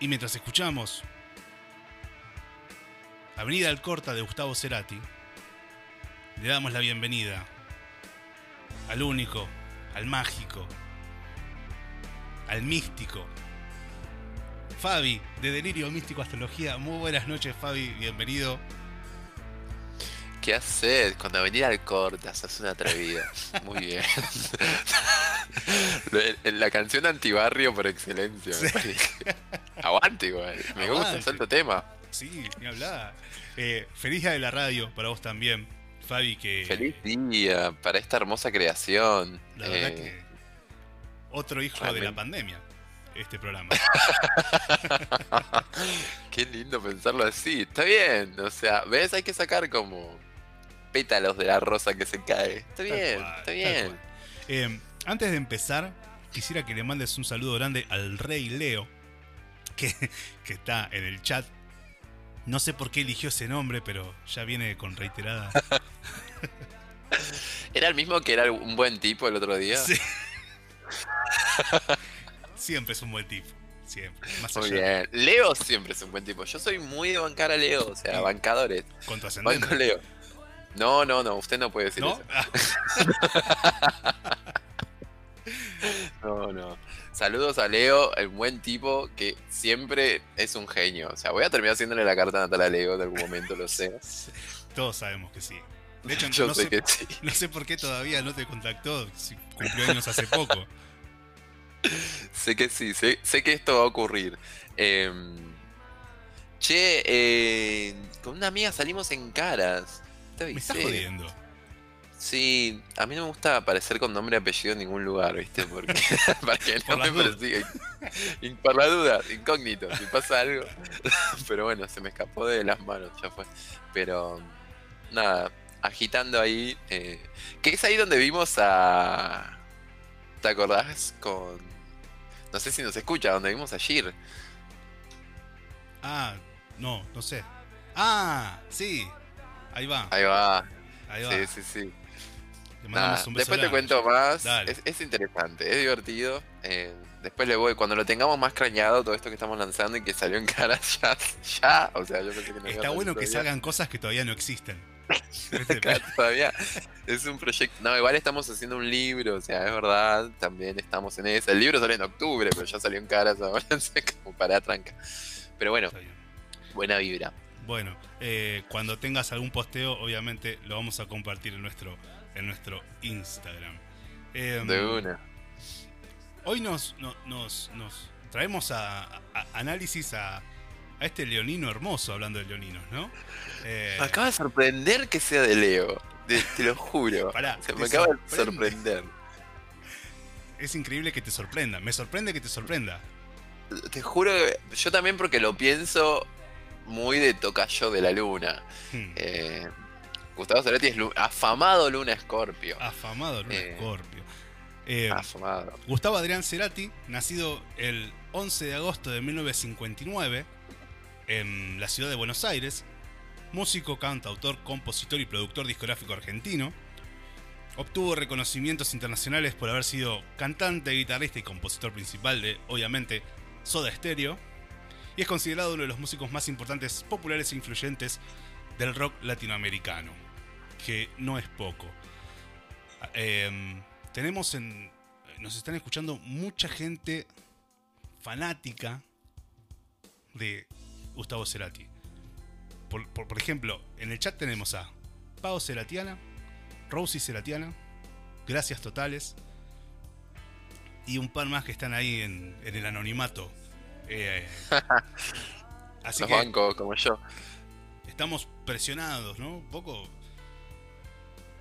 Y mientras escuchamos Avenida Alcorta de Gustavo Cerati, le damos la bienvenida al único, al mágico, al místico. Fabi, de Delirio Místico Astrología. Muy buenas noches, Fabi. Bienvenido. ¿Qué haces? Cuando Avenida Alcorta, sos un atrevido. Muy bien. la canción antibarrio por excelencia. Aguante, igual. Me gusta el santo tema. Sí, ni hablar. Eh, feliz día de la radio para vos también, Fabi. Que... Feliz día para esta hermosa creación. La verdad eh, que otro hijo de la pandemia, este programa. Qué lindo pensarlo así. Está bien, o sea, ¿ves? Hay que sacar como pétalos de la rosa que se cae. Está bien, está bien. Eh, antes de empezar, quisiera que le mandes un saludo grande al Rey Leo, que, que está en el chat. No sé por qué eligió ese nombre, pero ya viene con reiterada. ¿Era el mismo que era un buen tipo el otro día? Sí. siempre es un buen tipo. Siempre. muy bien. Leo siempre es un buen tipo. Yo soy muy de bancar a Leo, o sea, bancadores. Con tu ascendente. Banco Leo. No, no, no, usted no puede decir eso. no, no. Saludos a Leo, el buen tipo que siempre es un genio. O sea, voy a terminar haciéndole la carta natal a Leo en algún momento, lo sé. Todos sabemos que sí. De hecho, Yo no, sé, que sí. no sé por qué todavía no te contactó, si cumplió años hace poco. sé que sí, sé, que esto va a ocurrir. Em, che, eh, con una amiga salimos en caras. Me estás jodiendo. Sí, a mí no me gusta aparecer con nombre y apellido en ningún lugar, ¿viste? Porque para que no me persiga. Por la duda, incógnito, si pasa algo. Pero bueno, se me escapó de las manos, ya fue. Pero nada, agitando ahí. Eh, que es ahí donde vimos a. ¿Te acordás? Con. No sé si nos escucha, donde vimos a Shir. Ah, no, no sé. Ah, sí. Ahí va. Ahí va. Ahí va. Sí, sí, sí. Después te cuento más. Es, interesante, es divertido. Eh, después le voy, cuando lo tengamos más crañado, todo esto que estamos lanzando y que salió en cara ya, ya. O sea, yo pensé que no Está bueno que salgan cosas que todavía no existen. todavía es un proyecto. No, igual estamos haciendo un libro, o sea, es verdad, también estamos en eso. El libro sale en octubre, pero ya salió en caras ahora, como para tranca. Pero bueno, buena vibra. Bueno, eh, cuando tengas algún posteo, obviamente lo vamos a compartir en nuestro, en nuestro Instagram. Em, de una. Hoy nos, nos, traemos a, análisis a, este leonino hermoso, hablando de leoninos, ¿no? Eh, me acaba de sorprender que sea de Leo, te, lo juro. Se me acaba de sorprender. Es increíble que te sorprenda, me sorprende que te sorprenda. Te juro que yo también porque lo pienso muy de tocayo de la luna. Hmm. Eh, Gustavo Cerati es afamado Luna Escorpio. Afamado Luna eh, Escorpio. Eh, afamado. Gustavo Adrián Cerati, nacido el 11 de agosto de 1959 en la ciudad de Buenos Aires, músico, cantautor, compositor y productor discográfico argentino. Obtuvo reconocimientos internacionales por haber sido cantante, guitarrista y compositor principal de, obviamente, Soda Stereo, y es considerado uno de los músicos más importantes, populares e influyentes del rock latinoamericano, que no es poco. Em, tenemos en. Nos están escuchando mucha gente fanática de Gustavo Cerati. Por, por, ejemplo, en el chat tenemos a Pau Ceratiana, Rosy Ceratiana, Gracias Totales y un par más que están ahí en, en el anonimato eh, así Los bancos como yo. Estamos presionados, ¿no? Un poco.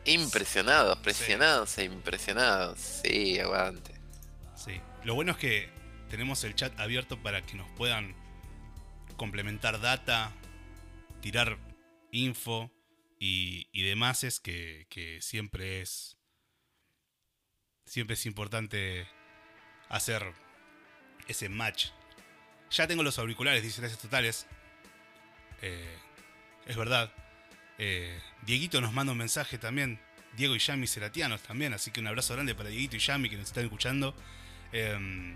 Impresionados, presionados e impresionados. Sí, aguante. Sí. Lo bueno es que tenemos el chat abierto para que nos puedan complementar data, tirar info y, demás es que, que siempre es siempre es importante hacer ese match ya tengo los auriculares, dice gracias totales. Eh, es verdad. Eh, Dieguito nos manda un mensaje también. Diego y Yami Seratianos también. Así que un abrazo grande para Dieguito y Yami que nos están escuchando. Em,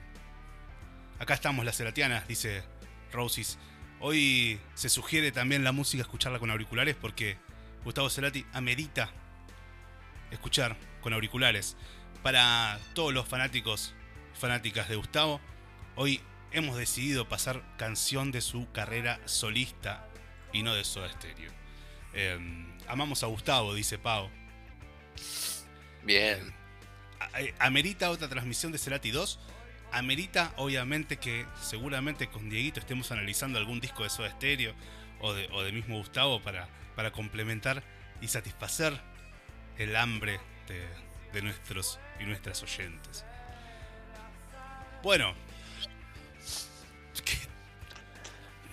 acá estamos las Seratianas, dice Roses. Hoy se sugiere también la música escucharla con auriculares porque Gustavo Cerati amerita escuchar con auriculares. Para todos los fanáticos, fanáticas de Gustavo, hoy hemos decidido pasar canción de su carrera solista y no de Soda Stereo. Em, amamos a Gustavo, dice Pau. Bien. Eh, ¿Amerita otra transmisión de Cerati 2? Amerita, obviamente, que seguramente con Dieguito estemos analizando algún disco de Soda Stereo o de, mismo Gustavo para, para complementar y satisfacer el hambre de, de nuestros y nuestras oyentes. Bueno,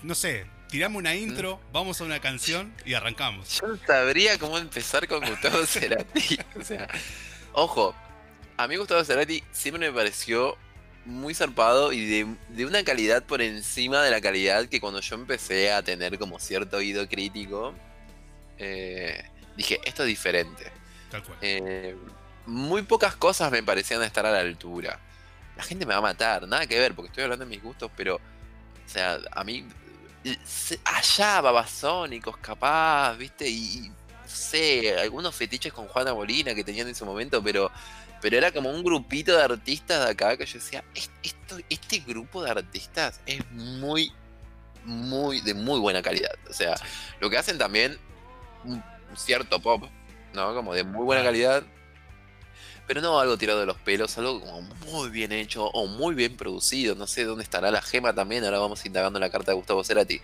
no sé, tiramos una intro, vamos a una canción y arrancamos. Yo no sabría cómo empezar con Gustavo Cerati. o sea, ojo, a mí Gustavo Cerati siempre me pareció muy zarpado y de, una calidad por encima de la calidad que cuando yo empecé a tener como cierto oído crítico, eh, dije, esto es diferente. Tal cual. Eh, muy pocas cosas me parecían estar a la altura. La gente me va a matar, nada que ver, porque estoy hablando de mis gustos, pero, o sea, a mí allá babasónicos capaz, ¿viste? Y, no sé, algunos fetiches con Juana Molina que tenían en ese momento, pero, pero era como un grupito de artistas de acá que yo decía, esto, este grupo de artistas es muy, muy, de muy buena calidad. O sea, lo que hacen también, un cierto pop, ¿no? Como de muy buena calidad, pero no algo tirado de los pelos, algo como muy bien hecho o muy bien producido. No sé dónde estará la gema también, ahora vamos indagando la carta de Gustavo Cerati.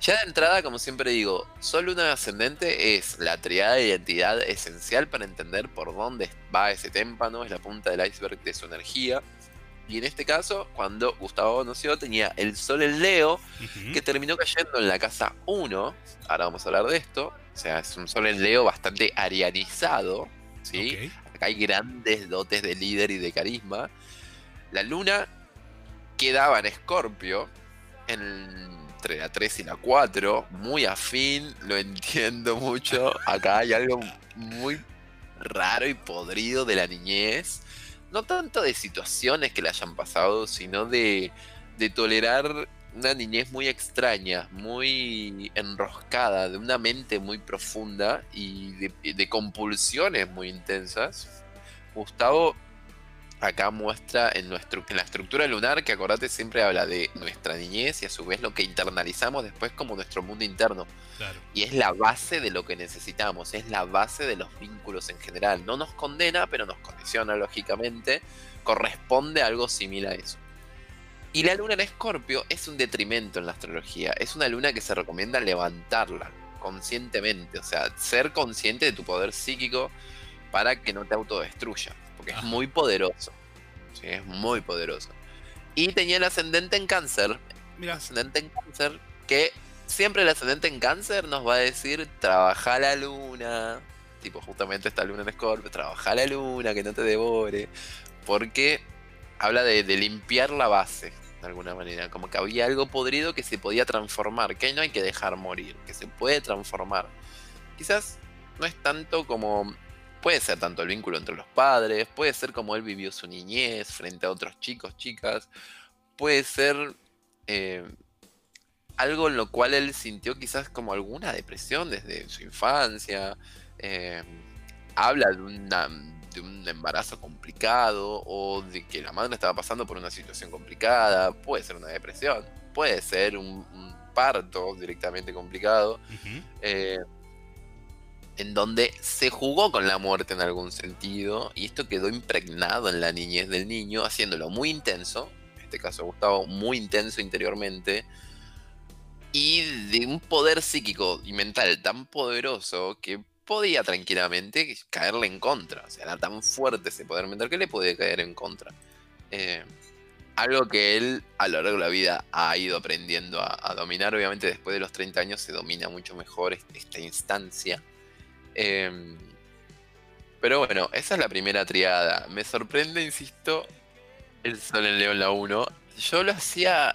Ya de entrada, como siempre digo, solo una ascendente es la triada de identidad esencial para entender por dónde va ese témpano, es la punta del iceberg de su energía. Y en este caso, cuando Gustavo nació, tenía el sol en Leo, que terminó cayendo en la casa 1. Ahora vamos a hablar de esto. O sea, es un sol en Leo bastante arianizado. ¿sí? Hay grandes dotes de líder y de carisma. La luna quedaba en Escorpio, entre la 3 y la 4, muy afín, lo entiendo mucho. Acá hay algo muy raro y podrido de la niñez. No tanto de situaciones que le hayan pasado, sino de, de tolerar una niñez muy extraña, muy enroscada, de una mente muy profunda y de, compulsiones muy intensas. Gustavo acá muestra en, nuestro, en la estructura lunar, que acordate siempre habla de nuestra niñez y a su vez lo que internalizamos después como nuestro mundo interno. Y es la base de lo que necesitamos, es la base de los vínculos en general. No nos condena, pero nos condiciona lógicamente. Corresponde a algo similar a eso. Y la luna en Escorpio es un detrimento en la astrología. Es una luna que se recomienda levantarla conscientemente. O sea, ser consciente de tu poder psíquico para que no te autodestruya. Porque es muy poderoso. Sí, es muy poderoso. Y tenía el ascendente en cáncer. Mira, ascendente en cáncer. Que siempre el ascendente en cáncer nos va a decir, trabaja la luna. Tipo, justamente esta luna en Escorpio, trabaja la luna, que no te devore. Porque habla de, limpiar la base, de alguna manera. Como que había algo podrido que se podía transformar, que no hay que dejar morir, que se puede transformar. Quizás no es tanto como. Puede ser tanto el vínculo entre los padres, puede ser como él vivió su niñez frente a otros chicos, chicas, puede ser eh, algo en lo cual él sintió quizás como alguna depresión desde su infancia. Eh, habla de una, un embarazo complicado o de que la madre estaba pasando por una situación complicada, puede ser una depresión, puede ser un, parto directamente complicado, eh, en donde se jugó con la muerte en algún sentido y esto quedó impregnado en la niñez del niño, haciéndolo muy intenso, en este caso Gustavo, muy intenso interiormente, y de un poder psíquico y mental tan poderoso que podía tranquilamente caerle en contra. O sea, era tan fuerte ese poder mental que le podía caer en contra. Eh, algo que él a lo largo de la vida ha ido aprendiendo a, dominar. Obviamente después de los 30 años se domina mucho mejor esta instancia. Em, pero bueno, esa es la primera triada. Me sorprende, insisto, el Sol en León la 1. Yo lo hacía,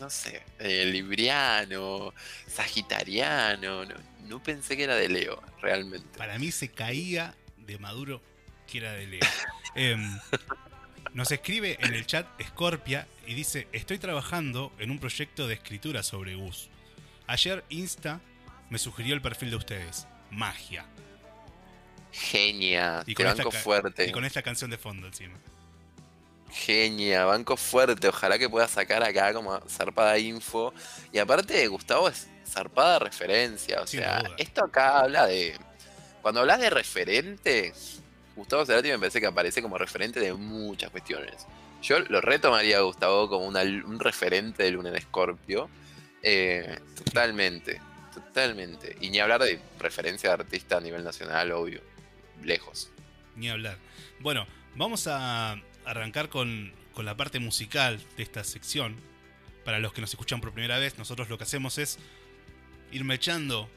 no sé, eh, libriano, sagitariano, no, no pensé que era de Leo, realmente. Para mí se caía de Maduro que era de Leo. Em, Nos escribe en el chat Scorpia y dice, estoy trabajando en un proyecto de escritura sobre Gus. Ayer Insta me sugirió el perfil de ustedes. Magia. Genia. Y con banco fuerte. Y con esta canción de fondo encima. Genia, banco fuerte. Ojalá que pueda sacar acá como zarpada info. Y aparte, Gustavo es zarpada referencia. O sea, esto acá habla de. Cuando hablas de referente, Gustavo Cerati me parece que aparece como referente de muchas cuestiones. Yo lo retomaría a Gustavo como un referente de Luna de Scorpio. Eh, totalmente, totalmente. Y ni hablar de referencia de artista a nivel nacional, obvio. Lejos. Ni hablar. Bueno, vamos a arrancar con, con la parte musical de esta sección. Para los que nos escuchan por primera vez, nosotros lo que hacemos es irme echando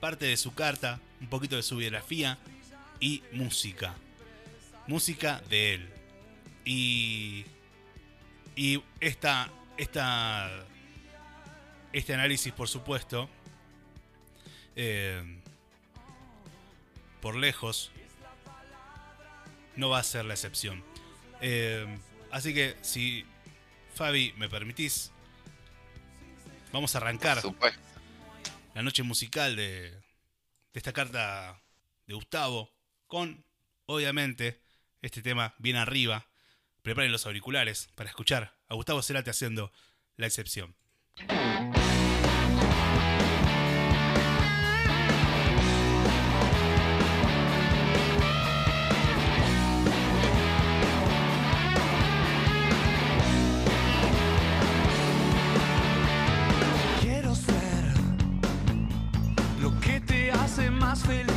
parte de su carta, un poquito de su biografía y música. Música de él. Y. Y esta. Esta. Este análisis, por supuesto. Eh, por lejos. No va a ser la excepción. Eh, así que si Fabi me permitís, vamos a arrancar la noche musical de, esta carta de Gustavo con, obviamente, este tema bien arriba. Preparen los auriculares para escuchar a Gustavo Cerati haciendo la excepción. Más feliz.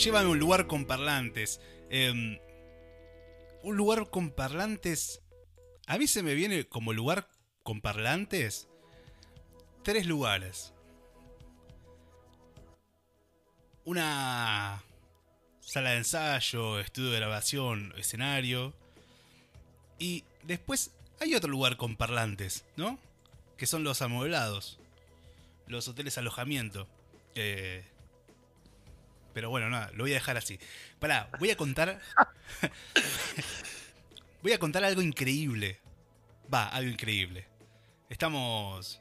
Llévame, a un lugar con parlantes. Em, un lugar con parlantes. A mí se me viene como lugar con parlantes tres lugares. Una sala de ensayo, estudio de grabación, escenario. Y después hay otro lugar con parlantes, ¿no? Que son los amueblados. Los hoteles alojamiento. Eh, pero bueno, nada, lo voy a dejar así. Pará, voy a contar. voy a contar algo increíble. Va, algo increíble. Estamos.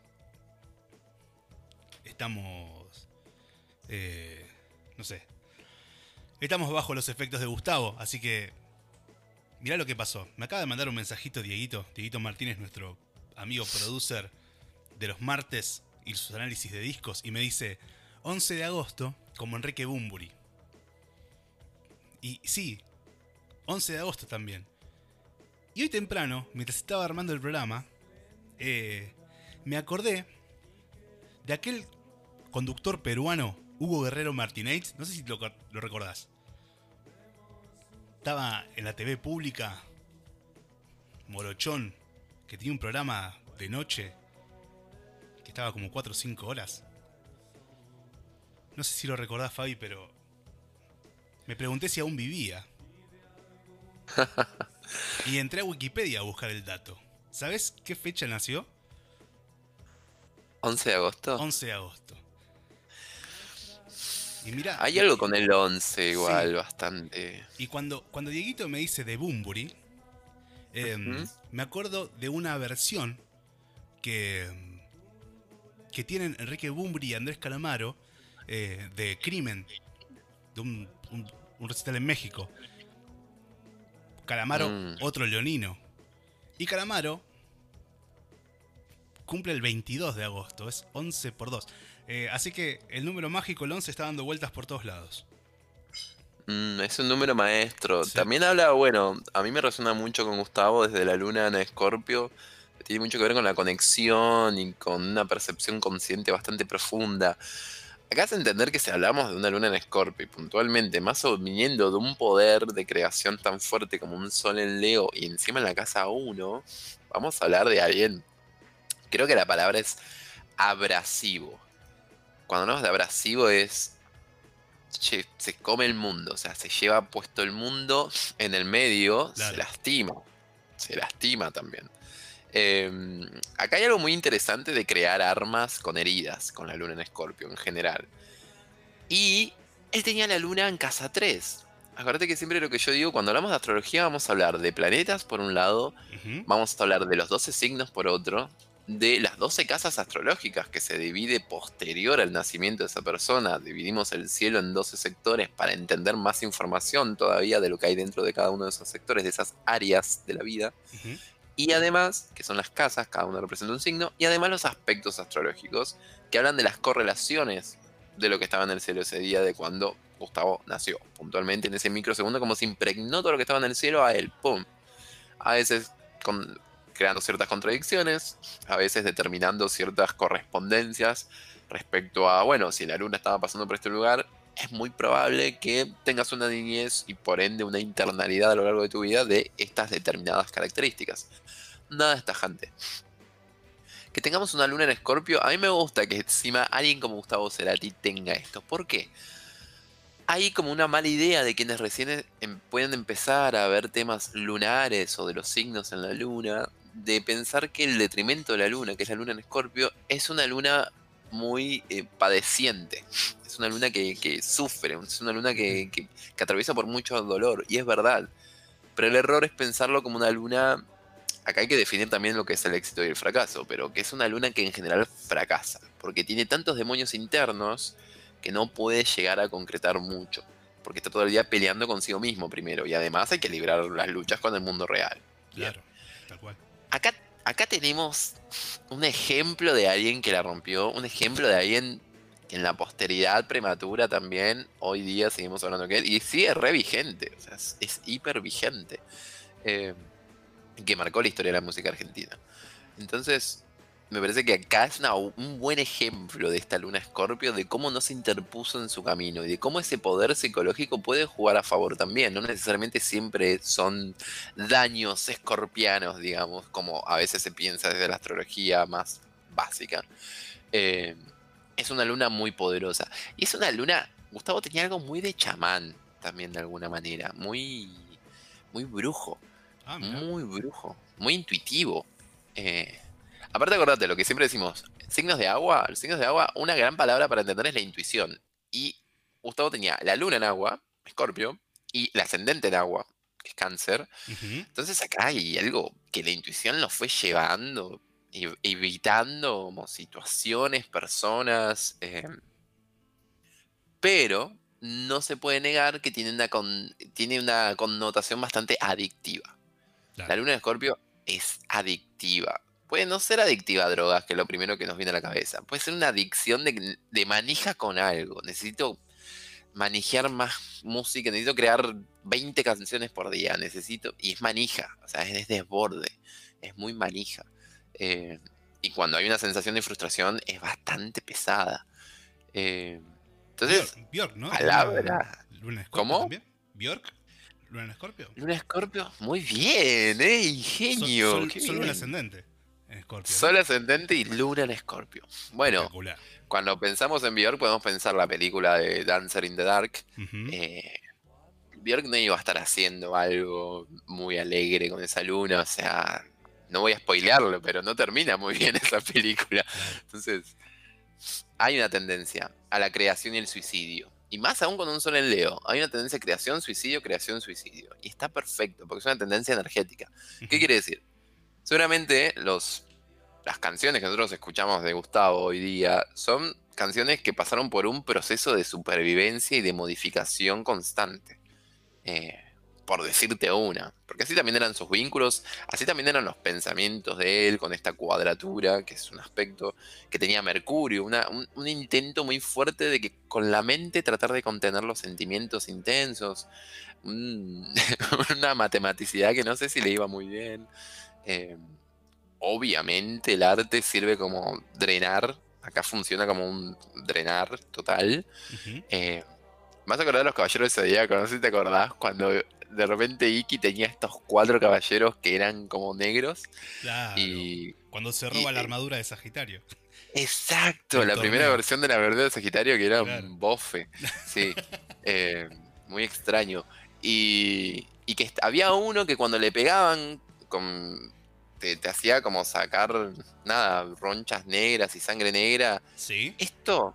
Estamos. Eh, no sé. Estamos bajo los efectos de Gustavo, así que. Mirá lo que pasó. Me acaba de mandar un mensajito Dieguito. Dieguito Martínez, nuestro amigo producer de los martes y sus análisis de discos. Y me dice: 11 de agosto, como Enrique Bumburi. Y sí, 11 de agosto también. Y hoy temprano, mientras estaba armando el programa, eh, me acordé de aquel conductor peruano, Hugo Guerrero Martínez, no sé si lo, lo recordás. Estaba en la TV pública, Morochón, que tenía un programa de noche que estaba como 4 o 5 horas. No sé si lo recordás, Fabi, pero me pregunté si aún vivía. y entré a Wikipedia a buscar el dato. ¿Sabes qué fecha nació? 11 de agosto. 11 de agosto. Y mira, hay algo con el 11 igual, bastante. Y cuando, cuando Dieguito me dice de Bumburi, em, me acuerdo de una versión que, que tienen Enrique Bumburi y Andrés Calamaro eh, de Crimen, de un, recital en México. Calamaro, mm. otro leonino. Y Calamaro cumple el 22 de agosto, es 11 por 2. Eh, así que el número mágico, el 11, está dando vueltas por todos lados. Mm, es un número maestro. También habla, bueno, a mí me resuena mucho con Gustavo desde la luna en Escorpio. Tiene mucho que ver con la conexión y con una percepción consciente bastante profunda. Acá es entender que si hablamos de una luna en Escorpio y puntualmente, más o viniendo de un poder de creación tan fuerte como un sol en Leo y encima en la casa 1, vamos a hablar de alguien. Creo que la palabra es abrasivo. Cuando hablamos de abrasivo es. se come el mundo, o sea, se lleva puesto el mundo en el medio, se lastima. Se lastima también. Em, acá hay algo muy interesante de crear armas con heridas, con la luna en Escorpio en general. Y él tenía la luna en casa 3. Acuérdate que siempre lo que yo digo, cuando hablamos de astrología, vamos a hablar de planetas por un lado, vamos a hablar de los 12 signos por otro, de las 12 casas astrológicas que se divide posterior al nacimiento de esa persona. Dividimos el cielo en 12 sectores para entender más información todavía de lo que hay dentro de cada uno de esos sectores, de esas áreas de la vida. Y además, que son las casas, cada una representa un signo, y además los aspectos astrológicos, que hablan de las correlaciones de lo que estaba en el cielo ese día de cuando Gustavo nació. Puntualmente en ese microsegundo, como se impregnó todo lo que estaba en el cielo a él. ¡Pum! A veces creando ciertas contradicciones, a veces determinando ciertas correspondencias respecto a, bueno, si la luna estaba pasando por este lugar, es muy probable que tengas una niñez y por ende una internalidad a lo largo de tu vida de estas determinadas características. Nada es tajante. Que tengamos una luna en Escorpio, a mí me gusta que encima alguien como Gustavo Cerati tenga esto. ¿Por qué? Hay como una mala idea de quienes recién em, pueden empezar a ver temas lunares o de los signos en la luna, de pensar que el detrimento de la luna, que es la luna en Escorpio, es una luna muy eh, padeciente. Es una luna que, sufre, es una luna que, que, atraviesa por mucho dolor, y es verdad. Pero el error es pensarlo como una luna. Acá hay que definir también lo que es el éxito y el fracaso, pero que es una luna que en general fracasa, porque tiene tantos demonios internos que no puede llegar a concretar mucho, porque está todo el día peleando consigo mismo primero, y además hay que librar las luchas con el mundo real. Claro, tal cual. Acá acá tenemos un ejemplo de alguien que la rompió, un ejemplo de alguien que en la posteridad prematura también, hoy día seguimos hablando de él, y sigue re vigente, o sea, es, hiper vigente, eh, que marcó la historia de la música argentina. Entonces, me parece que acá es un buen ejemplo de esta luna escorpio, de cómo no se interpuso en su camino y de cómo ese poder psicológico puede jugar a favor también. No necesariamente siempre son daños escorpianos, digamos, como a veces se piensa desde la astrología más básica. Eh, es una luna muy poderosa. Y es una luna, Gustavo tenía algo muy de chamán también de alguna manera, muy, muy brujo, ah, muy brujo, muy intuitivo. Eh, aparte acordate lo que siempre decimos, signos de agua, los signos de agua, una gran palabra para entender es la intuición. Y Gustavo tenía la luna en agua, Escorpio, y la ascendente en agua, que es cáncer. Entonces acá hay algo que la intuición lo fue llevando evitando como situaciones, personas. Em, pero no se puede negar que tiene una, tiene una connotación bastante adictiva. La luna de Escorpio es adictiva. Puede no ser adictiva a drogas, que es lo primero que nos viene a la cabeza. Puede ser una adicción de, de manija con algo. Necesito manejar más música, necesito crear 20 canciones por día, necesito... Y es manija, o sea, es desborde, es muy manija. Eh, y cuando hay una sensación de frustración es bastante pesada. Eh, entonces, Bjork, ¿no? Palabra. Luna ¿Cómo? También? ¿Bjork? ¿Luna en Escorpio? Luna Escorpio, muy bien, ¿eh? Ingenio. Sol, Luna ascendente en. Sol ascendente y Luna en Escorpio. Bueno, cuando pensamos en Bjork podemos pensar la película de Dancer in the Dark. Eh, Bjork no iba a estar haciendo algo muy alegre con esa luna, o sea, no voy a spoilearlo, pero no termina muy bien esa película. Entonces, hay una tendencia a la creación y el suicidio. Y más aún con un sol en Leo. Hay una tendencia a creación, suicidio, creación, suicidio. Y está perfecto, porque es una tendencia energética. ¿Qué quiere decir? Seguramente los, las canciones que nosotros escuchamos de Gustavo hoy día son canciones que pasaron por un proceso de supervivencia y de modificación constante. Eh, por decirte una. Porque así también eran sus vínculos, así también eran los pensamientos de él con esta cuadratura, que es un aspecto que tenía Mercurio, un, intento muy fuerte de que con la mente tratar de contener los sentimientos intensos, una matematicidad que no sé si le iba muy bien. Eh, obviamente el arte sirve como drenar, acá funciona como un drenar total. Eh, vas a acordar de los caballeros de Zodíaco, no sé si te acordás, cuando de repente Iki tenía estos cuatro caballeros que eran como negros. Claro. Y, cuando se roba la armadura de Sagitario. Exacto, la primera versión de la armadura de Sagitario que era un bofe. Sí. Eh, muy extraño. Y, y, que había uno que cuando le pegaban con, te, te, hacía como sacar, nada, ronchas negras y sangre negra. Sí. Esto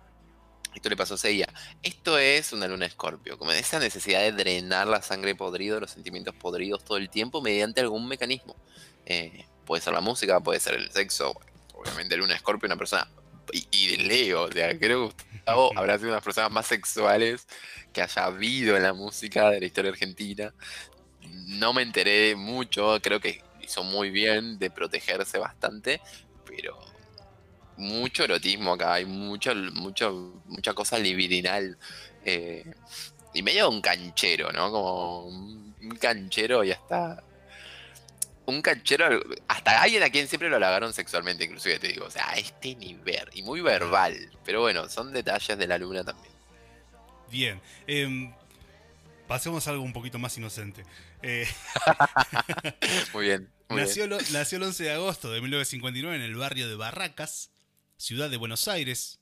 esto le pasó a Seiya. Esto es una luna escorpio, como esa necesidad de drenar la sangre podrida, los sentimientos podridos todo el tiempo mediante algún mecanismo. Eh, puede ser la música, puede ser el sexo. Obviamente, luna escorpio, una persona. Y, de Leo, o sea, creo que Gustavo habrá sido una de las personas más sexuales que haya habido en la música de la historia argentina. No me enteré mucho, creo que hizo muy bien de protegerse bastante, pero mucho erotismo acá, hay mucho, mucho, mucha cosa libidinal. Eh, y medio un canchero, ¿no? Como un canchero y hasta. Un canchero, hasta alguien a quien siempre lo halagaron sexualmente, inclusive te digo, o sea, a este nivel, y muy verbal, pero bueno, son detalles de la luna también. Bien, em, pasemos a algo un poquito más inocente. Eh, muy bien. nació, nació el 11 de agosto de 1959 en el barrio de Barracas, ciudad de Buenos Aires,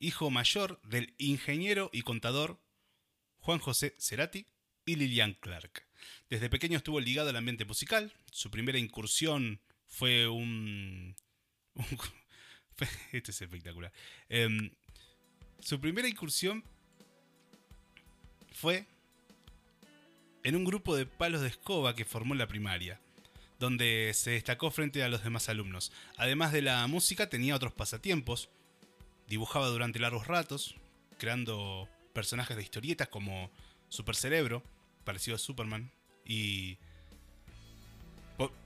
hijo mayor del ingeniero y contador Juan José Cerati y Lilian Clark. Desde pequeño estuvo ligado al ambiente musical. Su primera incursión fue un... este es espectacular. Em, su primera incursión fue en un grupo de palos de escoba que formó en la primaria donde se destacó frente a los demás alumnos. Además de la música, tenía otros pasatiempos. Dibujaba durante largos ratos, creando personajes de historietas como Super Cerebro, parecido a Superman, y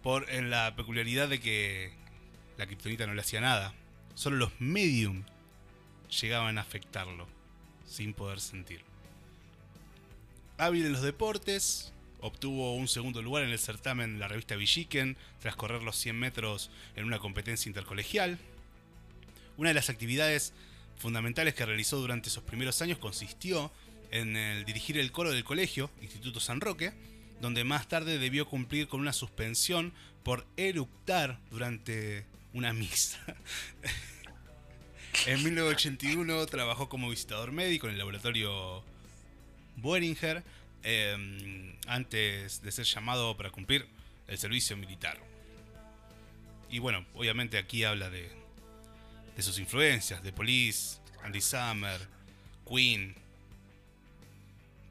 por, en la peculiaridad de que la kriptonita no le hacía nada. Solo los medium llegaban a afectarlo, sin poder sentir. Hábil en los deportes, Obtuvo un segundo lugar en el certamen de la revista Villiquen tras correr los 100 metros en una competencia intercolegial. Una de las actividades fundamentales que realizó durante esos primeros años consistió en el dirigir el coro del colegio, Instituto San Roque, donde más tarde debió cumplir con una suspensión por eructar durante una misa. en 1981 trabajó como visitador médico en el laboratorio Boehringer, em, antes de ser llamado para cumplir el servicio militar. Y bueno, obviamente aquí habla de, de sus influencias, de Police, Andy Summer, Queen,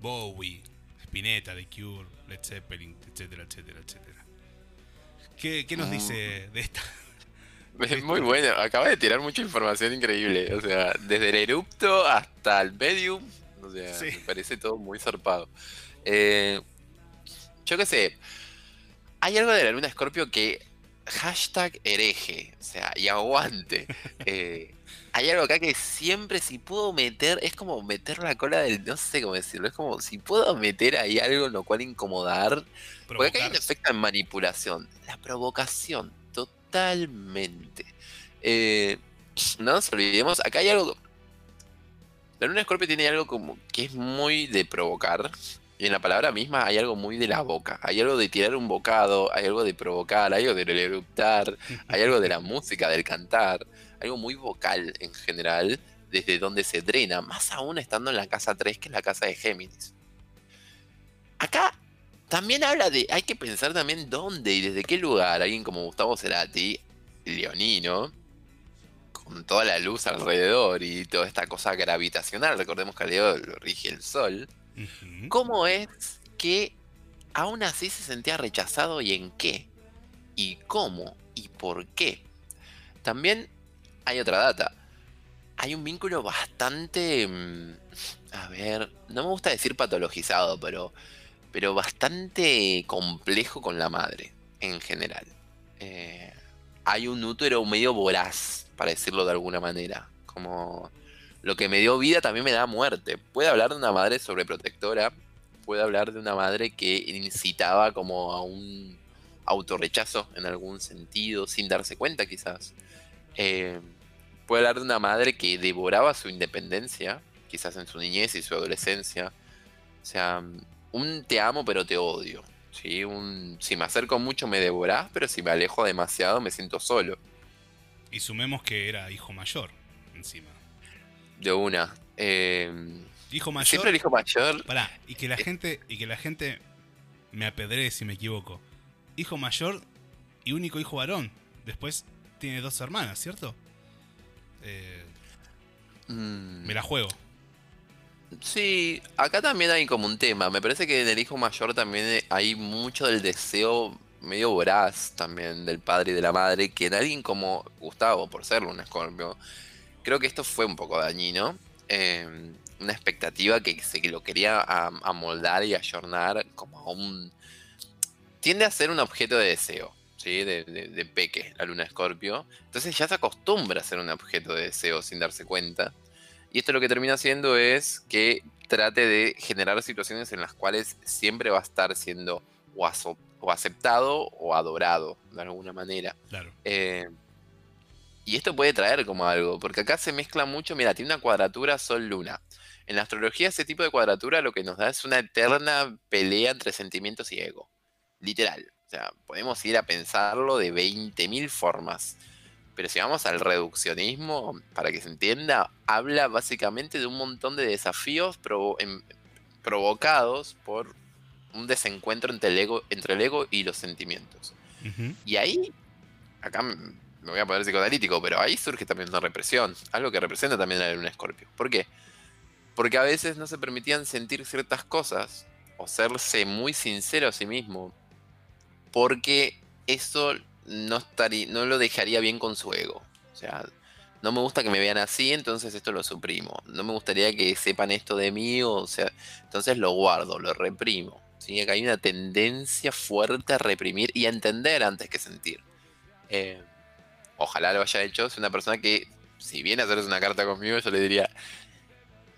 Bowie, Spinetta, The Cure, Led Zeppelin, etcétera, etcétera, etcétera. ¿Qué, nos dice de esta? Es muy bueno, acaba de tirar mucha información increíble. O sea, desde el erupto hasta el medium. O sea, me parece todo muy zarpado. Eh, yo qué sé. Hay algo de la luna Scorpio que. Hashtag hereje. O sea, y aguante. Eh, hay algo acá que siempre si puedo meter, es como meter la cola del, no sé cómo decirlo, es como si puedo meter ahí algo en lo cual incomodar. Porque acá hay un efecto en manipulación, la provocación, totalmente. Eh, no nos olvidemos, acá hay algo... La luna Scorpio tiene algo como que es muy de provocar. Y en la palabra misma hay algo muy de la boca. Hay algo de tirar un bocado, hay algo de provocar, hay algo de eruptar, hay algo de la música, del cantar algo muy vocal en general, desde donde se drena, más aún estando en la casa 3 que en la casa de Géminis. Acá también habla de, hay que pensar también dónde y desde qué lugar alguien como Gustavo Cerati, leonino, con toda la luz alrededor y toda esta cosa gravitacional, recordemos que a Leo lo rige el sol, ¿cómo es que aún así se sentía rechazado y en qué? ¿Y cómo? ¿Y por qué? También hay otra data. Hay un vínculo bastante. Mm, a ver, no me gusta decir patologizado, pero. Pero bastante complejo con la madre, en general. Eh, hay un útero medio voraz, para decirlo de alguna manera. Como. Lo que me dio vida también me da muerte. Puede hablar de una madre sobreprotectora. Puede hablar de una madre que incitaba como a un autorrechazo en algún sentido, sin darse cuenta quizás. Eh, Puede hablar de una madre que devoraba su independencia, quizás en su niñez y su adolescencia. O sea, un te amo pero te odio. ¿Sí? Un, si me acerco mucho me devorás, pero si me alejo demasiado me siento solo. Y sumemos que era hijo mayor, encima. De una. Eh, hijo mayor. Siempre el hijo mayor. Pará, y que la eh. gente, y que la gente me apedree si me equivoco. Hijo mayor y único hijo varón. Después tiene dos hermanas, ¿cierto? Eh, mm. Me la juego. Sí, acá también hay como un tema. Me parece que en el hijo mayor también hay mucho del deseo medio voraz también del padre y de la madre, que en alguien como Gustavo, por serlo un escorpio, creo que esto fue un poco dañino. Em, una expectativa que se lo quería amoldar y ayornar como a un... Tiende a ser un objeto de deseo de, Peque, la luna Escorpio. Entonces ya se acostumbra a ser un objeto de deseo sin darse cuenta. Y esto lo que termina haciendo es que trate de generar situaciones en las cuales siempre va a estar siendo o, aceptado o adorado de alguna manera. Claro. Eh, y esto puede traer como algo, porque acá se mezcla mucho, mira, tiene una cuadratura Sol-Luna. En la astrología ese tipo de cuadratura lo que nos da es una eterna pelea entre sentimientos y ego. Literal. O sea, podemos ir a pensarlo de 20.000 formas. Pero si vamos al reduccionismo, para que se entienda, habla básicamente de un montón de desafíos provocados por un desencuentro entre el ego, entre el ego y los sentimientos. Y ahí, acá me voy a poner psicoanalítico, pero ahí surge también una represión, algo que representa también a un escorpio. ¿Por qué? Porque a veces no se permitían sentir ciertas cosas o serse muy sincero a sí mismo porque eso no, no lo dejaría bien con su ego. O sea, no me gusta que me vean así, entonces esto lo suprimo. No me gustaría que sepan esto de mí, o sea, entonces lo guardo, lo reprimo. ¿sí? Acá hay una tendencia fuerte a reprimir y a entender antes que sentir. Eh, ojalá lo haya hecho. Es una persona que, si viene a hacerse una carta conmigo, yo le diría,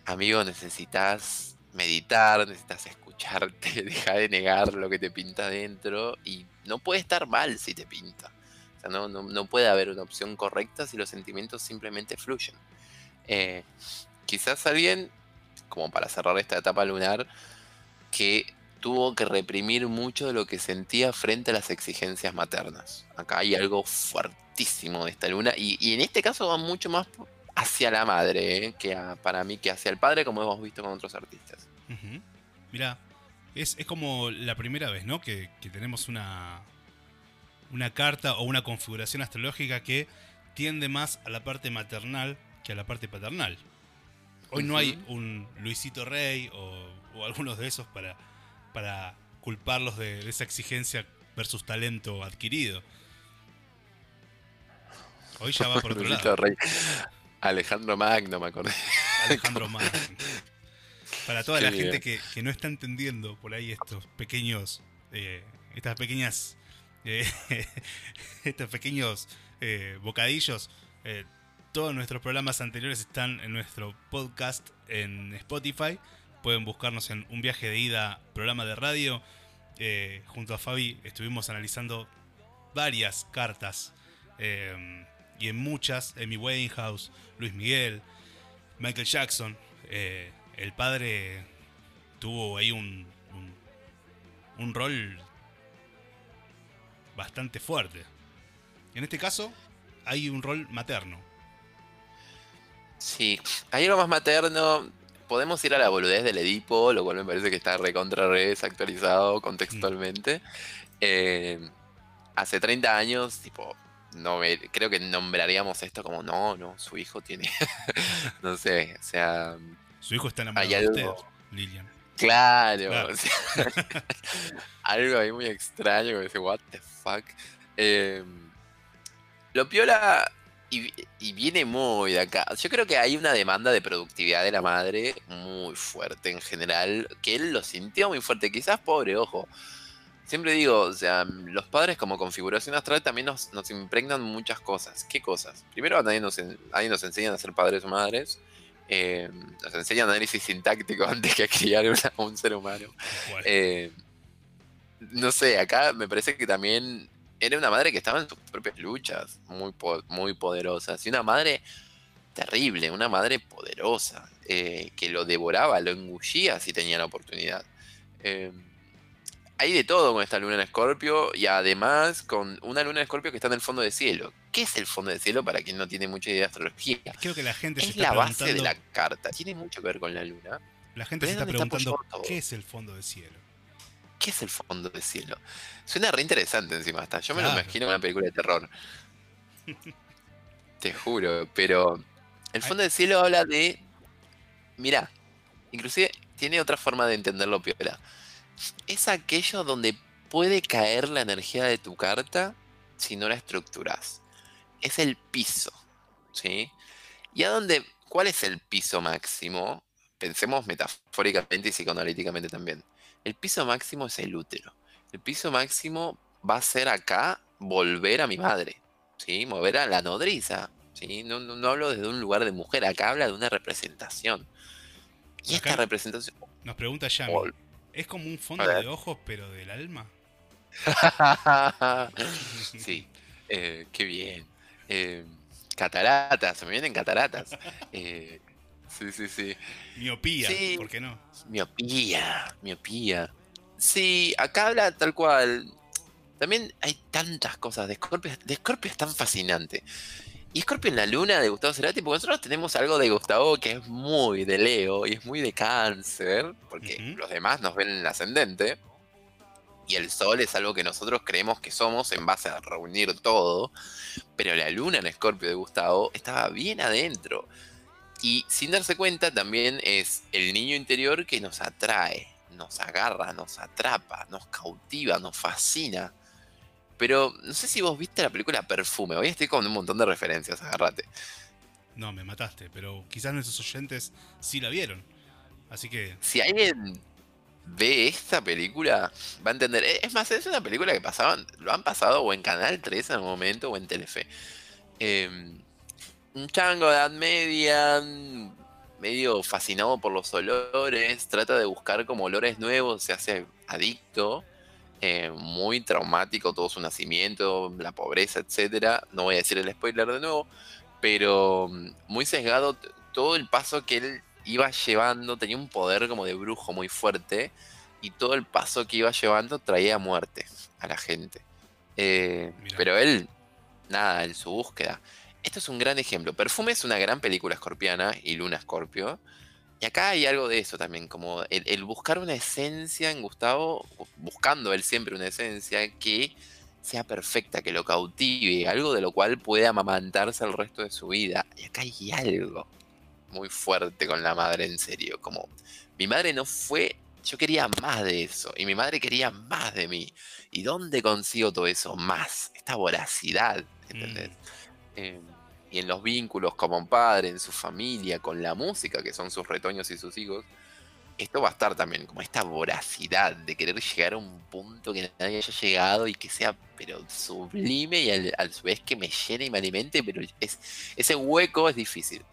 amigo, necesitas meditar, necesitas escucharte, deja de negar lo que te pinta adentro y no puede estar mal si te pinta. O sea, no, no, puede haber una opción correcta si los sentimientos simplemente fluyen. Eh, quizás alguien, como para cerrar esta etapa lunar, que tuvo que reprimir mucho de lo que sentía frente a las exigencias maternas. Acá hay algo fuertísimo de esta luna y, en este caso va mucho más hacia la madre ¿eh? que para mí que hacia el padre, como hemos visto con otros artistas. Mira, es, como la primera vez, ¿no? Que, tenemos una, una carta o una configuración astrológica que tiende más a la parte maternal que a la parte paternal. Hoy no hay un Luisito Rey o, o algunos de esos para para culparlos de, esa exigencia versus talento adquirido. Hoy ya va por otro lado. Alejandro Magno, me acordé. Alejandro Magno. Para toda la gente que, no está entendiendo por ahí estos pequeños, eh, estas pequeñas, eh, estos pequeños eh, bocadillos, todos nuestros programas anteriores están en nuestro podcast en Spotify Pueden buscarnos en un viaje de ida, programa de radio. Eh, junto a Fabi estuvimos analizando varias cartas. Eh, y en muchas, Amy Winehouse, Luis Miguel, Michael Jackson. Eh, el padre tuvo ahí un, un, un rol bastante fuerte. En este caso, hay un rol materno. Sí, hay algo más materno podemos ir a la boludez del Edipo, lo cual me parece que está recontra re desactualizado contextualmente. Eh, hace 30 años, tipo, no creo que nombraríamos esto como no, no, su hijo tiene. no sé, o sea. Su hijo está enamorado de usted, Lilian. Claro, algo ahí muy extraño que dice, what the fuck. Eh, lo piola y, viene muy de acá. Yo creo que hay una demanda de productividad de la madre muy fuerte en general, que él lo sintió muy fuerte. Quizás pobre, ojo. Siempre digo, o sea, los padres como configuración astral también nos, impregnan muchas cosas. ¿Qué cosas? Primero, nadie nos, nos enseñan a ser padres o madres. Eh, nos enseñan análisis sintáctico antes que criar a un ser humano. Eh, no sé, acá me parece que también era una madre que estaba en sus propias luchas, muy, muy poderosas. Y una madre terrible, una madre poderosa, eh, que lo devoraba, lo engullía si tenía la oportunidad. Hay de todo con esta luna en Escorpio y además con una luna en Escorpio que está en el fondo del cielo. ¿Qué es el fondo del cielo para quien no tiene mucha idea de astrología? Creo que la gente es la base de la carta. Tiene mucho que ver con la luna. La gente se está preguntando qué es el fondo del cielo. ¿Qué es el fondo del cielo? Suena re interesante encima hasta. Yo me lo imagino en una película de terror. Te juro, pero el fondo del cielo habla de. Mirá, inclusive tiene otra forma de entenderlo piola. Es aquello donde puede caer la energía de tu carta si no la estructuras. Es el piso. ¿Sí? ¿Y a dónde? ¿Cuál es el piso máximo? Pensemos metafóricamente y psicoanalíticamente también. El piso máximo es el útero. El piso máximo va a ser acá volver a mi madre, ¿sí? Mover a la nodriza, ¿sí? No, no, hablo desde un lugar de mujer, acá habla de una representación. Y esta representación... Nos pregunta Yami, ¿es como un fondo de ojos pero del alma? sí, eh, qué bien. Eh, cataratas, se me vienen cataratas. Eh, Sí, sí, sí. Miopía, ¿por qué no? Miopía, miopía. Sí, acá habla tal cual. También hay tantas cosas de Scorpio. De Scorpio es tan fascinante. Y Scorpio en la luna de Gustavo Cerati, porque nosotros tenemos algo de Gustavo que es muy de Leo y es muy de Cáncer, porque los demás nos ven en el ascendente. Y el Sol es algo que nosotros creemos que somos en base a reunir todo. Pero la luna en Scorpio de Gustavo estaba bien adentro. Y sin darse cuenta también es el niño interior que nos atrae, nos agarra, nos atrapa, nos cautiva, nos fascina. Pero no sé si vos viste la película Perfume. Hoy estoy con un montón de referencias, agárrate. No, me mataste, pero quizás nuestros oyentes sí la vieron. Así que. Si alguien ve esta película, va a entender. Es más, es una película que pasaban, lo han pasado o en Canal 3 en el momento o en Telefe. Eh, un chango de edad media, medio fascinado por los olores, trata de buscar como olores nuevos, se hace adicto. Eh, muy traumático todo su nacimiento, la pobreza, etcétera. No voy a decir el spoiler de nuevo, pero mm, muy sesgado todo el paso que él iba llevando, tenía un poder como de brujo muy fuerte, y todo el paso que iba llevando traía muerte a la gente. Eh, pero él, nada, en su búsqueda. Esto es un gran ejemplo. Perfume es una gran película escorpiana y Luna Escorpio. Y acá hay algo de eso también, como el, buscar una esencia en Gustavo, buscando él siempre una esencia que sea perfecta, que lo cautive, algo de lo cual pueda amamantarse el resto de su vida. Y acá hay algo muy fuerte con la madre, en serio. Como mi madre no fue, yo quería más de eso, y mi madre quería más de mí. ¿Y dónde consigo todo eso? Más, esta voracidad, ¿entendés? Mm. Em, y en los vínculos como padre, en su familia, con la música, que son sus retoños y sus hijos, esto va a estar también como esta voracidad de querer llegar a un punto que nadie haya llegado y que sea pero sublime y al, a su vez que me llene y me alimente, pero es, ese hueco es difícil.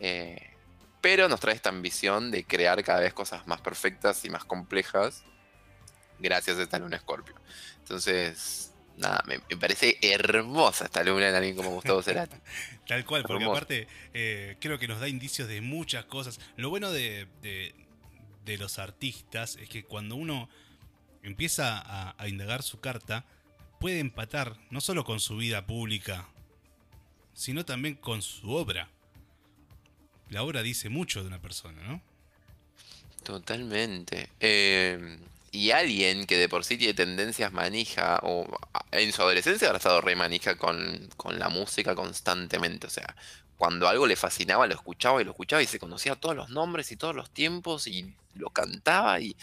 Eh, pero nos trae esta ambición de crear cada vez cosas más perfectas y más complejas gracias a esta luna Scorpio. Entonces, nada, me, parece hermosa esta luna en alguien como Gustavo Cerati. Tal cual, porque aparte eh, creo que nos da indicios de muchas cosas. Lo bueno de, de, los artistas es que cuando uno empieza a, a, indagar su carta, puede empatar no solo con su vida pública, sino también con su obra. La obra dice mucho de una persona, ¿no? Totalmente. Eh, y alguien que de por sí tiene tendencias manija, o en su adolescencia ha estado re manija con, la música constantemente. O sea, cuando algo le fascinaba, lo escuchaba y lo escuchaba y se conocía todos los nombres y todos los tiempos y lo cantaba. y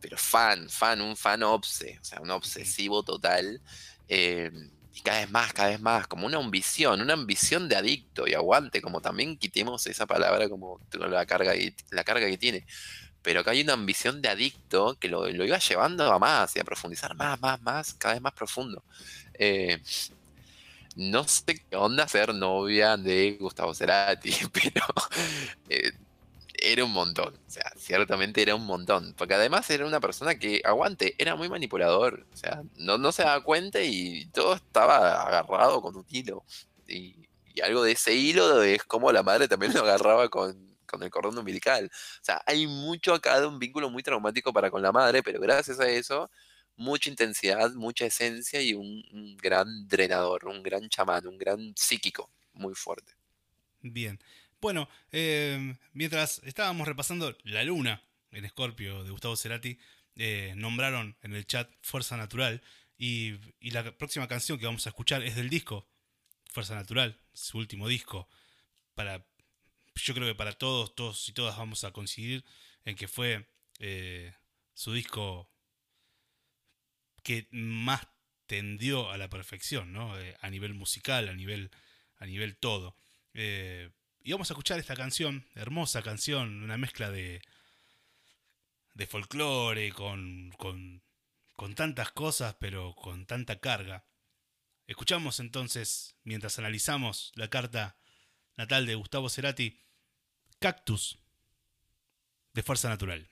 Pero fan, fan, un fan obse, o sea, un obsesivo total. Eh, y cada vez más, cada vez más, como una ambición, una ambición de adicto y aguante, como también quitemos esa palabra como la carga, la carga que tiene pero acá hay una ambición de adicto que lo, iba llevando a más y a profundizar más, más, más, cada vez más profundo. Eh, no sé qué onda ser novia de Gustavo Cerati, pero eh, era un montón. O sea, ciertamente era un montón. Porque además era una persona que, aguante, era muy manipulador. O sea, no, no se daba cuenta y todo estaba agarrado con un hilo. Y, y algo de ese hilo es como la madre también lo agarraba con, con el cordón umbilical. O sea, hay mucho acá de un vínculo muy traumático para con la madre, pero gracias a eso, mucha intensidad, mucha esencia y un, gran drenador, un gran chamán, un gran psíquico muy fuerte. Bien. Bueno, em, mientras estábamos repasando La Luna en Escorpio de Gustavo Cerati, eh, nombraron en el chat Fuerza Natural y, y, la próxima canción que vamos a escuchar es del disco Fuerza Natural, su último disco, para yo creo que para todos, todos y todas vamos a coincidir en que fue eh, su disco que más tendió a la perfección, ¿no? Eh, a nivel musical, a nivel, a nivel todo. Eh, y vamos a escuchar esta canción, hermosa canción, una mezcla de, de folclore, con, con, con tantas cosas, pero con tanta carga. Escuchamos entonces, mientras analizamos la carta natal de Gustavo Cerati, Cactus de Fuerza Natural.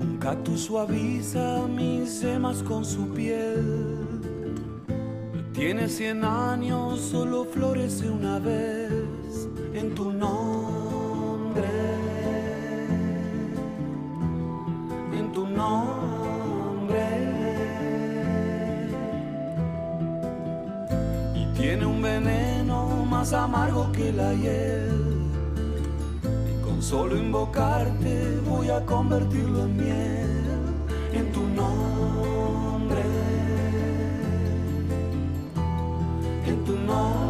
Un cactus suaviza mis yemas con su piel. Tiene cien años, solo florece una vez en tu nombre. Nombre. Y tiene un veneno más amargo que la hiel. Y con solo invocarte voy a convertirlo en miel, en tu nombre. En tu nombre.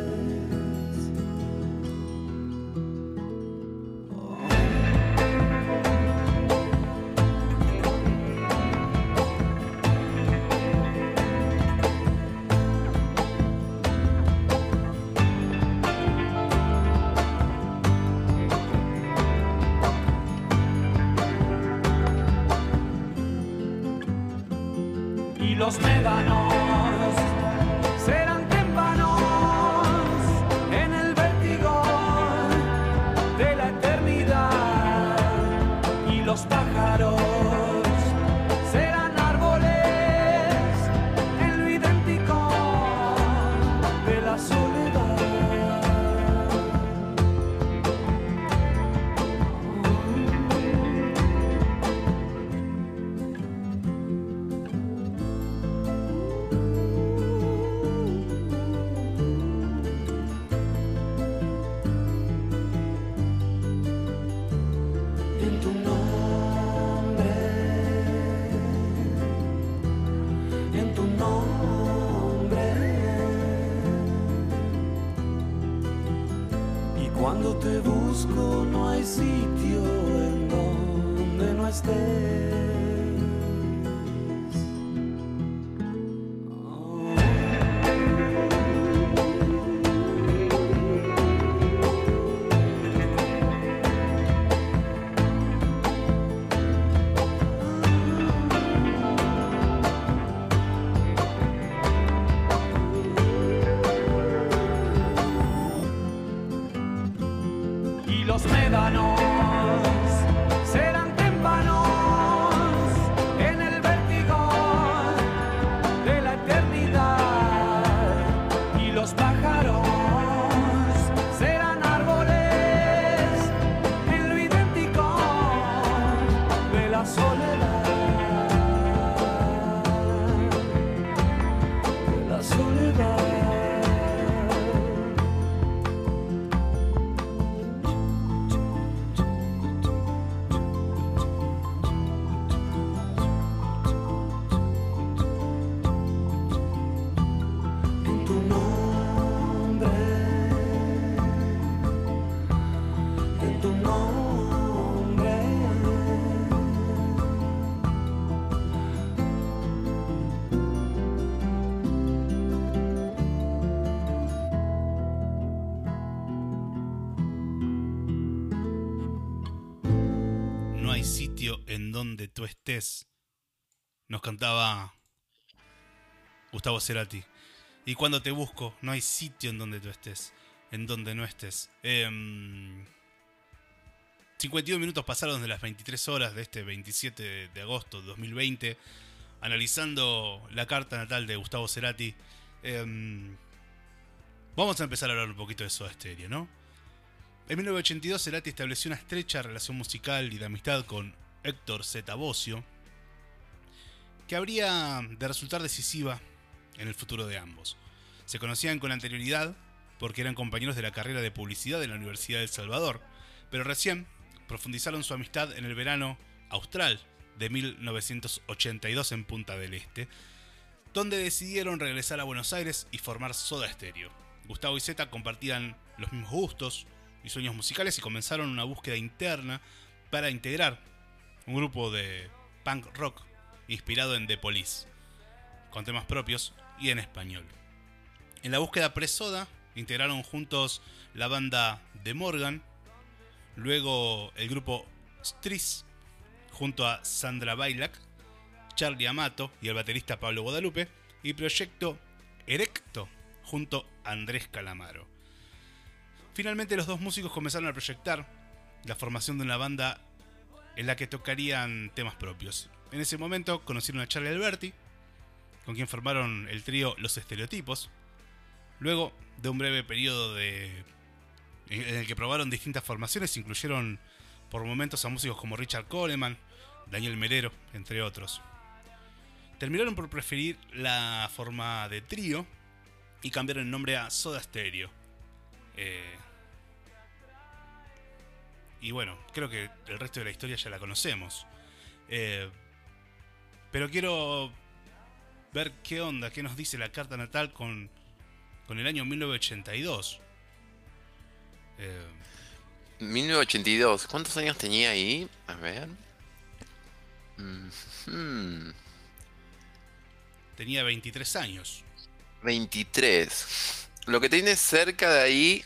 Nos cantaba Gustavo Cerati. Y cuando te busco, no hay sitio en donde tú estés. En donde no estés. Em, 52 minutos pasaron de las 23 horas de este 27 de agosto de 2020. Analizando la carta natal de Gustavo Cerati. Em, vamos a empezar a hablar un poquito de Soda Stereo, ¿no? En 1982 Cerati estableció una estrecha relación musical y de amistad con Héctor Z. Bocio, que habría de resultar decisiva en el futuro de ambos. Se conocían con anterioridad porque eran compañeros de la carrera de publicidad en la Universidad de El Salvador, pero recién profundizaron su amistad en el verano austral de 1982 en Punta del Este, donde decidieron regresar a Buenos Aires y formar Soda Stereo. Gustavo y Z compartían los mismos gustos y sueños musicales y comenzaron una búsqueda interna para integrar un grupo de punk rock inspirado en The Police, con temas propios y en español. En la búsqueda pre-soda integraron juntos la banda The Morgan, luego el grupo Stris junto a Sandra Bailac, Charlie Amato y el baterista Pablo Guadalupe, y Proyecto Erecto junto a Andrés Calamaro. Finalmente los dos músicos comenzaron a proyectar la formación de una banda en la que tocarían temas propios. En ese momento conocieron a Charlie Alberti, con quien formaron el trío Los Estereotipos. Luego de un breve periodo de, en el que probaron distintas formaciones, incluyeron por momentos a músicos como Richard Coleman, Daniel Merero, entre otros. Terminaron por preferir la forma de trío y cambiaron el nombre a Soda Stereo. Eh, y bueno, creo que el resto de la historia ya la conocemos. Eh, pero quiero ver qué onda, qué nos dice la carta natal con, con el año 1982. Eh, 1982. ¿Cuántos años tenía ahí? A ver. Mhm. tenía 23 años. 23. Lo que tiene cerca de ahí,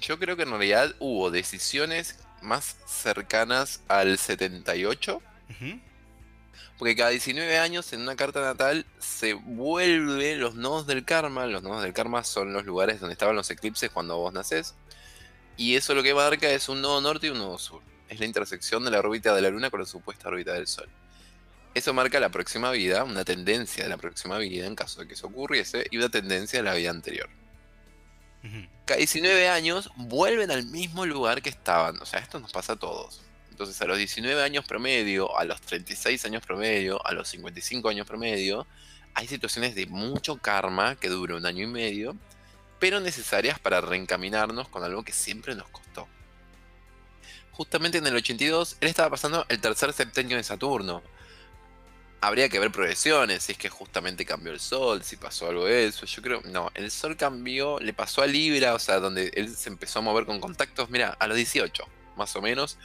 yo creo que en realidad hubo decisiones más cercanas al 78. Ujú. Porque cada 19 años en una carta natal se vuelve los nodos del karma. Los nodos del karma son los lugares donde estaban los eclipses cuando vos nacés. Y eso lo que marca es un nodo norte y un nodo sur. Es la intersección de la órbita de la Luna con la supuesta órbita del Sol. Eso marca la próxima vida, una tendencia de la próxima vida en caso de que eso ocurriese, y una tendencia de la vida anterior. Cada 19 años vuelven al mismo lugar que estaban. O sea, esto nos pasa a todos. Entonces, a los 19 años promedio, a los 36 años promedio, a los 55 años promedio, hay situaciones de mucho karma que dura un año y medio, pero necesarias para reencaminarnos con algo que siempre nos costó. Justamente en el 82, él estaba pasando el tercer septenio de Saturno, habría que ver progresiones, si es que justamente cambió el sol, si pasó algo de eso. Yo creo, no, el sol cambió, le pasó a Libra, o sea, donde él se empezó a mover con contactos, mira, a los 18, más o menos.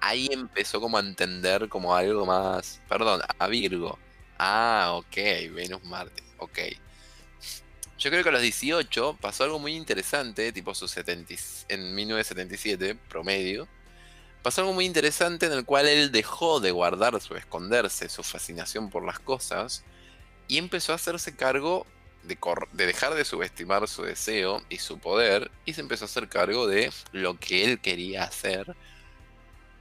Ahí empezó como a entender como algo más, perdón, a Virgo. Ah, ok, Venus, Marte, ok. Yo creo que a los 18 pasó algo muy interesante, tipo su 70, en 1977, promedio pasó algo muy interesante en el cual él dejó de guardar su esconderse, su fascinación por las cosas, y empezó a hacerse cargo de, de, dejar de subestimar su deseo y su poder, y se empezó a hacer cargo de lo que él quería hacer.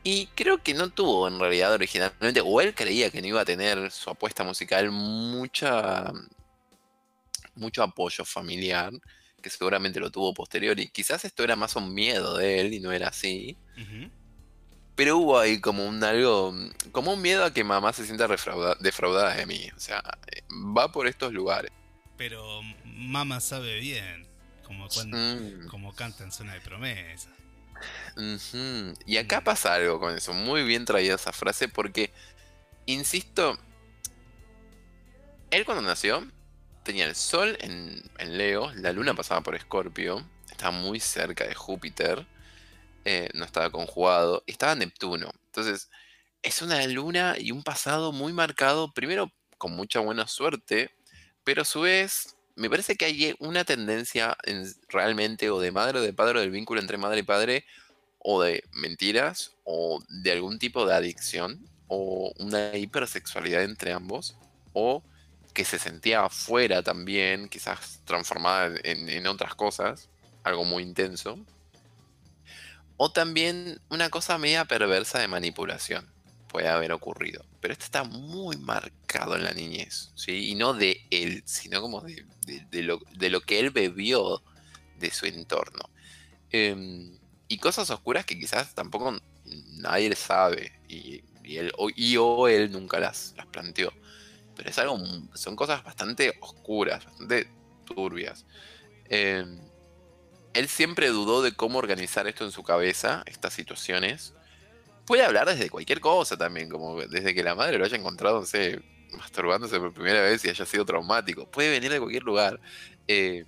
Y creo que no tuvo en realidad originalmente, o él creía que no iba a tener su apuesta musical mucha, mucho apoyo familiar, que seguramente lo tuvo posterior, y quizás esto era más un miedo de él y no era así. Pero hubo ahí como un algo, como un miedo a que mamá se sienta defraudada de mí. O sea, va por estos lugares. Pero mamá sabe bien, como, cuando, mm. como canta en Zona de Promesa. Y acá mm. pasa algo con eso, muy bien traída esa frase porque, insisto, él cuando nació tenía el sol en, en Leo, la luna pasaba por Escorpio, estaba muy cerca de Júpiter eh, no estaba conjugado, estaba Neptuno. Entonces, es una luna y un pasado muy marcado, primero con mucha buena suerte, pero a su vez me parece que hay una tendencia realmente o de madre o de padre, o del vínculo entre madre y padre, o de mentiras, o de algún tipo de adicción, o una hipersexualidad entre ambos, o que se sentía afuera también, quizás transformada en otras cosas, algo muy intenso. O también una cosa media perversa de manipulación puede haber ocurrido. Pero esto está muy marcado en la niñez, ¿sí? Y no de él, sino como de, lo, que él bebió de su entorno. Em, y cosas oscuras que quizás tampoco nadie sabe. Y, él, o, y o él nunca las, las planteó. Pero es algo, son cosas bastante oscuras, bastante turbias. Eh, él siempre dudó de cómo organizar esto en su cabeza, estas situaciones. Puede hablar desde cualquier cosa también, como desde que la madre lo haya encontrado, no sé, masturbándose por primera vez y haya sido traumático. Puede venir de cualquier lugar. Eh,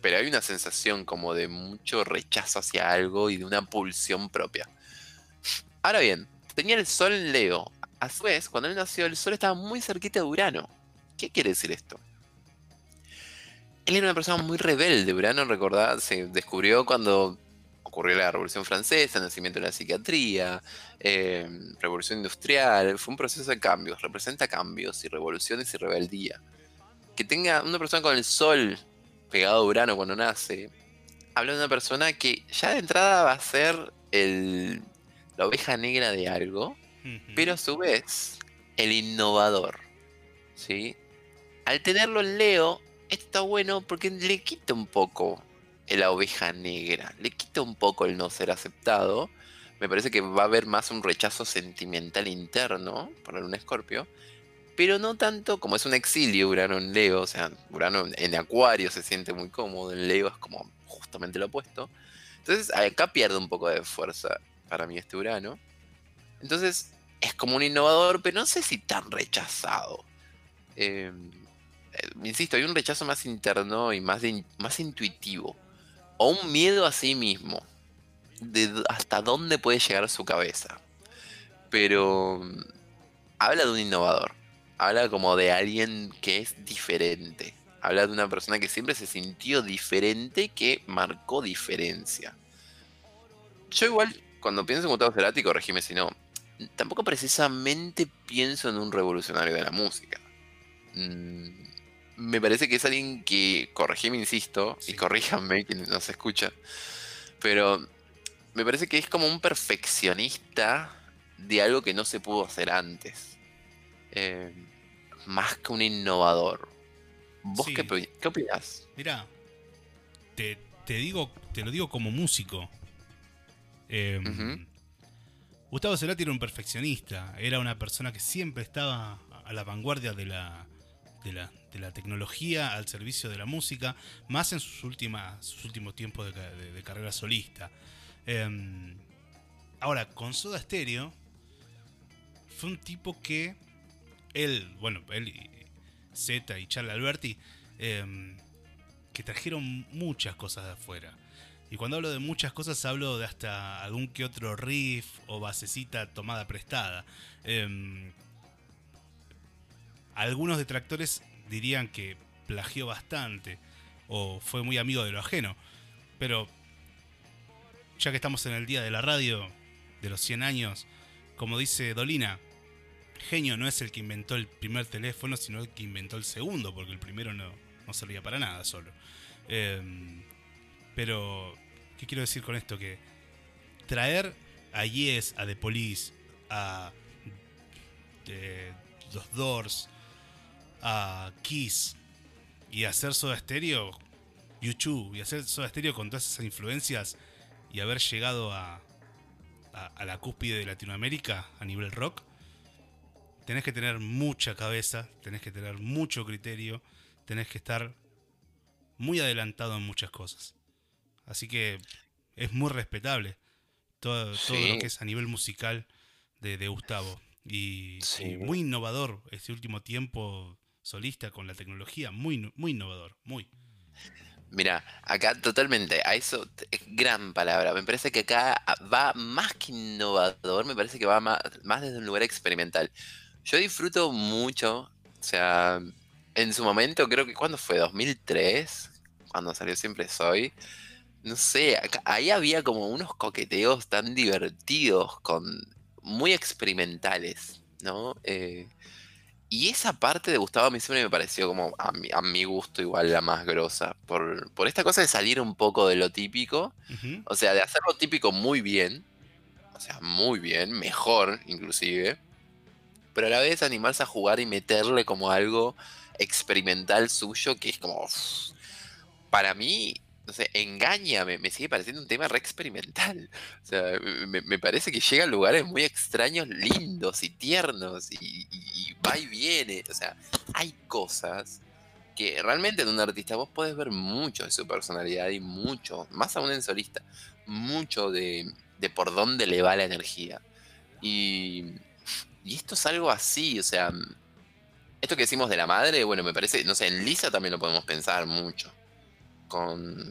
pero hay una sensación como de mucho rechazo hacia algo y de una pulsión propia. Ahora bien, tenía el sol en Leo. A su vez, cuando él nació, el sol estaba muy cerquita de Urano. ¿Qué quiere decir esto? Él era una persona muy rebelde. Urano, recordad, se descubrió cuando ocurrió la Revolución Francesa, el nacimiento de la psiquiatría, eh, Revolución Industrial. Fue un proceso de cambios, representa cambios y revoluciones y rebeldía. Que tenga una persona con el sol pegado a Urano cuando nace, habla de una persona que ya de entrada va a ser el, la oveja negra de algo, pero a su vez el innovador. ¿sí? Al tenerlo en Leo, está bueno porque le quita un poco la oveja negra, le quita un poco el no ser aceptado. Me parece que va a haber más un rechazo sentimental interno por un escorpio, pero no tanto como es un exilio Urano en Leo, o sea, Urano en Acuario se siente muy cómodo, en Leo es como justamente lo opuesto. Entonces acá pierde un poco de fuerza para mí este Urano. Entonces es como un innovador, pero no sé si tan rechazado. Eh, insisto, hay un rechazo más interno y más, más intuitivo. O un miedo a sí mismo. De hasta dónde puede llegar su cabeza. Pero mm, habla de un innovador. Habla como de alguien que es diferente. Habla de una persona que siempre se sintió diferente, que marcó diferencia. Yo igual, cuando pienso en Gustavo Cerati, corregime si no, tampoco precisamente pienso en un revolucionario de la música. Mm, me parece que es alguien que, corregime, insisto, y corríjanme quienes nos escuchan, pero me parece que es como un perfeccionista de algo que no se pudo hacer antes. Eh, más que un innovador. ¿Vos qué, qué opinas? Mira, te, digo, te lo digo como músico. Em, Gustavo Cerati era un perfeccionista, era una persona que siempre estaba a la vanguardia de la, de la, tecnología al servicio de la música, más en sus, últimas, sus últimos tiempos de, carrera solista. Em, ahora, con Soda Stereo, fue un tipo que él, bueno, él y Z y Charlie Alberti, em, que trajeron muchas cosas de afuera. Y cuando hablo de muchas cosas hablo de hasta algún que otro riff o basecita tomada prestada. Em, algunos detractores dirían que plagió bastante o fue muy amigo de lo ajeno. Pero ya que estamos en el día de la radio, de los 100 años, como dice Dolina, genio no es el que inventó el primer teléfono, sino el que inventó el segundo, porque el primero no, no servía para nada solo. Em, pero, ¿qué quiero decir con esto? Que traer a Yes, a The Police, a eh, los Doors, a Kiss y hacer Soda Stereo, YouTube, y hacer Soda Stereo con todas esas influencias y haber llegado a, a la cúspide de Latinoamérica a nivel rock, tenés que tener mucha cabeza, tenés que tener mucho criterio, tenés que estar muy adelantado en muchas cosas. Así que es muy respetable todo, todo lo que es a nivel musical de, Gustavo. Y, muy innovador este último tiempo solista con la tecnología, muy, muy innovador, muy. Mira, acá totalmente, a eso, gran palabra. Me parece que acá va más que innovador, me parece que va más, más desde un lugar experimental. Yo disfruto mucho, o sea, en su momento, creo que cuando fue 2003, cuando salió Siempre Soy, no sé, ahí había como unos coqueteos tan divertidos, con muy experimentales, ¿no? Eh, y esa parte de Gustavo a mí siempre me pareció como a mi, a mi gusto igual la más grosa, por, por, esta cosa de salir un poco de lo típico, o sea, de hacer lo típico muy bien, o sea, muy bien, mejor inclusive, pero a la vez animarse a jugar y meterle como algo experimental suyo que es como. para mí, no sé, engaña, me, sigue pareciendo un tema re experimental. O sea, me, parece que llega a lugares muy extraños, lindos y tiernos y, va y viene. O sea, hay cosas que realmente en un artista vos podés ver mucho de su personalidad y mucho, más aún en solista, mucho de, de por dónde le va la energía. Y y esto es algo así, o sea, esto que decimos de la madre, bueno, me parece, no sé, en Lisa también lo podemos pensar mucho. Con,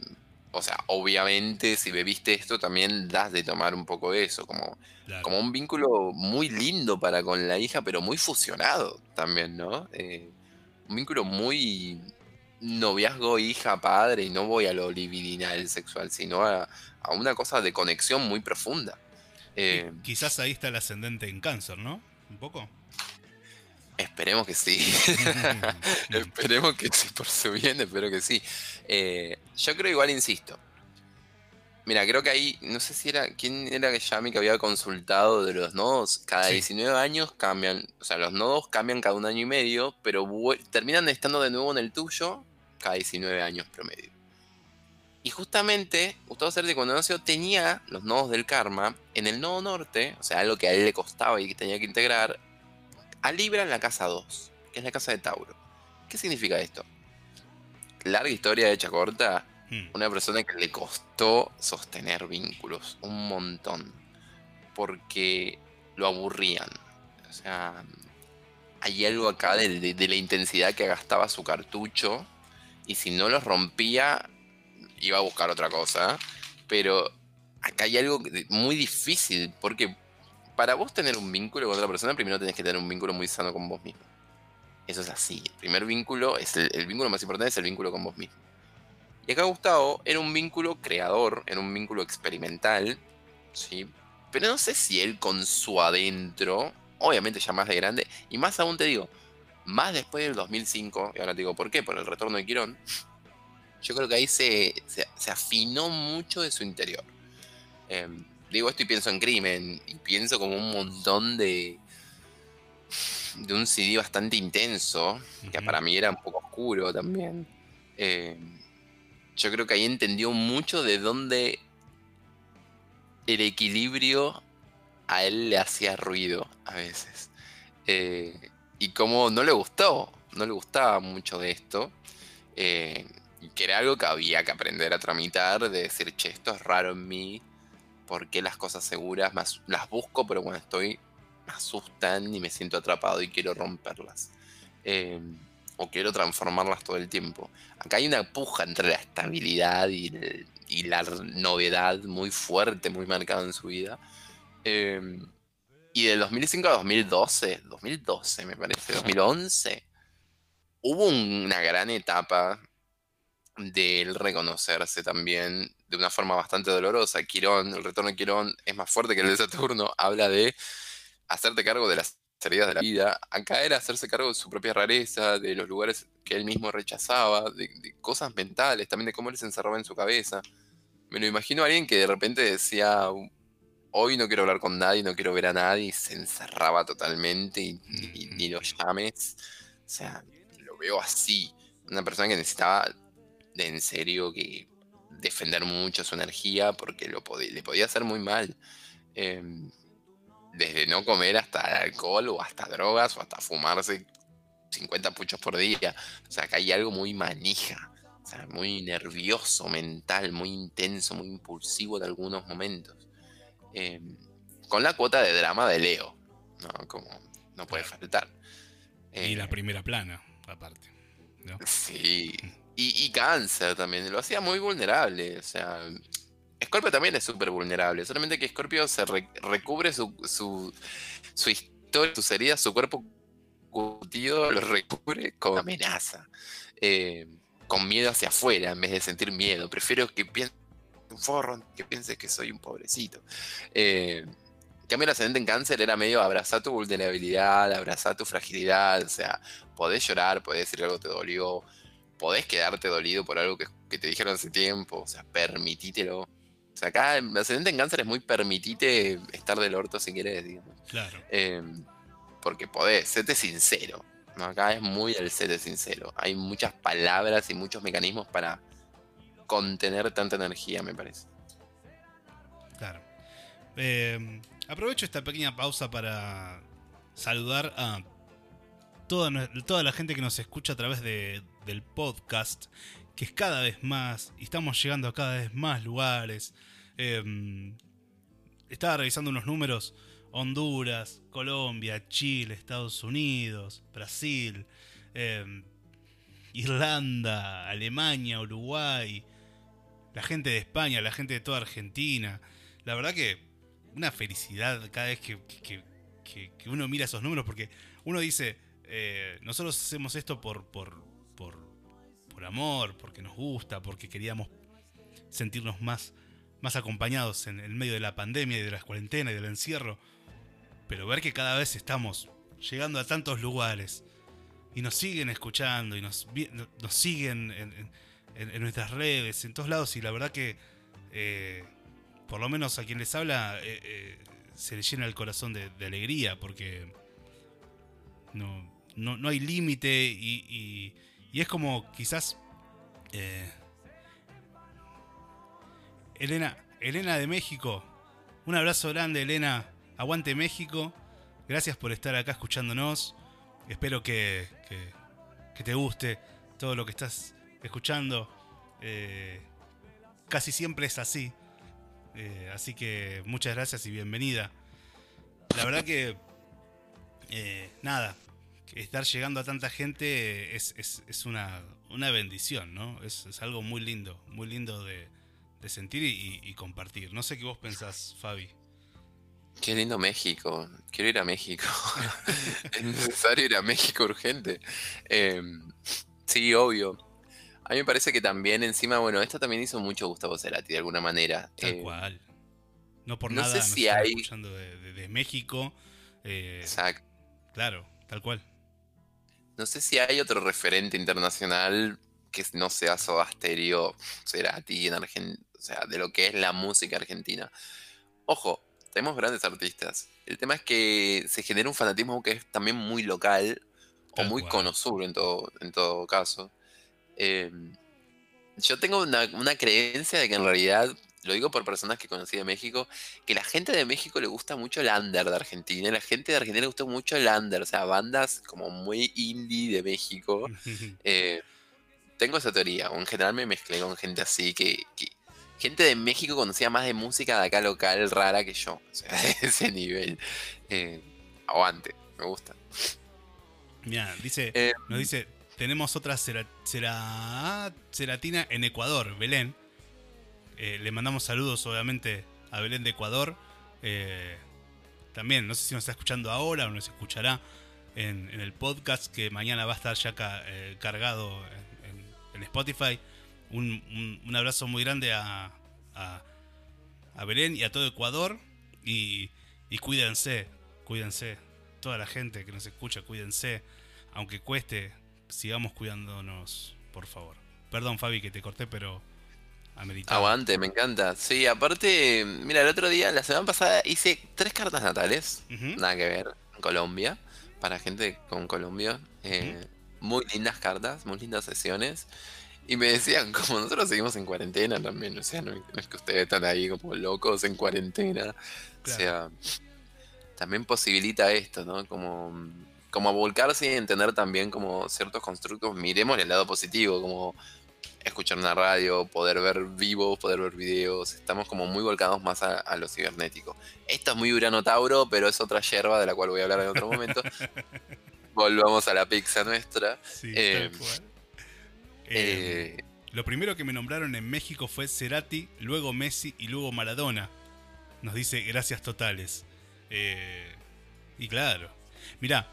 o sea, obviamente si bebiste esto también das de tomar un poco eso, como, como un vínculo muy lindo para con la hija, pero muy fusionado también, ¿no? Eh, un vínculo muy noviazgo hija-padre, y no voy a lo libidinal sexual, sino a, a una cosa de conexión muy profunda. Eh, quizás ahí está el ascendente en cáncer, ¿no? un poco? Esperemos que sí. esperemos que sí, por su bien, espero que sí. Eh, yo creo igual, insisto. Mira, creo que ahí, no sé si era, ¿quién era que Yami que había consultado de los nodos? Cada 19 años cambian, o sea, los nodos cambian cada un año y medio, pero terminan estando de nuevo en el tuyo cada 19 años promedio. Y justamente, Gustavo Cerati cuando nació tenía los nodos del karma en el nodo norte, o sea, algo que a él le costaba y que tenía que integrar, a Libra en la casa 2, que es la casa de Tauro. ¿Qué significa esto? Larga historia hecha corta, hmm. una persona que le costó sostener vínculos, un montón, porque lo aburrían. O sea, hay algo acá de, de la intensidad que gastaba su cartucho, y si no los rompía, iba a buscar otra cosa, pero acá hay algo muy difícil, porque para vos tener un vínculo con otra persona, primero tenés que tener un vínculo muy sano con vos mismo. Eso es así. El primer vínculo, es el, vínculo más importante es el vínculo con vos mismo. Y acá Gustavo era un vínculo creador, era un vínculo experimental, ¿sí? pero no sé si él con su adentro, obviamente ya más de grande, y más aún te digo, más después del 2005, y ahora te digo por qué, por el retorno de Quirón, yo creo que ahí se, se, afinó mucho de su interior. Em, digo esto y pienso en crimen, y pienso como un montón de, de un CD bastante intenso, que para mí era un poco oscuro también. Em, yo creo que ahí entendió mucho de dónde el equilibrio a él le hacía ruido a veces. Eh, y como no le gustó, no le gustaba mucho de esto. Eh, que era algo que había que aprender a tramitar, de decir, che, esto es raro en mí, porque las cosas seguras más, las busco, pero cuando estoy me asustan y me siento atrapado y quiero romperlas. Eh, o quiero transformarlas todo el tiempo. Acá hay una puja entre la estabilidad y, la novedad muy fuerte, muy marcada en su vida. Em, y del 2005 a 2012, 2012 me parece, 2011, hubo una gran etapa de él reconocerse también de una forma bastante dolorosa. Quirón, el retorno de Quirón es más fuerte que el de Saturno, habla de hacerte cargo de las heridas de la vida. Acá era hacerse cargo de su propia rareza, de los lugares que él mismo rechazaba, de, cosas mentales, también de cómo él se encerraba en su cabeza. Me lo imagino a alguien que de repente decía, hoy no quiero hablar con nadie, no quiero ver a nadie, y se encerraba totalmente y, ni lo llames. O sea, lo veo así. Una persona que necesitaba de en serio que defender mucho su energía porque lo le podía hacer muy mal. Em, desde no comer hasta alcohol o hasta drogas o hasta fumarse 50 puchos por día. O sea, que hay algo muy manija, o sea, muy nervioso, mental, muy intenso, muy impulsivo en algunos momentos. Em, con la cuota de drama de Leo, ¿no? Como no puede faltar. y la eh, primera plana, aparte. Sí. Y, y, cáncer también, lo hacía muy vulnerable. O sea, Scorpio también es súper vulnerable, solamente que Scorpio se recubre su, su, su, historia, sus heridas, su cuerpo curtido lo recubre con amenaza, eh, con miedo hacia afuera en vez de sentir miedo. Prefiero que piense un forro, que piense que soy un pobrecito. Eh, cambio, el ascendente en cáncer era medio abrazar tu vulnerabilidad, abrazar tu fragilidad, o sea, podés llorar, podés decir algo te dolió, podés quedarte dolido por algo que, que te dijeron hace tiempo, o sea, permitítelo. O sea, acá el ascendente en cáncer es muy permitite estar del orto si quieres, digamos. Claro. Em, porque podés, sete sincero. Acá es muy el sete sincero. Hay muchas palabras y muchos mecanismos para contener tanta energía, me parece. Claro. Em, aprovecho esta pequeña pausa para saludar a toda, toda la gente que nos escucha a través de, del podcast que es cada vez más, y estamos llegando a cada vez más lugares. Em, estaba revisando unos números, Honduras, Colombia, Chile, Estados Unidos, Brasil, em, Irlanda, Alemania, Uruguay, la gente de España, la gente de toda Argentina. La verdad que una felicidad cada vez que, uno mira esos números, porque uno dice, eh, nosotros hacemos esto por, por, por amor, porque nos gusta, porque queríamos sentirnos más, más acompañados en el medio de la pandemia y de las cuarentenas y del encierro. Pero ver que cada vez estamos llegando a tantos lugares y nos siguen escuchando y nos, nos siguen en, nuestras redes, en todos lados, y la verdad que, eh, por lo menos a quien les habla, eh, eh, se le llena el corazón de, alegría, porque no, no, hay límite y es como quizás... Eh, Elena, Elena de México. Un abrazo grande, Elena. Aguante México. Gracias por estar acá escuchándonos. Espero que, que, te guste todo lo que estás escuchando. Eh, casi siempre es así. Eh, así que muchas gracias y bienvenida. La verdad que... nada, estar llegando a tanta gente es, una, bendición, ¿no? Es, algo muy lindo, muy lindo de, sentir y, compartir. No sé qué vos pensás, Fabi. Qué lindo México. Quiero ir a México. es necesario ir a México urgente. Em, sí, obvio. A mí me parece que también encima, bueno, esto también hizo mucho Gustavo Cerati de alguna manera. Tal em, cual. No por nada sé si hay... escuchando de, México. Eh, Exacto. Claro, tal cual. No sé si hay otro referente internacional que no sea Soda Stereo, Cerati en Argentina, o sea, de lo que es la música argentina. Ojo, tenemos grandes artistas. El tema es que se genera un fanatismo que es también muy local o muy conocido en todo, en todo caso. Em, yo tengo una, una, creencia de que en realidad, lo digo por personas que conocí de México, que la gente de México le gusta mucho el under de Argentina. La gente de Argentina le gusta mucho el under, o sea, bandas como muy indie de México. Eh, tengo esa teoría, en general me mezclé con gente así que, gente de México conocía más de música de acá local rara que yo. O sea, de ese nivel. Eh, aguante, me gusta. Mira, dice, eh, nos dice, tenemos otra ceratina en Ecuador, Belén. Eh, le mandamos saludos, obviamente, a Belén de Ecuador. también, no sé si nos está escuchando ahora o nos escuchará en, el podcast que mañana va a estar ya cargado en Spotify. Un, abrazo muy grande a, a, Belén y a todo Ecuador. Y, y cuídense, cuídense. Toda la gente que nos escucha, cuídense. Aunque cueste, sigamos cuidándonos, por favor. Perdón, Fabi, que te corté, pero Aguante, me encanta. Sí, aparte, mira, el otro día, la semana pasada, hice tres cartas natales. Nada que ver, en Colombia. Para gente con Colombia. Eh, muy lindas cartas, muy lindas sesiones. Y me decían, como nosotros seguimos en cuarentena también, o sea, no, es que ustedes están ahí como locos en cuarentena. O sea, también posibilita esto, ¿no? Como, como volcarse y entender también como ciertos constructos, miremos el lado positivo, como escuchar una radio, poder ver vivos, poder ver videos, estamos como muy volcados más a, lo cibernético. Esto es muy Urano Tauro, pero es otra yerba de la cual voy a hablar en otro momento. Volvamos a la pizza nuestra. Sí, eh, eh, lo primero que me nombraron en México fue Cerati, luego Messi y luego Maradona. Nos dice gracias totales. Eh, y claro. Mirá,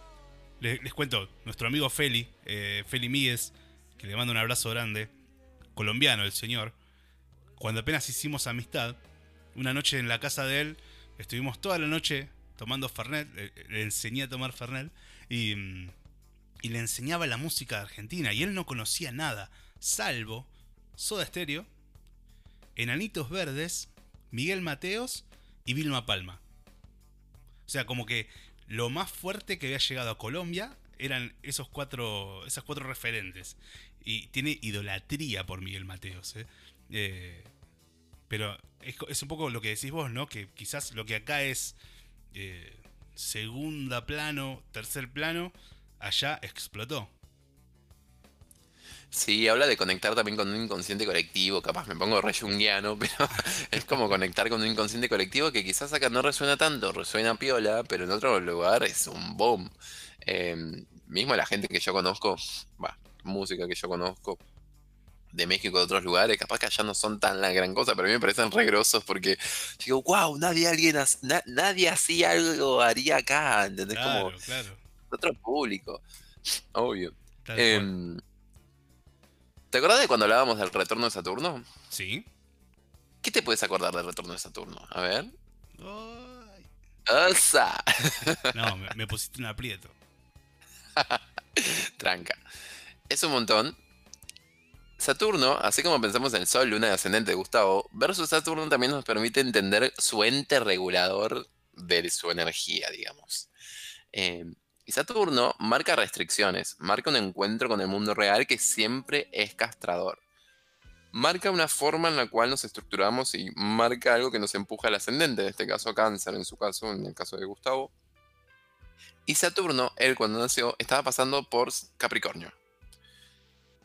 les, cuento, nuestro amigo Feli, eh, Feli Míguez, que le mando un abrazo grande, colombiano el señor, cuando apenas hicimos amistad, una noche en la casa de él, estuvimos toda la noche tomando Fernet, le, enseñé a tomar Fernet y... Y le enseñaba la música argentina y él no conocía nada, salvo Soda Stereo, Enanitos Verdes, Miguel Mateos y Vilma Palma. O sea, como que lo más fuerte que había llegado a Colombia eran esos cuatro, esas cuatro referentes. Y tiene idolatría por Miguel Mateos. ¿eh? Eh, pero es, un poco lo que decís vos, ¿no? Que quizás lo que acá es eh, segunda plano, tercer plano, allá explotó. Sí, habla de conectar también con un inconsciente colectivo. Capaz me pongo re pero es como conectar con un inconsciente colectivo que quizás acá no resuena tanto, resuena piola, pero en otro lugar es un boom. Em, mismo la gente que yo conozco, música que yo conozco de México de otros lugares, capaz que allá no son tan la gran cosa, pero a mí me parecen re porque digo, wow, nadie, alguien, nadie hacía algo, haría acá, ¿entendés? como, claro otro público. Obvio. Em, ¿Te acordás de cuando hablábamos del retorno de Saturno? Sí. ¿Qué te puedes acordar del retorno de Saturno? A ver. no, me, pusiste un aprieto. Tranca. Es un montón. Saturno, así como pensamos en el Sol, Luna y Ascendente de Gustavo, versus Saturno también nos permite entender su ente regulador de su energía, digamos. Eh, y Saturno marca restricciones, marca un encuentro con el mundo real que siempre es castrador. Marca una forma en la cual nos estructuramos y marca algo que nos empuja al ascendente, en este caso cáncer, en su caso, en el caso de Gustavo. Y Saturno, él cuando nació, estaba pasando por Capricornio.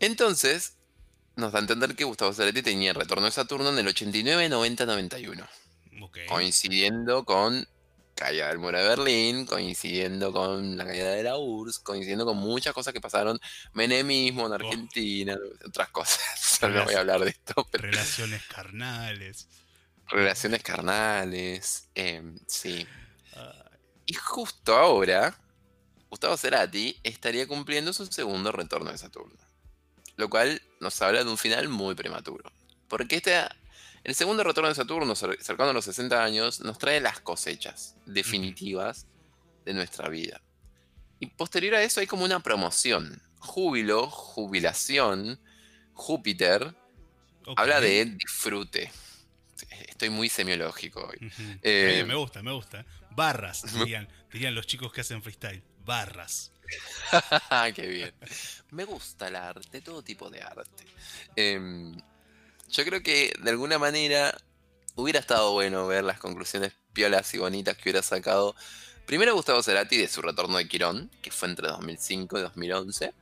Entonces, nos da a entender que Gustavo Ceretti tenía el retorno de Saturno en el 89, 90, 91. Coincidiendo con caída del muro de Berlín, coincidiendo con la caída de la URSS, coincidiendo con muchas cosas que pasaron, menemismo en oh. Argentina, otras cosas. no voy a hablar de esto. Relaciones carnales. Relaciones carnales, em, sí. Y justo ahora, Gustavo Cerati estaría cumpliendo su segundo retorno de Saturno. Lo cual nos habla de un final muy prematuro. Porque esta El segundo retorno de Saturno, cercano a los 60 años, nos trae las cosechas definitivas de nuestra vida. Y posterior a eso hay como una promoción. Júbilo, jubilación, Júpiter, habla de disfrute. Estoy muy semiológico hoy. Eh, me gusta, me gusta. Barras, dirían, dirían los chicos que hacen freestyle. Barras. Qué bien. Me gusta el arte, todo tipo de arte. Em, yo creo que de alguna manera hubiera estado bueno ver las conclusiones piolas y bonitas que hubiera sacado. Primero Gustavo Cerati de su retorno de Quirón, que fue entre 2005 y 2011.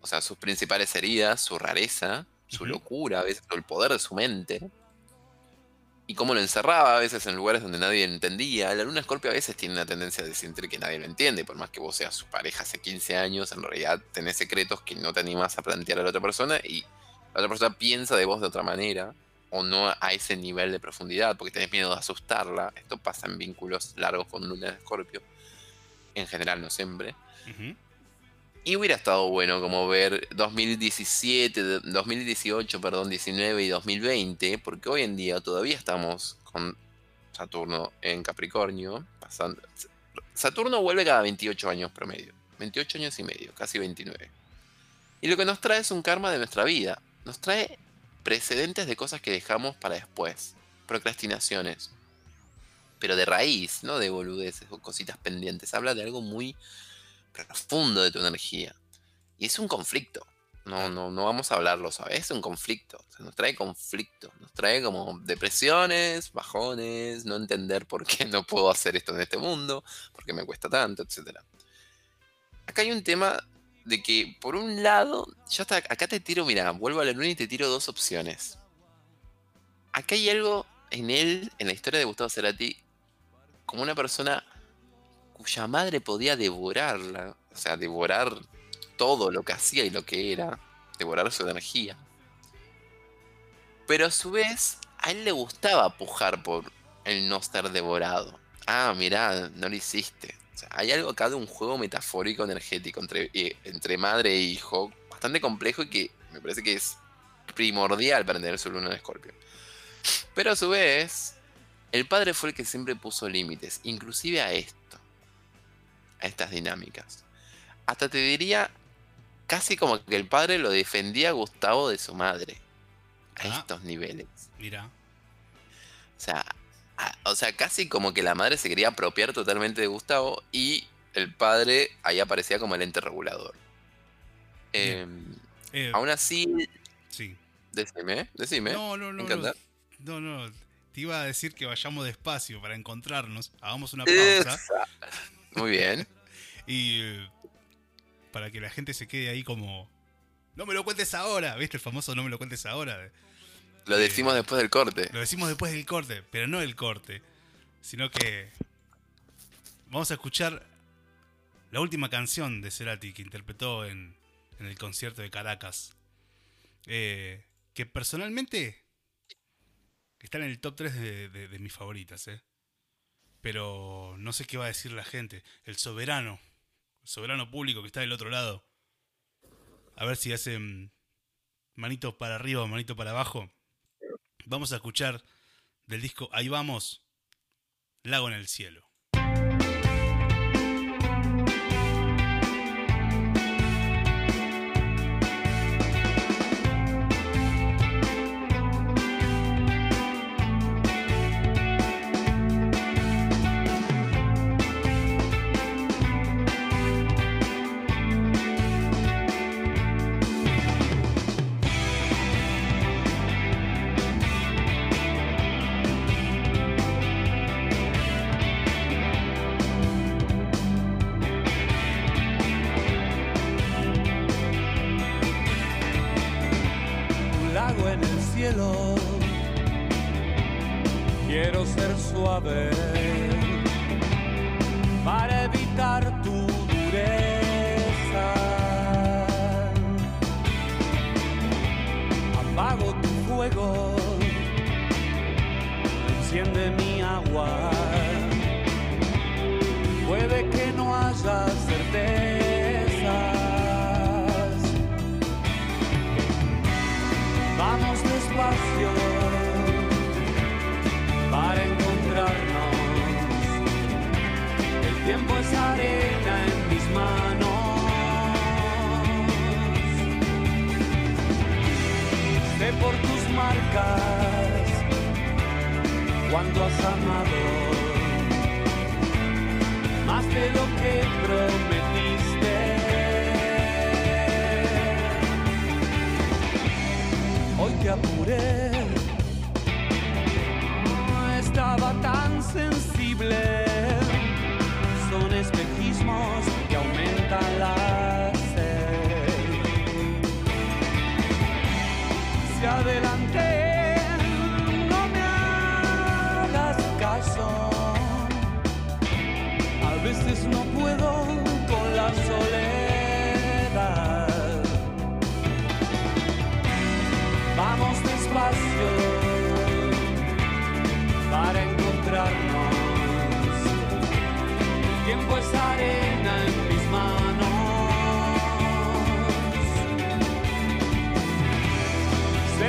O sea, sus principales heridas, su rareza, su locura, a veces el poder de su mente y cómo lo encerraba a veces en lugares donde nadie entendía. La luna escorpio a veces tiene una tendencia de sentir que nadie lo entiende, por más que vos seas su pareja hace 15 años, en realidad tenés secretos que no te animas a plantear a la otra persona y la otra persona piensa de vos de otra manera o no a ese nivel de profundidad porque tenés miedo de asustarla. Esto pasa en vínculos largos con luna de escorpio, en general no siempre. Y hubiera estado bueno como ver 2017, 2018, perdón, 19 y 2020, porque hoy en día todavía estamos con Saturno en Capricornio, pasando. Saturno vuelve cada 28 años promedio, 28 años y medio, casi 29. Y lo que nos trae es un karma de nuestra vida, nos trae precedentes de cosas que dejamos para después, procrastinaciones, pero de raíz, no de boludeces o cositas pendientes, habla de algo muy profundo de tu energía. Y es un conflicto. No, no, no vamos a hablarlo, ¿sabes? Es un conflicto. nos trae conflicto. Nos trae como depresiones, bajones, no entender por qué no puedo hacer esto en este mundo, por qué me cuesta tanto, etc. Acá hay un tema de que, por un lado, yo hasta acá te tiro, mira, vuelvo a la luna y te tiro dos opciones. Acá hay algo en él, en la historia de Gustavo Cerati, como una persona cuya madre podía devorarla, o sea, devorar todo lo que hacía y lo que era, devorar su energía. Pero a su vez, a él le gustaba pujar por el no ser devorado. Ah, mirá, no lo hiciste. hay algo acá de un juego metafórico energético entre, eh, entre madre e hijo, bastante complejo y que me parece que es primordial para entender su luna de escorpio. Pero a su vez, el padre fue el que siempre puso límites, inclusive a esto a estas dinámicas. Hasta te diría casi como que el padre lo defendía a Gustavo de su madre. A ah. estos niveles. Mira. O sea, o sea, casi como que la madre se quería apropiar totalmente de Gustavo y el padre ahí aparecía como el ente regulador. Em, eh, aún así. Sí. Decime, decime. No, no, no. No, no, Te iba a decir que vayamos despacio para encontrarnos. Hagamos una pausa. Muy bien. Y eh, para que la gente se quede ahí como... No me lo cuentes ahora, ¿viste? El famoso no me lo cuentes ahora. Lo decimos después del corte. Lo decimos después del corte, pero no el corte. Sino que vamos a escuchar la última canción de Cerati que interpretó en, el concierto de Caracas. Eh, que personalmente está en el top 3 de, de mis favoritas. ¿eh? pero no sé qué va a decir la gente. El soberano, soberano público que está del otro lado. A ver si hacen manito para arriba o manito para abajo. Vamos a escuchar del disco Ahí vamos, Lago en el cielo.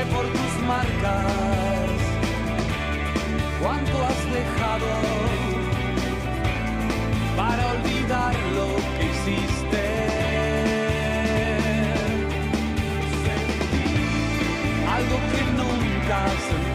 Por tus marcas cuánto has dejado para olvidar lo que hiciste. algo que nunca sentiste.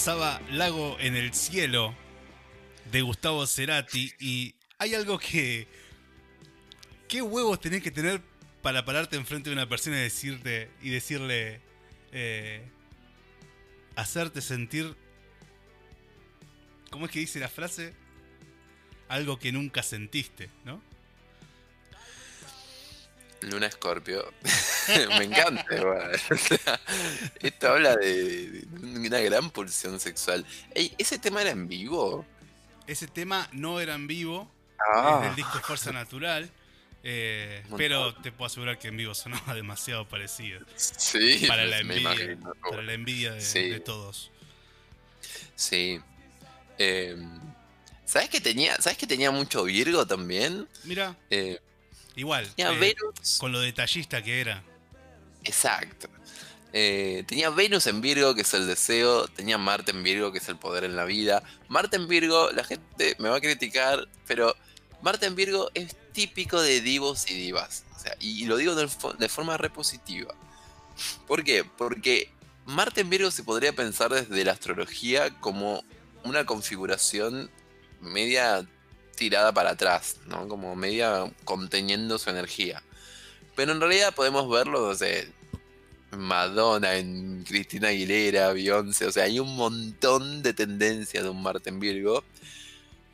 Pasaba Lago en el cielo de Gustavo Cerati y hay algo que... ¿Qué huevos tenés que tener para pararte enfrente de una persona y decirte y decirle eh, hacerte sentir ¿cómo es que dice la frase? Algo que nunca sentiste, ¿no? Luna Escorpio. Me encanta, esto habla de, una gran pulsión sexual. ¿Ese tema era en vivo? Ese tema no era en vivo. Ah. Es del disco Fuerza Natural. Eh, pero te puedo asegurar que en vivo sonaba demasiado parecido. Sí, para la envidia, para la envidia de, todos. Sí. Em, ¿Sabes que tenía, ¿sabes que tenía mucho Virgo también? Mira. Eh, Igual. Tenía eh, Con lo detallista que era. Exacto. Eh, tenía Venus en Virgo, que es el deseo. Tenía Marte en Virgo, que es el poder en la vida. Marte en Virgo, la gente me va a criticar, pero Marte en Virgo es típico de divos y divas. y, lo digo de, de, forma repositiva. ¿Por qué? Porque Marte en Virgo se podría pensar desde la astrología como una configuración media tirada para atrás, ¿no? Como media conteniendo su energía. Pero en realidad podemos verlo, no sé, Madonna, en Cristina Aguilera, Beyoncé, o sea, hay un montón de tendencias de un Marte en Virgo.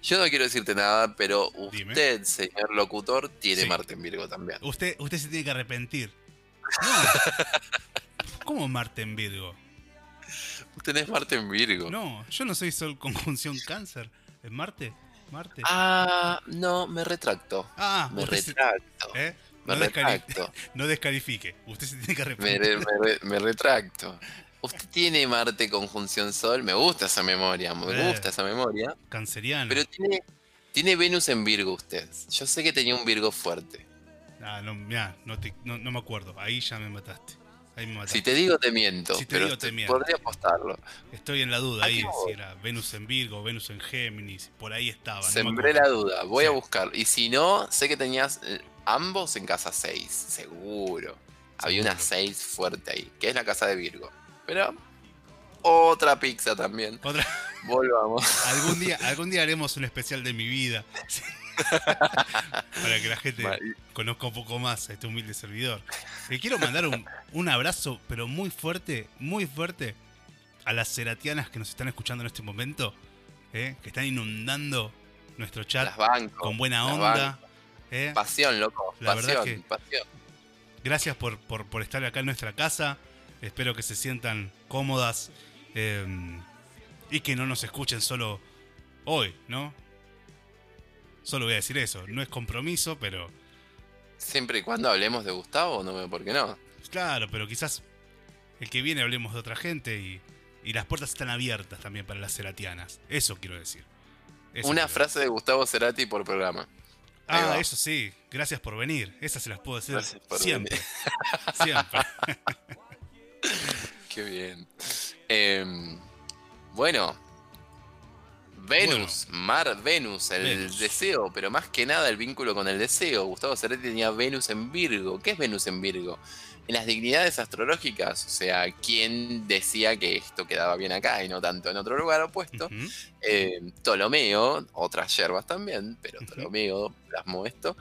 Yo no quiero decirte nada, pero usted, señor locutor, tiene Marte en Virgo también. Usted, usted se tiene que arrepentir. ¿Cómo Marte en Virgo? Usted es Marte en Virgo. No, yo no soy Sol conjunción Cáncer. ¿Es Marte? Marte. Ah, no, me retracto. Ah, me retracto. ¿eh? Me no retracto. no descalifique. Usted se tiene que arrepentir. Me, retracto. Usted tiene Marte conjunción Sol. Me gusta esa memoria. Me eh, gusta esa memoria. Canceriano. Pero tiene, tiene Venus en Virgo usted. Yo sé que tenía un Virgo fuerte. Ah, no, mira, no, no me acuerdo. Ahí ya me mataste. Si te digo, te miento. Si te digo, te miento. Podría apostarlo. Estoy en la duda ahí, si era Venus en Virgo, Venus en Géminis, por ahí estaba. Sembré la duda, voy a buscar. Y si no, sé que tenías eh, ambos en casa 6, seguro. Había una 6 fuerte ahí, que es la casa de Virgo. Pero otra pizza también. Otra. Volvamos. algún día, algún día haremos un especial de mi vida. Para que la gente conozca un poco más a este humilde servidor. Le quiero mandar un, abrazo, pero muy fuerte, muy fuerte, a las seratianas que nos están escuchando en este momento, ¿eh? que están inundando nuestro chat con buena onda. ¿eh? Pasión, loco. La verdad que, Gracias por, estar acá en nuestra casa. Espero que se sientan cómodas eh, y que no nos escuchen solo hoy, ¿no? Solo voy a decir eso. No es compromiso, pero. Siempre y cuando hablemos de Gustavo, no veo por qué no. Claro, pero quizás el que viene hablemos de otra gente y, las puertas están abiertas también para las ceratianas. Eso quiero decir. Una frase de Gustavo Cerati por programa. Ah, eso sí. Gracias por venir. Esas se las puedo decir siempre. siempre. Qué bien. Em, bueno, Venus, Mar, Venus, el deseo, pero más que nada el vínculo con el deseo. Gustavo Cerati tenía Venus en Virgo. ¿Qué es Venus en Virgo? En las dignidades astrológicas, o sea, ¿quién decía que esto quedaba bien acá y no tanto en otro lugar opuesto? Eh, Ptolomeo, otras yerbas también, pero Ptolomeo plasmó esto.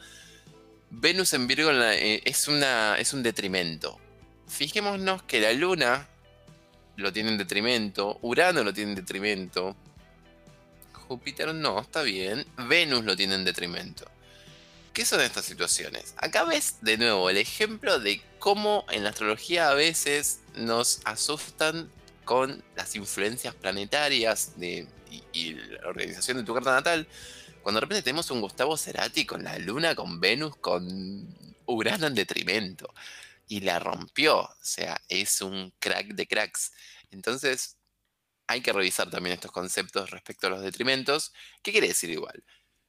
Venus en Virgo eh, es, una, es un detrimento. Fijémonos que la Luna lo tiene en detrimento, Urano lo tiene en detrimento, Júpiter no, está bien. Venus lo tiene en detrimento. ¿Qué son estas situaciones? Acá ves de nuevo el ejemplo de cómo en la astrología a veces nos asustan con las influencias planetarias y, la organización de tu carta natal. Cuando de repente tenemos un Gustavo Cerati con la Luna, con Venus, con Urano en detrimento. Y la rompió. O sea, es un crack de cracks. Entonces, hay que revisar también estos conceptos respecto a los detrimentos. ¿Qué quiere decir igual?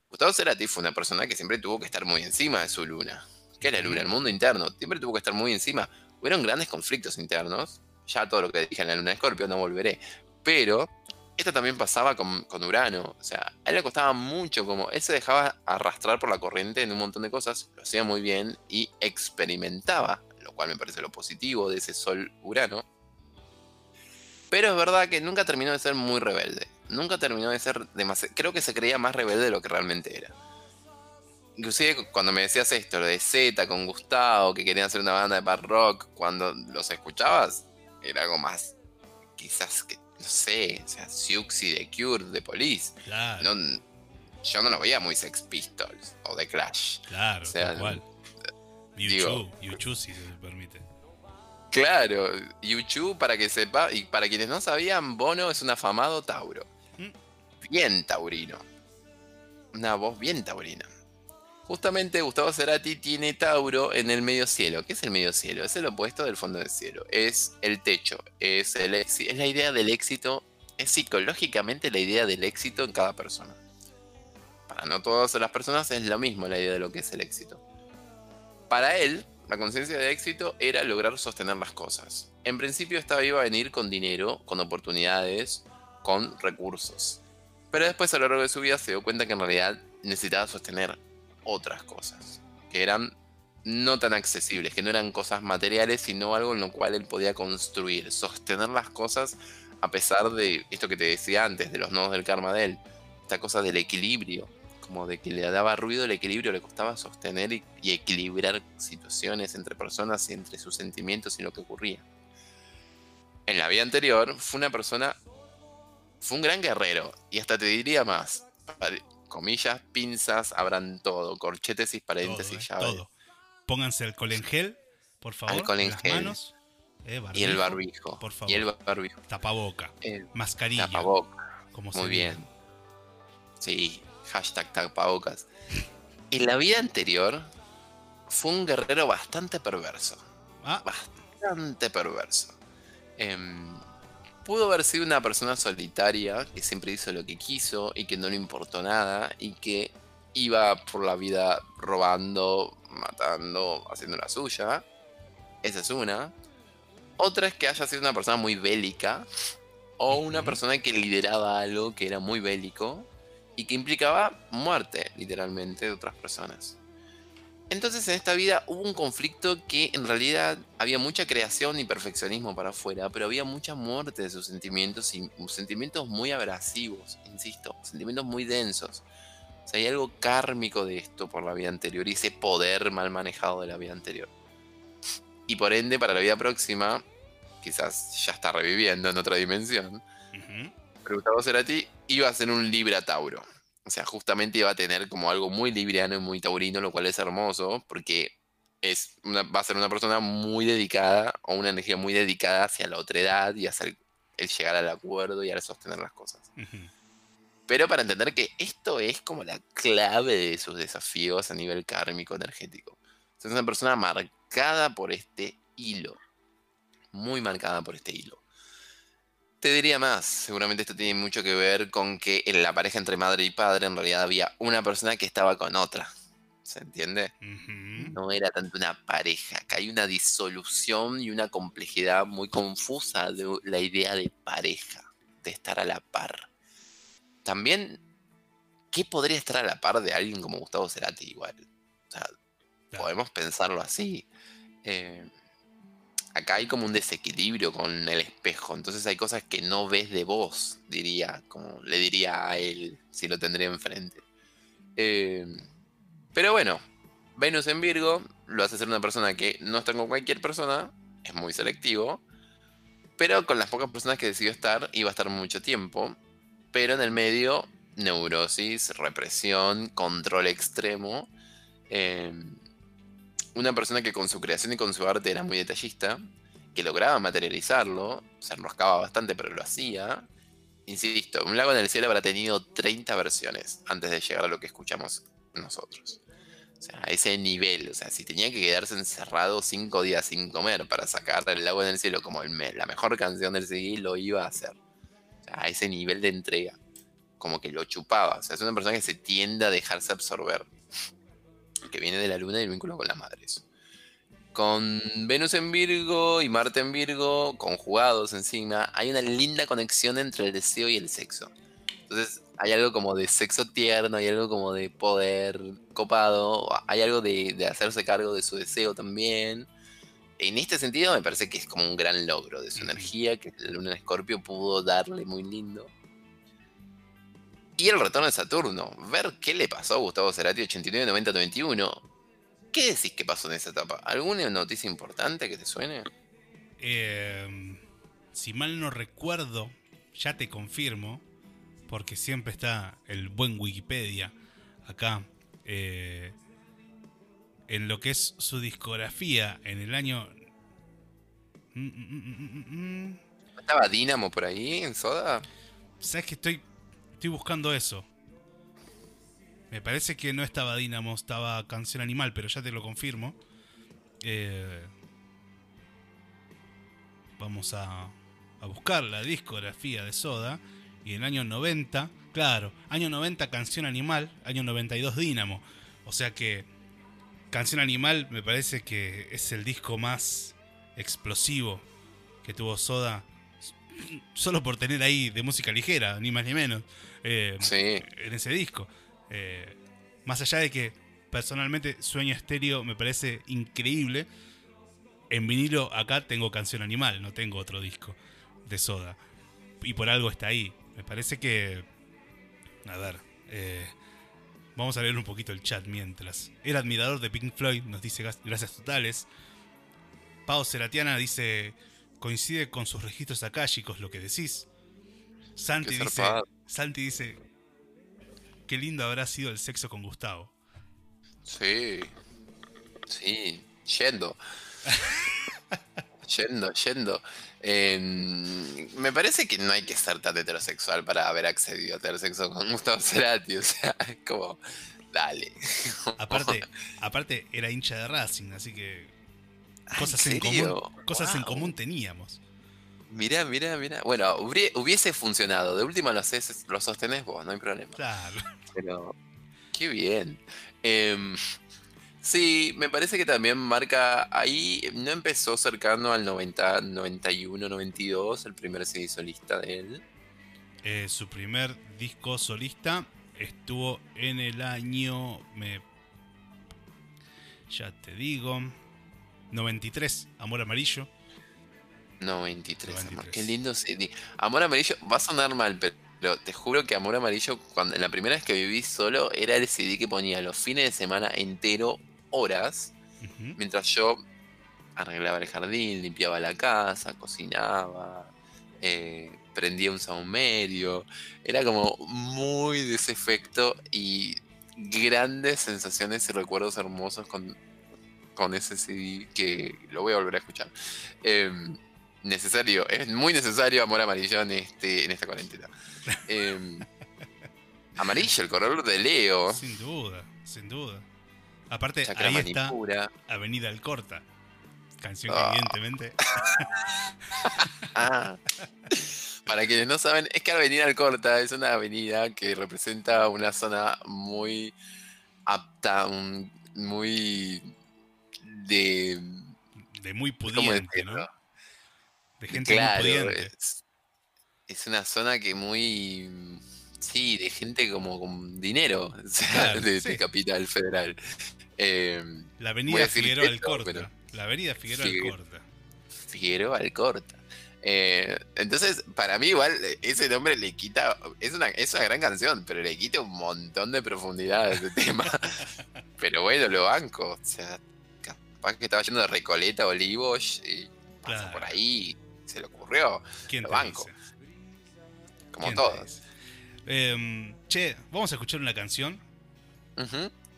Gustavo Cerati fue una persona que siempre tuvo que estar muy encima de su luna. ¿Qué es la luna? El mundo interno. Siempre tuvo que estar muy encima. Hubieron grandes conflictos internos. Ya todo lo que dije en la luna de Escorpio no volveré. Pero esto también pasaba con, con, Urano. O sea, a él le costaba mucho como... Él se dejaba arrastrar por la corriente en un montón de cosas. Lo hacía muy bien y experimentaba. Lo cual me parece lo positivo de ese Sol Urano pero es verdad que nunca terminó de ser muy rebelde. Nunca terminó de ser demasiado... Creo que se creía más rebelde de lo que realmente era. Inclusive cuando me decías esto, lo de Z con Gustavo, que querían hacer una banda de pop rock, cuando los escuchabas, era algo más, quizás que, no sé, o sea, Siuxi de Cure, de Police. Claro. yo no lo veía muy Sex Pistols o de Clash. Claro, o sea, igual. YouTube, si se permite. Claro, YouTube, para que sepa, y para quienes no sabían, Bono es un afamado Tauro. Mm. Bien taurino. Una voz bien taurina. Justamente Gustavo Cerati tiene Tauro en el medio cielo. ¿Qué es el medio cielo? Es el opuesto del fondo del cielo. Es el techo. Es, el es la idea del éxito. Es psicológicamente la idea del éxito en cada persona. Para no todas las personas es lo mismo la idea de lo que es el éxito. Para él, la conciencia de éxito era lograr sostener las cosas. En principio esta iba a venir con dinero, con oportunidades, con recursos. Pero después a lo largo de su vida se dio cuenta que en realidad necesitaba sostener otras cosas, que eran no tan accesibles, que no eran cosas materiales, sino algo en lo cual él podía construir, sostener las cosas a pesar de esto que te decía antes, de los nodos del karma de él. esta cosa del equilibrio, como de que le daba ruido el equilibrio, le costaba sostener y, equilibrar situaciones entre personas y entre sus sentimientos y lo que ocurría. En la vida anterior fue una persona, fue un gran guerrero, y hasta te diría más, comillas, pinzas, abran todo, corchetes y paréntesis, y llaves. Todo. Pónganse alcohol en gel, por favor. Alcohol en gel. Manos, eh, y el barbijo. Por favor. Y el barbijo. Tapaboca. mascarilla. Tapaboca. Como Muy bien. Sí, hashtag tapabocas. En la vida anterior fue un guerrero bastante perverso. Ah. Bastante perverso. Em, pudo haber sido una persona solitaria que siempre hizo lo que quiso y que no le importó nada y que iba por la vida robando, matando, haciendo la suya. Esa es una. Otra es que haya sido una persona muy bélica o una persona que lideraba algo que era muy bélico y que implicaba muerte, literalmente, de otras personas. Entonces en esta vida hubo un conflicto que en realidad había mucha creación y perfeccionismo para afuera, pero había mucha muerte de sus sentimientos y sentimientos muy abrasivos, insisto, sentimientos muy densos. O sea, hay algo kármico de esto por la vida anterior y ese poder mal manejado de la vida anterior. Y por ende, para la vida próxima, quizás ya está reviviendo en otra dimensión, pero Gustavo Cerati iba a ser un Libra Tauro. O sea, justamente iba a tener como algo muy libriano y muy taurino, lo cual es hermoso, porque es va a ser una persona muy dedicada, o una energía muy dedicada hacia la otra edad y hacia el, llegar al acuerdo y al sostener las cosas. Pero para entender que esto es como la clave de sus desafíos a nivel kármico energético. es una persona marcada por este hilo. Muy marcada por este hilo. Te diría más, seguramente esto tiene mucho que ver con que en la pareja entre madre y padre en realidad había una persona que estaba con otra. ¿Se entiende? No era tanto una pareja, que hay una disolución y una complejidad muy confusa de la idea de pareja, de estar a la par. También, ¿qué podría estar a la par de alguien como Gustavo Cerati igual? O sea, podemos pensarlo así. Eh, acá hay como un desequilibrio con el espejo, entonces hay cosas que no ves de vos, diría, como le diría a él si lo tendría enfrente. Em, pero bueno, Venus en Virgo lo hace ser una persona que no está con cualquier persona, es muy selectivo, pero con las pocas personas que decidió estar iba a estar mucho tiempo, pero en el medio neurosis, represión, control extremo. Em, una persona que con su creación y con su arte era muy detallista, que lograba materializarlo, se enroscaba bastante, pero lo hacía. Insisto, Un lago en el cielo habrá tenido 30 versiones antes de llegar a lo que escuchamos nosotros. O sea, a ese nivel, o sea, si tenía que quedarse encerrado 5 días sin comer para sacar el lago en el cielo como el la mejor canción del CD, lo iba a hacer. O sea, a ese nivel de entrega. Como que lo chupaba. O sea, es una persona que se tiende a dejarse absorber que viene de la luna y el vínculo con las madres. Con Venus en Virgo y Marte en Virgo conjugados encima, hay una linda conexión entre el deseo y el sexo. Entonces hay algo como de sexo tierno, hay algo como de poder copado, hay algo de, de hacerse cargo de su deseo también. En este sentido me parece que es como un gran logro de su energía que la luna en Escorpio pudo darle muy lindo. Y el retorno de Saturno. Ver qué le pasó a Gustavo Cerati 89, 90, 91. ¿Qué decís que pasó en esa etapa? ¿Alguna noticia importante que te suene? Em, si mal no recuerdo, ya te confirmo, porque siempre está el buen Wikipedia acá, eh, en lo que es su discografía en el año... Mm, mm, mm, ¿Estaba Dynamo por ahí en Soda? ¿Sabes que estoy Estoy buscando eso. Me parece que no estaba Dynamo, estaba Canción Animal, pero ya te lo confirmo. Eh, vamos a, a, buscar la discografía de Soda. Y en el año 90, claro, año 90 Canción Animal, año 92 Dynamo. O sea que Canción Animal me parece que es el disco más explosivo que tuvo Soda. Solo por tener ahí de música ligera, ni más ni menos. Eh, en ese disco. Eh, más allá de que personalmente Sueño Estéreo me parece increíble, en vinilo acá tengo Canción Animal, no tengo otro disco de Soda. Y por algo está ahí. Me parece que A ver, eh, vamos a leer un poquito el chat mientras. Era admirador de Pink Floyd, nos dice gracias totales. Pau Seratiana dice, coincide con sus registros akáshicos lo que decís. Santi dice, Santi dice, qué lindo habrá sido el sexo con Gustavo. Sí, sí, yendo. yendo, yendo. Em, me parece que no hay que ser tan heterosexual para haber accedido a tener sexo con Gustavo Cerati. O sea, es como, dale. Aparte, aparte era hincha de Racing, así que cosas, en, común, cosas en común teníamos. Mirá, mirá, mirá. Bueno, hubiese funcionado. De última lo, haces, lo sostenés vos, no hay problema. Claro. Pero, qué bien. Eh, Sí, me parece que también marca ahí, no empezó cercano al 90, 91, 92, el primer CD solista de él. Eh, su primer disco solista estuvo en el año, me, ya te digo, 93, Amor Amarillo. 93, Amor, qué lindo CD. Amor Amarillo va a sonar mal, pero te juro que Amor Amarillo, cuando, la primera vez que viví solo, era el CD que ponía los fines de semana entero horas, mientras yo arreglaba el jardín, limpiaba la casa, cocinaba, eh, prendía un sound medio. Era como muy de ese efecto y grandes sensaciones y recuerdos hermosos con, con ese CD que lo voy a volver a escuchar. Em, necesario, es muy necesario Amor Amarillo en, este, en esta cuarentena. Em, amarillo, el color de Leo. Sin duda, sin duda. Aparte, ahí está Avenida Alcorta. Canción que ah. evidentemente. Ah. Para quienes no saben, es que Avenida Alcorta es una avenida que representa una zona muy apta, muy de. De muy pudiente, ¿no? De gente muy pudiente. es una zona que muy Sí, de gente como con dinero, o sea, de, Capital Federal. Em, la avenida Figueroa Alcorta. La avenida Figueroa Alcorta. Figueroa Alcorta. Eh, entonces, para mí igual ese nombre le quita, es una, es una gran canción, pero le quita un montón de profundidad a ese tema. pero bueno, lo banco. O sea, capaz que estaba yendo de Recoleta, Olivos y pasó por ahí, se le ocurrió. ¿Quién lo banco. Como todos. Em, che, vamos a escuchar una canción.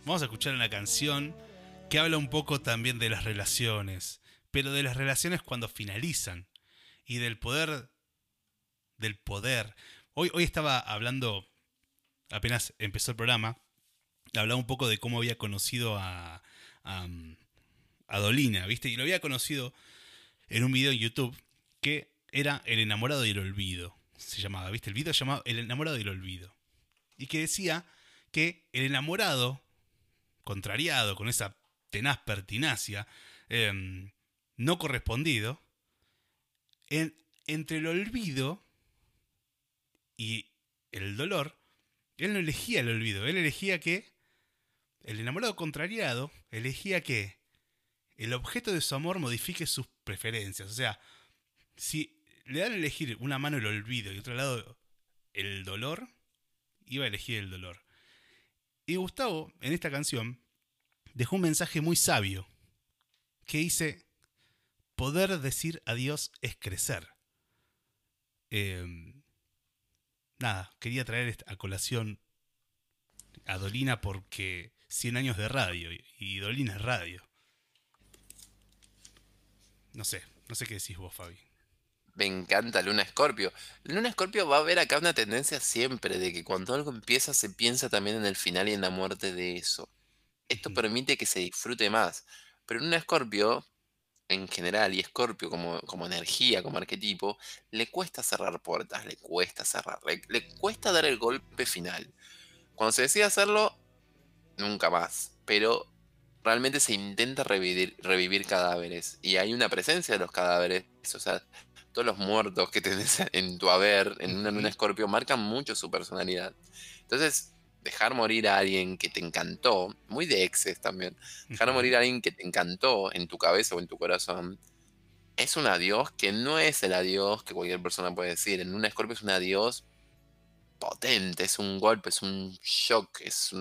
Vamos a escuchar una canción que habla un poco también de las relaciones, pero de las relaciones cuando finalizan y del poder. Del poder. Hoy, hoy estaba hablando, apenas empezó el programa, hablaba un poco de cómo había conocido a, a, a Dolina, ¿viste? Y lo había conocido en un video en YouTube que era El enamorado y el olvido se llamaba, ¿viste? El video llamado El enamorado del olvido. Y que decía que el enamorado, contrariado con esa tenaz pertinacia, em, no correspondido, entre el olvido y el dolor, él no elegía el olvido, él elegía que el enamorado contrariado elegía que el objeto de su amor modifique sus preferencias. O sea, si le dan a elegir una mano el olvido y otro lado el dolor, iba a elegir el dolor. Y Gustavo, en esta canción, dejó un mensaje muy sabio, que dice, poder decir adiós es crecer. Em, nada, quería traer a colación a Dolina porque 100 años de radio y Dolina es radio. No sé, no sé qué decís vos, Fabi. Me encanta Luna Escorpio. Luna Escorpio va a haber acá una tendencia siempre de que cuando algo empieza se piensa también en el final y en la muerte de eso. Esto permite que se disfrute más. Pero Luna Escorpio, en general, y Escorpio como, como energía, como arquetipo, le cuesta cerrar puertas, le cuesta cerrar, le, le cuesta dar el golpe final. Cuando se decide hacerlo, nunca más. Pero realmente se intenta revivir, revivir cadáveres. Y hay una presencia de los cadáveres. O sea, todos los muertos que tenés en tu haber, en una luna escorpio, marcan mucho su personalidad. Entonces, dejar morir a alguien que te encantó, muy de exes también, dejar morir a alguien que te encantó en tu cabeza o en tu corazón, es un adiós que no es el adiós que cualquier persona puede decir. En una escorpio es un adiós potente, es un golpe, es un shock, es,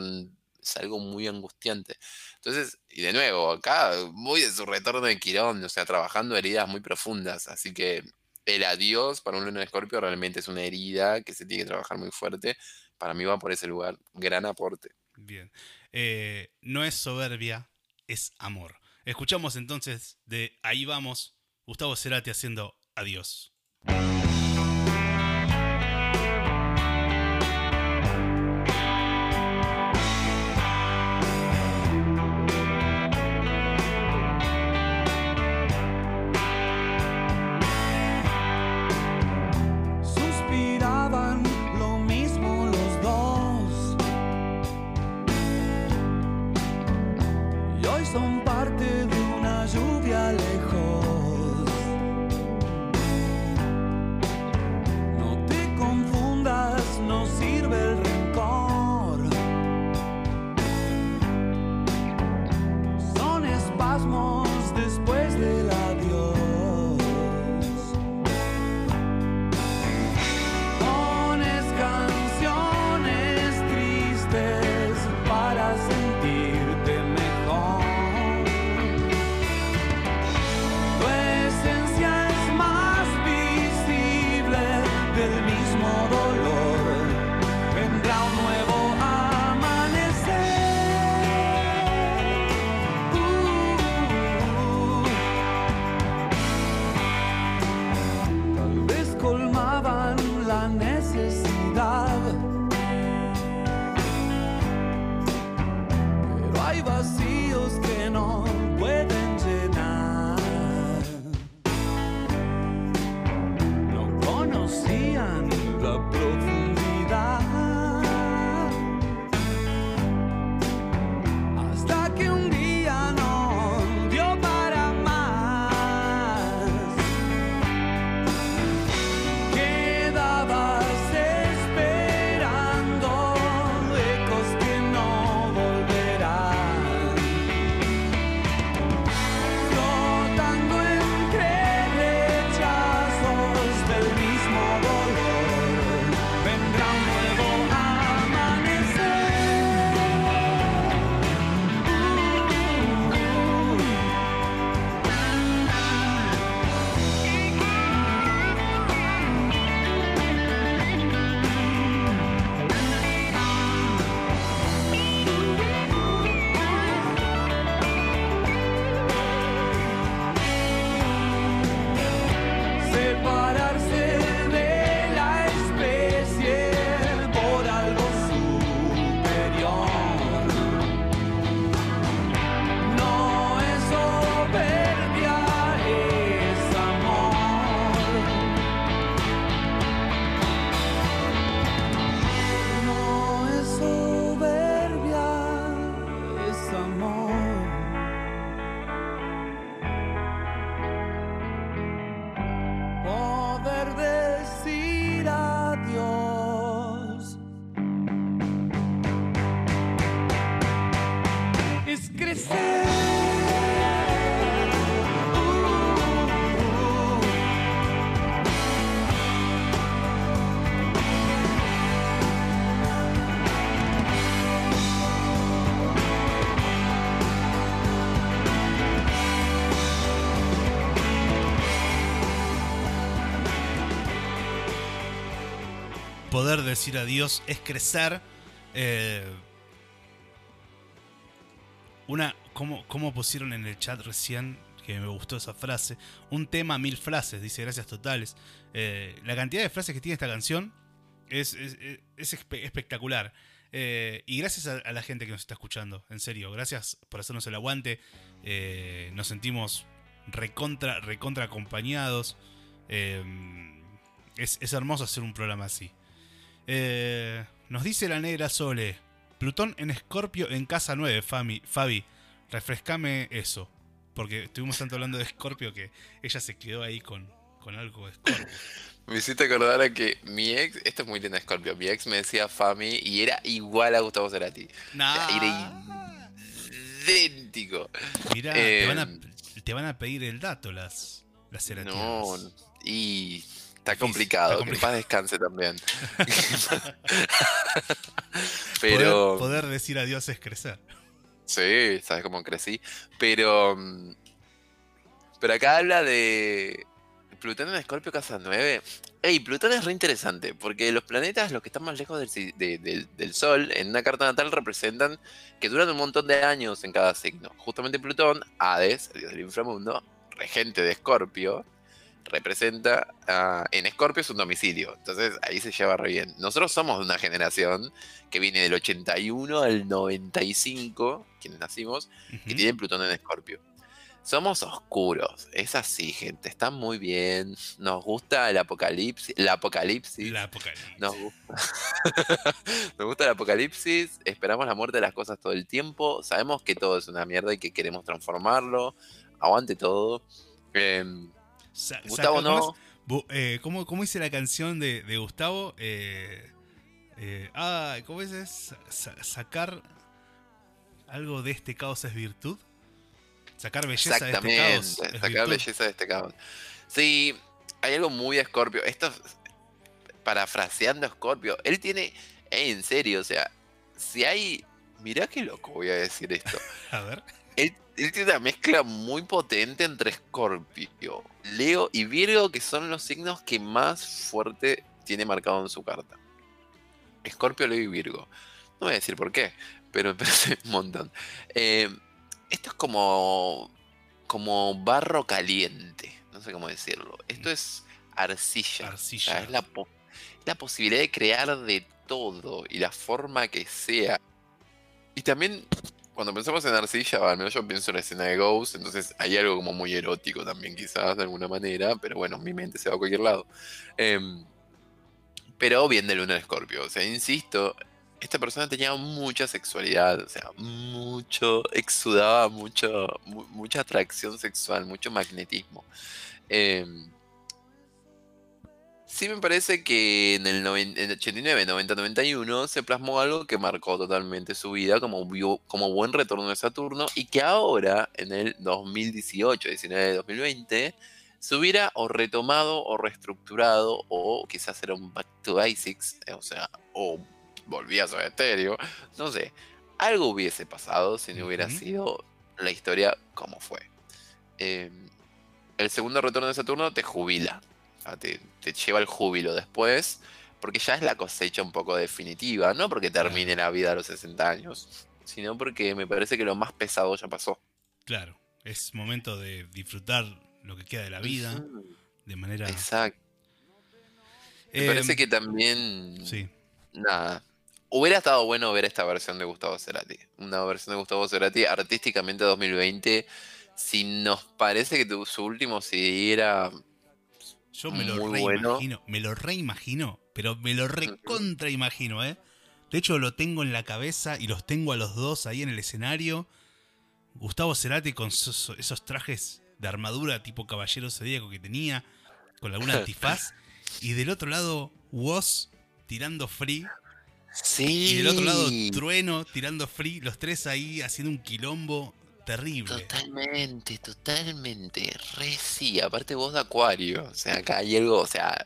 es algo muy angustiante. Entonces, y de nuevo, acá muy de su retorno de Quirón, o sea, trabajando heridas muy profundas, así que el adiós para un Luna Escorpio realmente es una herida que se tiene que trabajar muy fuerte. Para mí va por ese lugar, gran aporte. Bien. Eh, no es soberbia, es amor. Escuchamos entonces de Ahí vamos, Gustavo Cerati haciendo adiós. Poder decir adiós es crecer. Eh, una, ¿cómo, pusieron en el chat recién? Que me gustó esa frase. Un tema, mil frases, dice gracias totales. Eh, la cantidad de frases que tiene esta canción es, espectacular. Eh, y gracias a, la gente que nos está escuchando, en serio. Gracias por hacernos el aguante. nos sentimos recontra, recontra acompañados. es, es hermoso hacer un programa así. Eh, nos dice la negra Sole. Plutón en Escorpio en casa 9, Fabi. Fabi, refrescame eso. Porque estuvimos tanto hablando de Escorpio que ella se quedó ahí con, con algo de Escorpio. Me hiciste acordar a que mi ex, esto es muy lindo Scorpio, mi ex me decía Fami y era igual a Gustavo Cerati. era idéntico. Mira, te, van a, em, te, van a, pedir el dato las, las No, y Está complicado, que paz descanse también. Pero. Poder, decir adiós es crecer. Sí, sabes cómo crecí. Pero. Mm, pero acá habla de. Plutón en Escorpio, casa 9. Ey, Plutón es re interesante, porque los planetas, los que están más lejos del, del, Sol, en una carta natal representan que duran un montón de años en cada signo. Justamente Plutón, Hades, el dios del inframundo, regente de Escorpio, representa en Escorpio es un domicilio. Entonces ahí se lleva re bien. Nosotros somos de una generación que viene del 81 al 95, quienes nacimos, que tienen Plutón en Escorpio. Somos oscuros, es así, gente. Está muy bien. Nos gusta el apocalipsis. La apocalipsis. La apocalipsis. Nos gusta. Nos gusta el apocalipsis. Esperamos la muerte de las cosas todo el tiempo. Sabemos que todo es una mierda y que queremos transformarlo. Aguante todo. Gustavo no. Eh, ¿cómo, ¿cómo, hice la canción de, Gustavo? Eh, eh, ah, ¿cómo es? sacar algo de este caos es virtud. Sacar belleza de este caos. sacar belleza de este caos. Sí, hay algo muy Scorpio. Esto, parafraseando a Scorpio, él tiene, en serio, o sea, si hay. Mirá qué loco voy a decir esto. a ver. Él, tiene una mezcla muy potente entre Scorpio, Leo y Virgo, que son los signos que más fuerte tiene marcado en su carta. Scorpio, Leo y Virgo. No voy a decir por qué, pero me parece un montón. Eh, esto es como, como barro caliente, no sé cómo decirlo. Esto es arcilla. arcilla. es la, la posibilidad de crear de todo y la forma que sea. Y también cuando pensamos en arcilla, al menos yo pienso en la escena de Ghost, entonces hay algo como muy erótico también quizás de alguna manera, pero bueno, mi mente se va a cualquier lado. Em, pero bien de Luna de Scorpio, o sea, insisto, esta persona tenía mucha sexualidad, o sea, mucho, exudaba mucho, mucha atracción sexual, mucho magnetismo. Em, sí me parece que en el, 89, 90, 91 se plasmó algo que marcó totalmente su vida como, como buen retorno de Saturno y que ahora, en el 2018, 19, 2020, se hubiera o retomado o reestructurado o quizás era un back to basics, o sea, o volvía a su estéreo, no sé, algo hubiese pasado si no hubiera sido la historia como fue. Em, el segundo retorno de Saturno te jubila, te, lleva el júbilo después, porque ya es la cosecha un poco definitiva, no porque termine la vida a los 60 años, sino porque me parece que lo más pesado ya pasó. Claro, es momento de disfrutar lo que queda de la vida de manera... Exacto. Me parece em, que también... Sí. Nada, Hubiera estado bueno ver esta versión de Gustavo Cerati. Una versión de Gustavo Cerati artísticamente 2020. Si nos parece que su último CD era. Yo me lo reimagino, me lo reimagino, pero me lo recontraimagino, ¿eh? De hecho, lo tengo en la cabeza y los tengo a los dos ahí en el escenario. Gustavo Cerati con esos, trajes de armadura tipo caballero zodíaco que tenía, con alguna antifaz. y del otro lado, Woz tirando free Sí. Y del otro lado, Trueno tirando free, los tres ahí haciendo un quilombo terrible. Totalmente, totalmente. Re sí, aparte vos de Acuario. O sea, acá hay algo, o sea,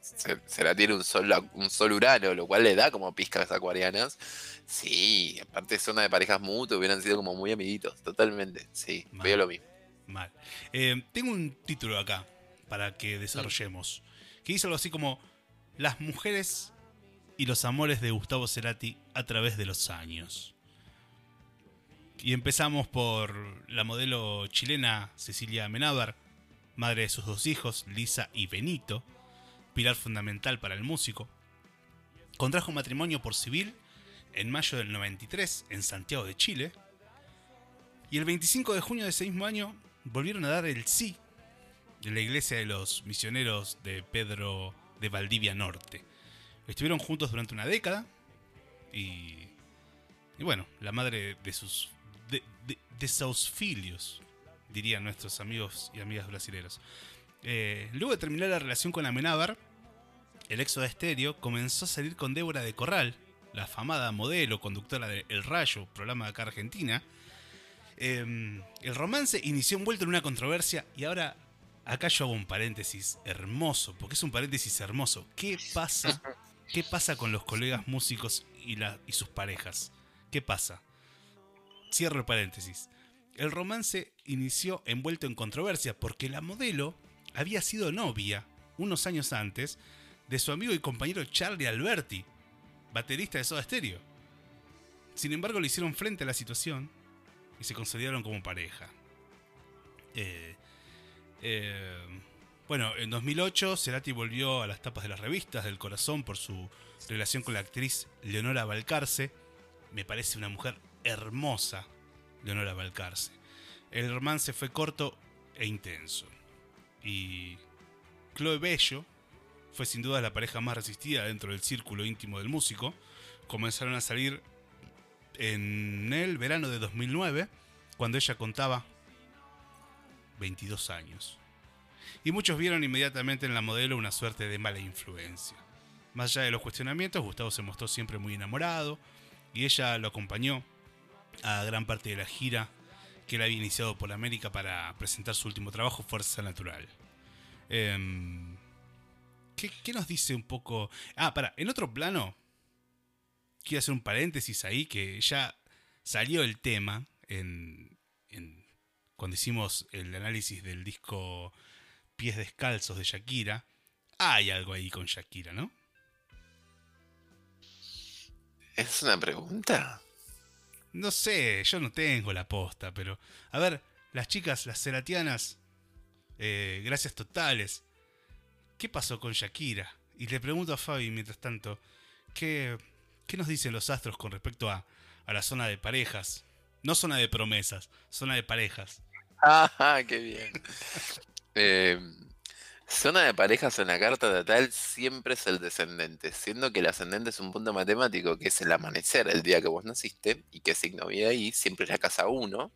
se, la tiene un sol, un sol urano, lo cual le da como pizcas acuarianas. Sí, aparte zona de parejas mutuas, hubieran sido como muy amiguitos, totalmente. Sí, veo lo mismo. Mal. Eh, tengo un título acá para que desarrollemos. Que dice algo así como: Las mujeres y los amores de Gustavo Cerati a través de los años. Y empezamos por la modelo chilena Cecilia Menábar, madre de sus dos hijos, Lisa y Benito, pilar fundamental para el músico. Contrajo matrimonio por civil en mayo del 93 en Santiago de Chile. Y el 25 de junio de ese mismo año volvieron a dar el sí de la iglesia de los misioneros de Pedro de Valdivia Norte Estuvieron juntos durante una década. Y, y bueno, la madre de sus. De, sus filios, dirían nuestros amigos y amigas brasileños. Eh, luego de terminar la relación con Amenábar, el exo de estéreo comenzó a salir con Débora de Corral, la afamada modelo, conductora de El Rayo, programa de acá Argentina. Em, el romance inició envuelto en una controversia y ahora acá yo hago un paréntesis hermoso, porque es un paréntesis hermoso. ¿Qué pasa? ¿Qué pasa con los colegas músicos y, y sus parejas? ¿Qué pasa? Cierro el paréntesis. El romance inició envuelto en controversia porque la modelo había sido novia, unos años antes, de su amigo y compañero Charlie Alberti, baterista de Soda Stereo. Sin embargo, le hicieron frente a la situación y se consolidaron como pareja. Eh, eh, bueno, en 2008 Cerati volvió a las tapas de las revistas del corazón por su relación con la actriz Leonora Balcarce. Me parece una mujer hermosa, Leonora Balcarce. El romance fue corto e intenso. Y Chloe Bello fue sin duda la pareja más resistida dentro del círculo íntimo del músico. Comenzaron a salir en el verano de 2009, cuando ella contaba 22 años. Y muchos vieron inmediatamente en la modelo una suerte de mala influencia. Más allá de los cuestionamientos, Gustavo se mostró siempre muy enamorado y ella lo acompañó a gran parte de la gira que él había iniciado por América para presentar su último trabajo, Fuerza Natural. Em, ¿qué, ¿qué, nos dice un poco? Ah, para, en otro plano, quiero hacer un paréntesis ahí, que ya salió el tema en, cuando hicimos el análisis del disco Pies Descalzos de Shakira. Hay algo ahí con Shakira, ¿no? ¿Es una pregunta? No sé, yo no tengo la posta, pero... A ver, las chicas, las ceratianas, eh, gracias totales. ¿Qué pasó con Shakira? Y le pregunto a Fabi, mientras tanto, ¿qué, ¿Qué nos dicen los astros con respecto a, la zona de parejas? No zona de promesas, zona de parejas. Ah, qué bien. Eh, zona de parejas en la carta de tal siempre es el descendente, siendo que el ascendente es un punto matemático que es el amanecer, el día que vos naciste, y que signo viene ahí, siempre es la casa 1.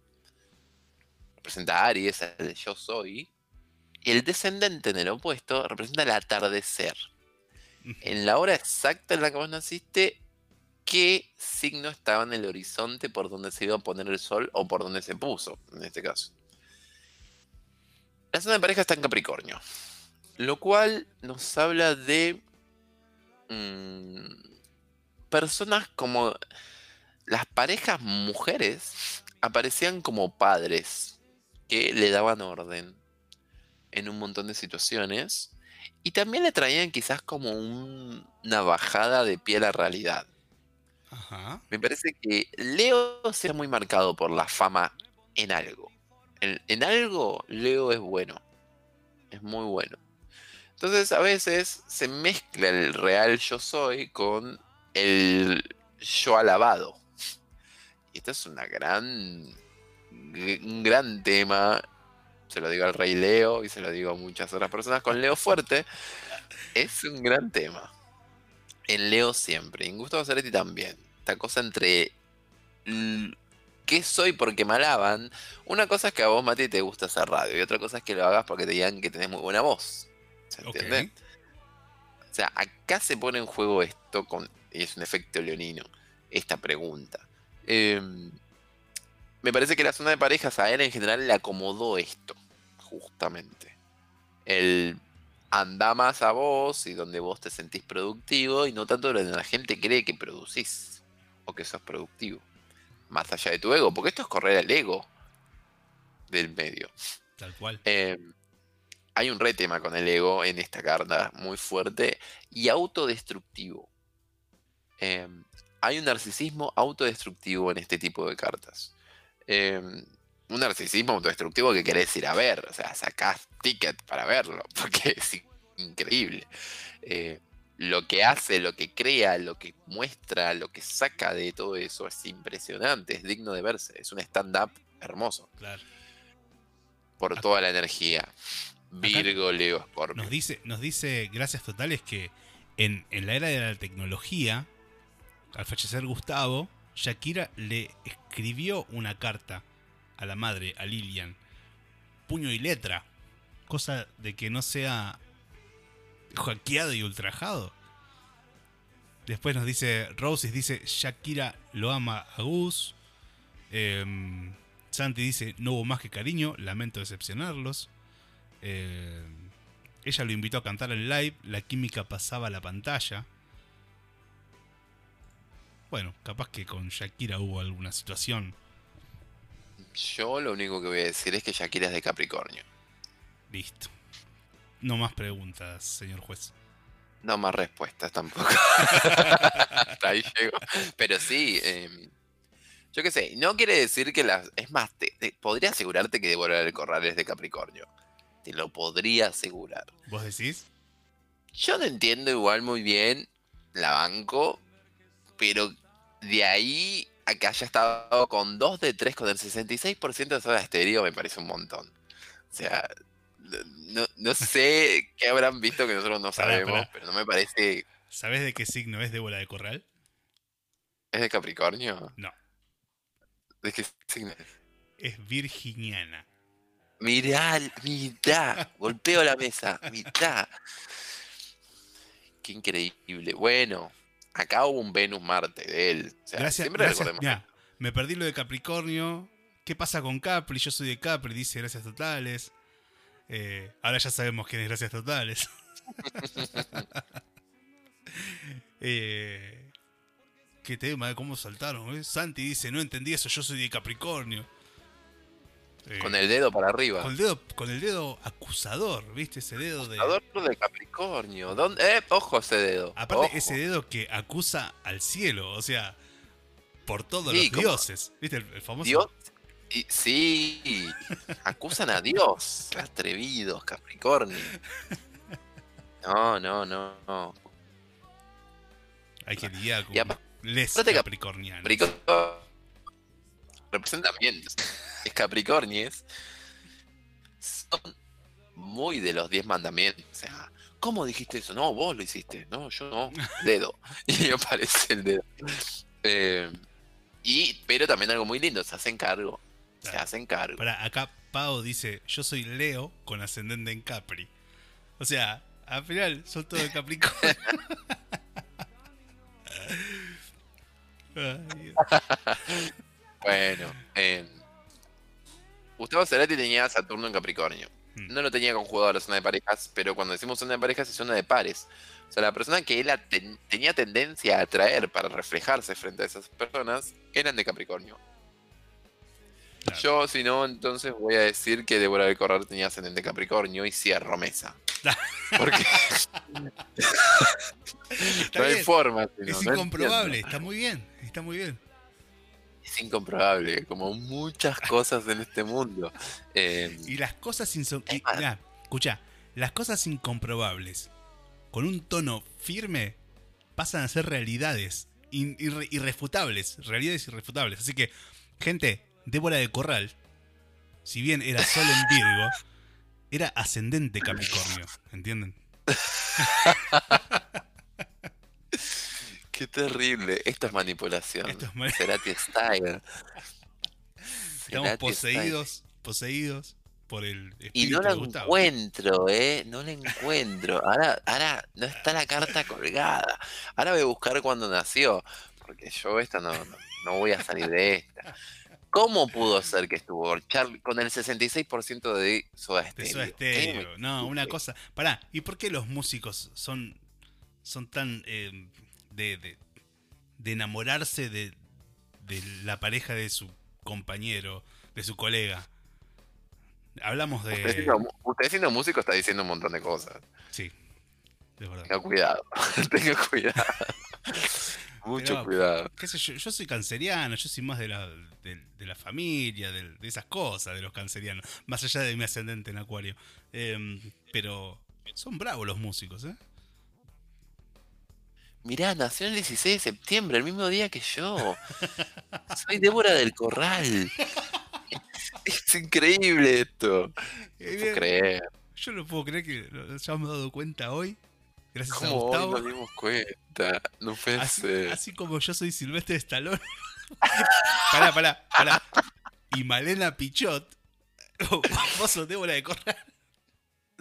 Representa a Aries, el yo soy. Y el descendente en el opuesto representa el atardecer. En la hora exacta en la que vos naciste, qué signo estaba en el horizonte por donde se iba a poner el sol o por donde se puso, en este caso. La zona de pareja está en Capricornio, lo cual nos habla de mm, personas como las parejas mujeres aparecían como padres que le daban orden en un montón de situaciones y también le traían quizás como una bajada de pie a la realidad. Me parece que Leo sea muy marcado por la fama en algo. En, algo, Leo es bueno. Es muy bueno. Entonces, a veces se mezcla el real yo soy con el yo alabado. Y esto es una gran. un gran tema. Se lo digo al rey Leo y se lo digo a muchas otras personas con Leo fuerte. Es un gran tema en Leo siempre, en Gustavo Zaretti también. Esta cosa entre qué soy porque me alaban. Una cosa es que a vos, Mati, te gusta hacer radio. Y otra cosa es que lo hagas porque te digan que tenés muy buena voz. ¿Se entiende? O sea, acá se pone en juego esto con. Y es un efecto leonino. Esta pregunta. Em, me parece que la zona de parejas a él en general le acomodó esto. Justamente. El anda más a vos y donde vos te sentís productivo y no tanto donde la gente cree que producís o que sos productivo. Más allá de tu ego, porque esto es correr al ego del medio. Tal cual. Eh, hay un re tema con el ego en esta carta muy fuerte y autodestructivo. Eh, hay un narcisismo autodestructivo en este tipo de cartas. Eh, un narcisismo autodestructivo que querés ir a ver, o sea, sacás ticket para verlo, porque es increíble. Eh, lo que hace, lo que crea, lo que muestra, lo que saca de todo eso es impresionante, es digno de verse, es un stand-up hermoso. Claro. Por toda la energía. Virgo, Leo, Scorpio. Nos dice, nos dice, gracias totales, que en, en la era de la tecnología, al fallecer Gustavo, Shakira le escribió una carta a la madre, a Lilian, puño y letra, cosa de que no sea hackeado y ultrajado. Después nos dice, Roses dice, Shakira lo ama a Gus. Em, Santi dice, no hubo más que cariño, lamento decepcionarlos. Eh, ella lo invitó a cantar en live, la química pasaba a la pantalla. Bueno, capaz que con Shakira hubo alguna situación. Yo lo único que voy a decir es que Shakira es de Capricornio. Listo. No más preguntas, señor juez. No más respuestas tampoco. ahí llego. Pero sí, em, yo qué sé, no quiere decir que las... Es más, podría asegurarte que devorar el corral es de Capricornio. Te lo podría asegurar. ¿Vos decís? Yo no entiendo igual muy bien la banco, pero de ahí a que haya estado con 2 de 3 con el 66% de soda estéreo me parece un montón. O sea, no, sé qué habrán visto que nosotros no sabemos, pero no me parece. ¿Sabes de qué signo es Débora de Corral? ¿Es de Capricornio? No. ¿De qué signo es? Es virginiana. Mirá, mirá, golpeo la mesa, mirá. Qué increíble. Bueno, acá hubo un Venus-Marte de él. gracias, siempre me perdí lo de Capricornio. ¿Qué pasa con Capri? Yo soy de Capri, dice gracias totales. Eh, ahora ya sabemos quién es Gracias Totales. eh, ¿Qué tema? ¿Cómo saltaron? Eh? Santi dice, no entendí eso, yo soy de Capricornio. Eh, con el dedo para arriba. Con el dedo, con el dedo acusador, ¿viste? Ese dedo de. Acusador de Capricornio. ¿Dónde? Eh, ojo ese dedo. Aparte, ese dedo que acusa al cielo, o sea, por todos los dioses. ¿Viste? El, famoso. Dios, sí, acusan a Dios. Atrevidos, Capricornio. No, no, no, no. Hay que lidiar con les capricornianos. representan bien. Es Capricornies. Son muy de los diez mandamientos. O sea, ¿cómo dijiste eso? No, vos lo hiciste. No, yo no. Dedo. y me aparece el dedo. Eh, y, pero también algo muy lindo, se hacen cargo. Se hacen cargo. Para acá Pau dice, yo soy Leo con ascendente en Capri. O sea, al final son todos de Capricornio. bueno, eh, Gustavo Cerati tenía Saturno en Capricornio. Hmm. No lo tenía conjugado a la zona de parejas, pero cuando decimos zona de parejas es zona de pares. O sea, la persona que él tenía tendencia a atraer para reflejarse frente a esas personas eran de Capricornio. Yo, si no, entonces voy a decir que Débora del Corral tenía ascendente Capricornio y cierro mesa. Porque. no hay forma. es incomprobable, está muy bien, está muy bien. Es incomprobable, como muchas cosas en este mundo. Em, y las cosas escucha, las cosas incomprobables con un tono firme pasan a ser realidades irrefutables, realidades irrefutables. Así que, gente, Débora de Corral, si bien era sol en Virgo, era ascendente Capricornio, ¿entienden? Qué terrible. Esto es manipulación. Esto es Cerati Style. Estamos poseídos, poseídos por el Y no la encuentro, ¿eh? No la encuentro. Ahora, ahora no está la carta colgada. Ahora voy a buscar cuándo nació. Porque yo esta no, no voy a salir de esta. ¿Cómo pudo ser que estuvo con el 66% de Soda Stereo? No, una cosa. Pará, ¿y por qué los músicos son, son tan em, de, de, enamorarse de, de la pareja de su compañero, de su colega? Hablamos de. Usted siendo, músico está diciendo un montón de cosas. Sí, de verdad. Tenga cuidado, tenga cuidado. Mucho cuidado. yo, soy canceriano, yo soy más de la, de, la familia, de, esas cosas, de los cancerianos. Más allá de mi ascendente en Acuario. Em, pero son bravos los músicos, ¿eh? Mirá, nació el 16 de septiembre, el mismo día que yo. Soy Débora del Corral. Es increíble esto. No puedo creer. Yo no puedo creer que nos hayamos dado cuenta hoy Gracias a Gustavo. nos dimos cuenta? No puede así, ser. Así como yo soy Silvestre Stallone. pará, pará, pará. Y Malena Pichot. Vos sos Débora de Corral.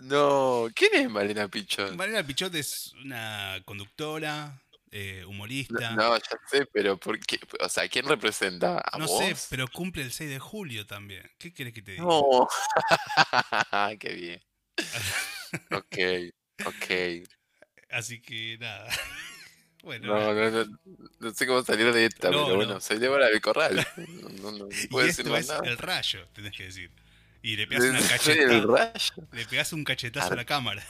No, ¿quién es Malena Pichot? Malena Pichot es una conductora, eh, humorista. No, ya sé, pero ¿por qué? O sea, ¿quién representa a No sé, pero cumple el 6 de julio también. ¿Qué querés que te diga? No. qué bien. ok, ok. Así que nada. Bueno. No, no, no, no sé cómo salir de esta, pero bueno, soy Débora del Corral. No, no, puedo decir más es el rayo, tenés que decir. Y le pegas una cacheta. Le pegas un cachetazo a la cámara.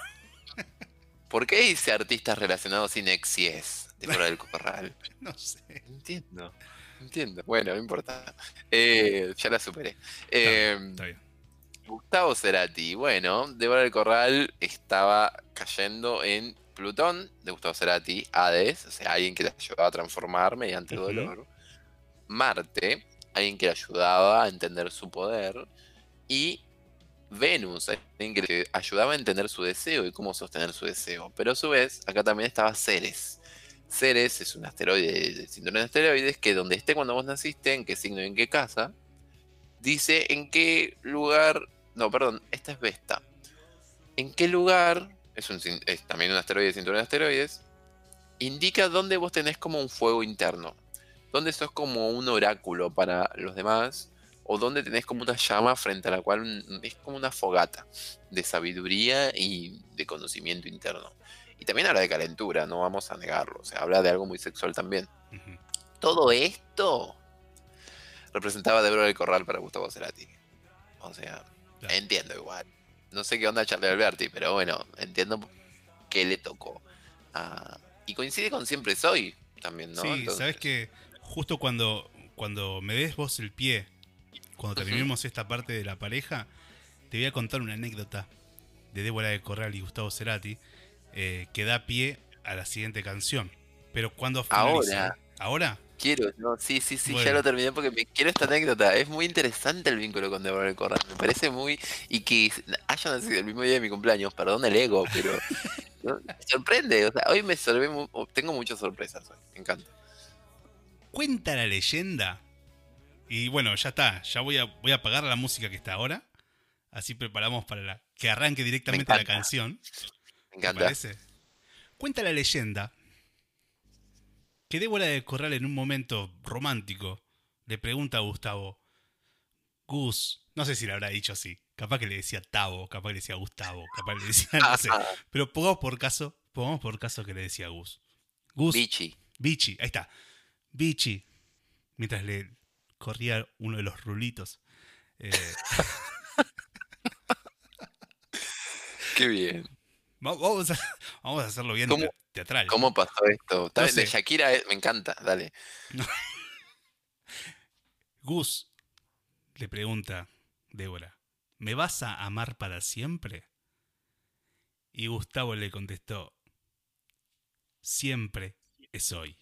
¿Por qué dice artistas relacionados sin exies? Débora del Corral. No sé. Entiendo. Entiendo. Bueno, no importa. Eh, ya la superé. Eh, está bien. Gustavo Cerati. Bueno, Débora del Corral estaba cayendo en Plutón, de Gustavo Cerati, Hades, o sea, alguien que le ayudaba a transformar mediante el dolor. Marte, alguien que le ayudaba a entender su poder. Y Venus, que ayudaba a entender su deseo y cómo sostener su deseo. Pero a su vez, acá también estaba Ceres. Ceres es un asteroide de cinturón de asteroides que donde esté cuando vos naciste, en qué signo y en qué casa, dice en qué lugar. No, perdón, esta es Vesta. ¿En qué lugar es, también un asteroide de cinturón de asteroides, indica dónde vos tenés como un fuego interno, dónde sos como un oráculo para los demás, o dónde tenés como una llama frente a la cual es como una fogata de sabiduría y de conocimiento interno. Y también habla de calentura, no vamos a negarlo, o sea, habla de algo muy sexual también. Todo esto representaba Débora del Corral para Gustavo Cerati. O sea, entiendo igual no sé qué onda Charlie Alberti, pero bueno, entiendo qué le tocó. Ah, y coincide con Siempre Soy también, ¿no? Sí, sabes que justo cuando, cuando me des vos el pie, cuando terminemos esta parte de la pareja, te voy a contar una anécdota de Débora de Corral y Gustavo Cerati eh, que da pie a la siguiente canción. Pero cuando Ahora. ¿Ahora? Quiero, no, sí, sí, sí, ya lo terminé porque me quiero esta anécdota. Es muy interesante el vínculo con Deborah Corral. Me parece muy. Y que haya nacido el mismo día de mi cumpleaños, perdón el ego, pero. me sorprende. O sea, hoy me sorbe, tengo muchas sorpresas hoy. Me encanta. Cuenta la leyenda. Y bueno, ya está. Ya voy a, voy a apagar la música que está ahora. Así preparamos para la, que arranque directamente la canción. Me encanta. Cuenta la leyenda que Débora de Corral en un momento romántico le pregunta a Gustavo, Gus, no sé si le habrá dicho así, capaz que le decía Tavo, capaz que le decía Gustavo, capaz que le decía, no sé, pero pongamos por caso, pongamos por caso que le decía Gus. Gus. Bichi. Bichi, ahí está. Bichi, mientras le corría uno de los rulitos. Eh, Qué bien. Vamos a, vamos a hacerlo bien teatral. ¿Cómo pasó esto? de Shakira me encanta, dale. Gus le pregunta Débora, ¿me vas a amar para siempre? Y Gustavo le contestó, siempre es hoy.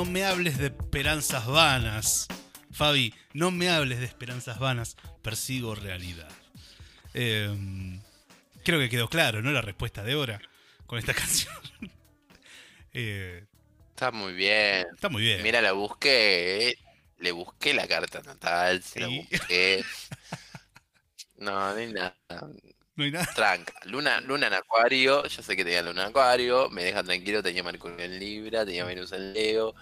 No me hables de esperanzas vanas. Fabi, no me hables de esperanzas vanas. Persigo realidad. Em, creo que quedó claro, ¿no? La respuesta de Hora con esta canción. Eh, está muy bien. Está muy bien. Mira, la busqué. Le busqué la carta natal, se la busqué. No, no hay nada. No hay nada. Tranca. Luna, luna en Acuario. Yo sé que tenía Luna en Acuario. Me deja tranquilo. Tenía Mercurio en Libra. Tenía Venus en Leo.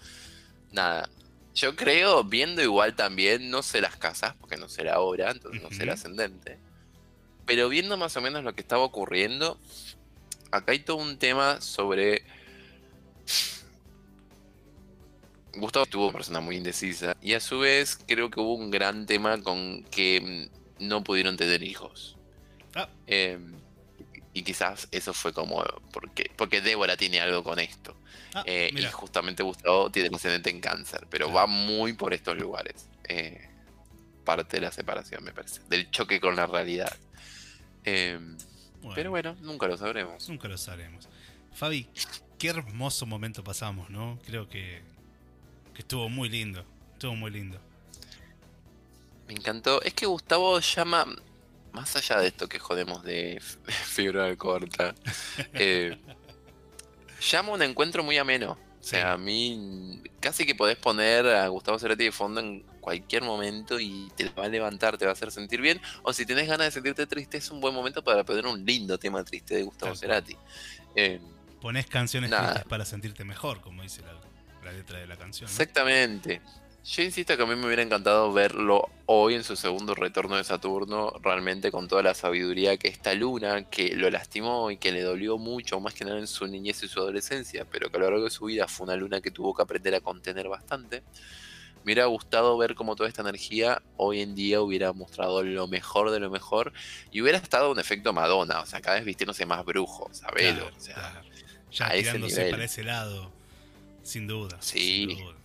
Nada. Yo creo, viendo igual también, no sé las casas, porque no sé la hora, entonces no sé el ascendente. Pero viendo más o menos lo que estaba ocurriendo, acá hay todo un tema sobre. Gustavo estuvo una persona muy indecisa. Y a su vez, creo que hubo un gran tema con que no pudieron tener hijos. Ah. Em, y quizás eso fue como porque, porque Débora tiene algo con esto. Ah, eh, y justamente Gustavo tiene ascendente en cáncer, pero va muy por estos lugares. Eh, parte de la separación, me parece. Del choque con la realidad. Em, pero bueno, nunca lo sabremos. Nunca lo sabremos. Fabi, qué hermoso momento pasamos, ¿no? Creo que, que estuvo muy lindo. Estuvo muy lindo. Me encantó. Es que Gustavo llama más allá de esto que jodemos de fibra corta, eh, llama un encuentro muy ameno. O sea, a mí casi que podés poner a Gustavo Cerati de fondo en cualquier momento y te va a levantar, te va a hacer sentir bien. O si tenés ganas de sentirte triste, es un buen momento para poner un lindo tema triste de Gustavo Cerati. Eh, Ponés canciones tristes para sentirte mejor, como dice la, letra de la canción. Exactamente. Yo insisto que a mí me hubiera encantado verlo hoy en su segundo retorno de Saturno, realmente con toda la sabiduría que esta luna, que lo lastimó y que le dolió mucho, más que nada en su niñez y su adolescencia, pero que a lo largo de su vida fue una luna que tuvo que aprender a contener bastante. Me hubiera gustado ver cómo toda esta energía hoy en día hubiera mostrado lo mejor de lo mejor y hubiera estado un efecto Madonna, o sea, cada vez vistiéndose más brujo, ¿sabelo? o sea, Ya tirándose para ese lado, sin duda. Sí. Sin duda.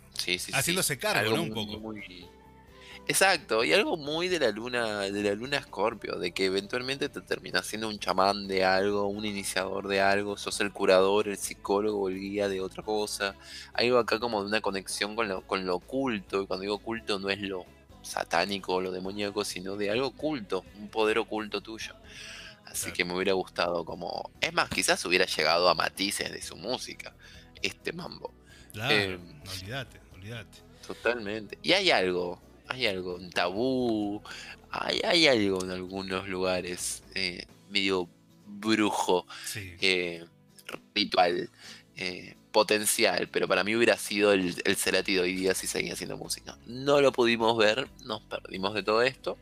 Haciéndose cargo, ¿no? Un poco. Exacto, y algo muy de la luna, de la luna Scorpio, de que eventualmente te terminas siendo un chamán de algo, un iniciador de algo, sos el curador, el psicólogo, el guía de otra cosa. Algo acá como de una conexión con lo, con lo oculto, y cuando digo oculto no es lo satánico o lo demoníaco, sino de algo oculto, un poder oculto tuyo. Así que me hubiera gustado como... Es más, quizás hubiera llegado a matices de su música, este mambo. Claro, eh, olvídate, olvídate. Totalmente. Y hay algo, hay algo, un tabú, hay, hay algo en algunos lugares, eh, medio brujo, eh, ritual, potencial, pero para mí hubiera sido el, el Cerati de hoy día si seguía haciendo música. No lo pudimos ver, nos perdimos de todo esto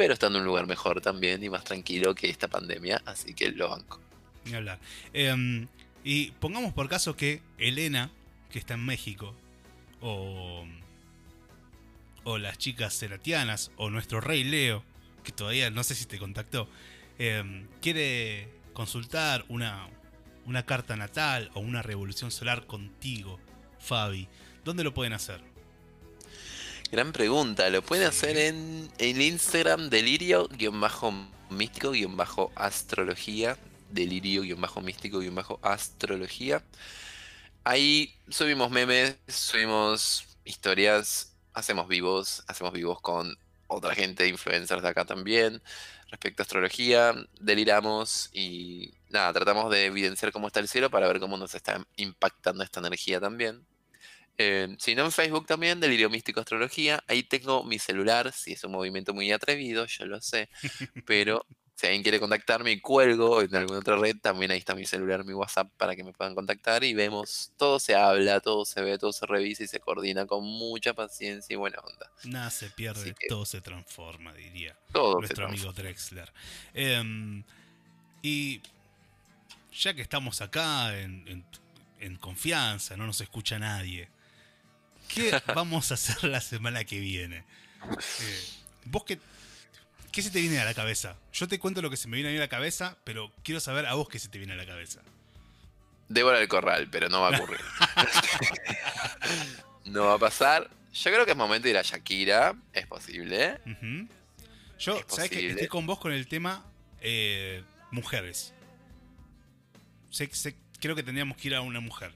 pero está en un lugar mejor también y más tranquilo que esta pandemia, así que lo banco. Ni hablar. Em, y pongamos por caso que Elena, que está en México, o, o las chicas seratianas, o nuestro rey Leo, que todavía no sé si te contactó, em, quiere consultar una, una carta natal o una revolución solar contigo, Fabi, ¿dónde lo pueden hacer? Gran pregunta. Lo pueden hacer en el Instagram delirio-místico-astrología. Delirio-místico-astrología. Ahí subimos memes, subimos historias, hacemos vivos, hacemos vivos con otra gente, influencers de acá también. Respecto a astrología, deliramos y nada, tratamos de evidenciar cómo está el cielo para ver cómo nos está impactando esta energía también. Eh, si no en Facebook también, Delirio Místico Astrología. Ahí tengo mi celular, si es un movimiento muy atrevido, yo lo sé. Pero si alguien quiere contactarme y cuelgo en alguna otra red, también ahí está mi celular, mi WhatsApp para que me puedan contactar y vemos, todo se habla, todo se ve, todo se revisa y se coordina con mucha paciencia y buena onda. Nada se pierde, todo se transforma, diría todo nuestro amigo Drexler. Em, y ya que estamos acá en confianza, no nos escucha nadie. ¿Qué vamos a hacer la semana que viene? Eh, ¿Vos qué, qué se te viene a la cabeza? Yo te cuento lo que se me viene a mí a la cabeza, pero quiero saber a vos qué se te viene a la cabeza. Débora del Corral, pero no va a ocurrir. no va a pasar. Yo creo que es momento de ir a Shakira. Es posible. Yo, ¿sabes que Estoy con vos con el tema eh, mujeres. creo que tendríamos que ir a una mujer.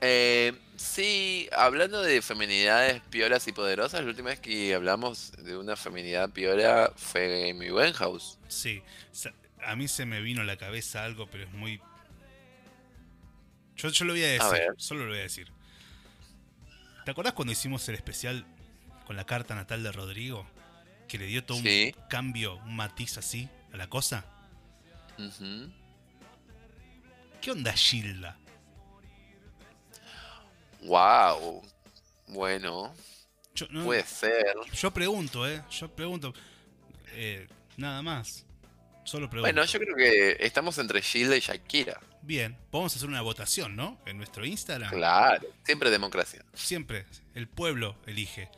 Eh, sí, hablando de feminidades piolas y poderosas, la última vez que hablamos de una feminidad piola fue en mi house. Sí, a mí se me vino a la cabeza algo, pero es muy... Yo, lo voy a decir, solo lo voy a decir. ¿Te acordás cuando hicimos el especial con la carta natal de Rodrigo? Que le dio todo un cambio, un matiz así a la cosa. ¿Qué onda Gilda? Wow. Bueno. puede ser. Yo pregunto, ¿eh? Yo pregunto. Eh, nada más. Solo pregunto. Bueno, yo creo que estamos entre Gilda y Shakira. Bien, podemos hacer una votación, ¿no? En nuestro Instagram. Claro, siempre democracia. Siempre, el pueblo elige.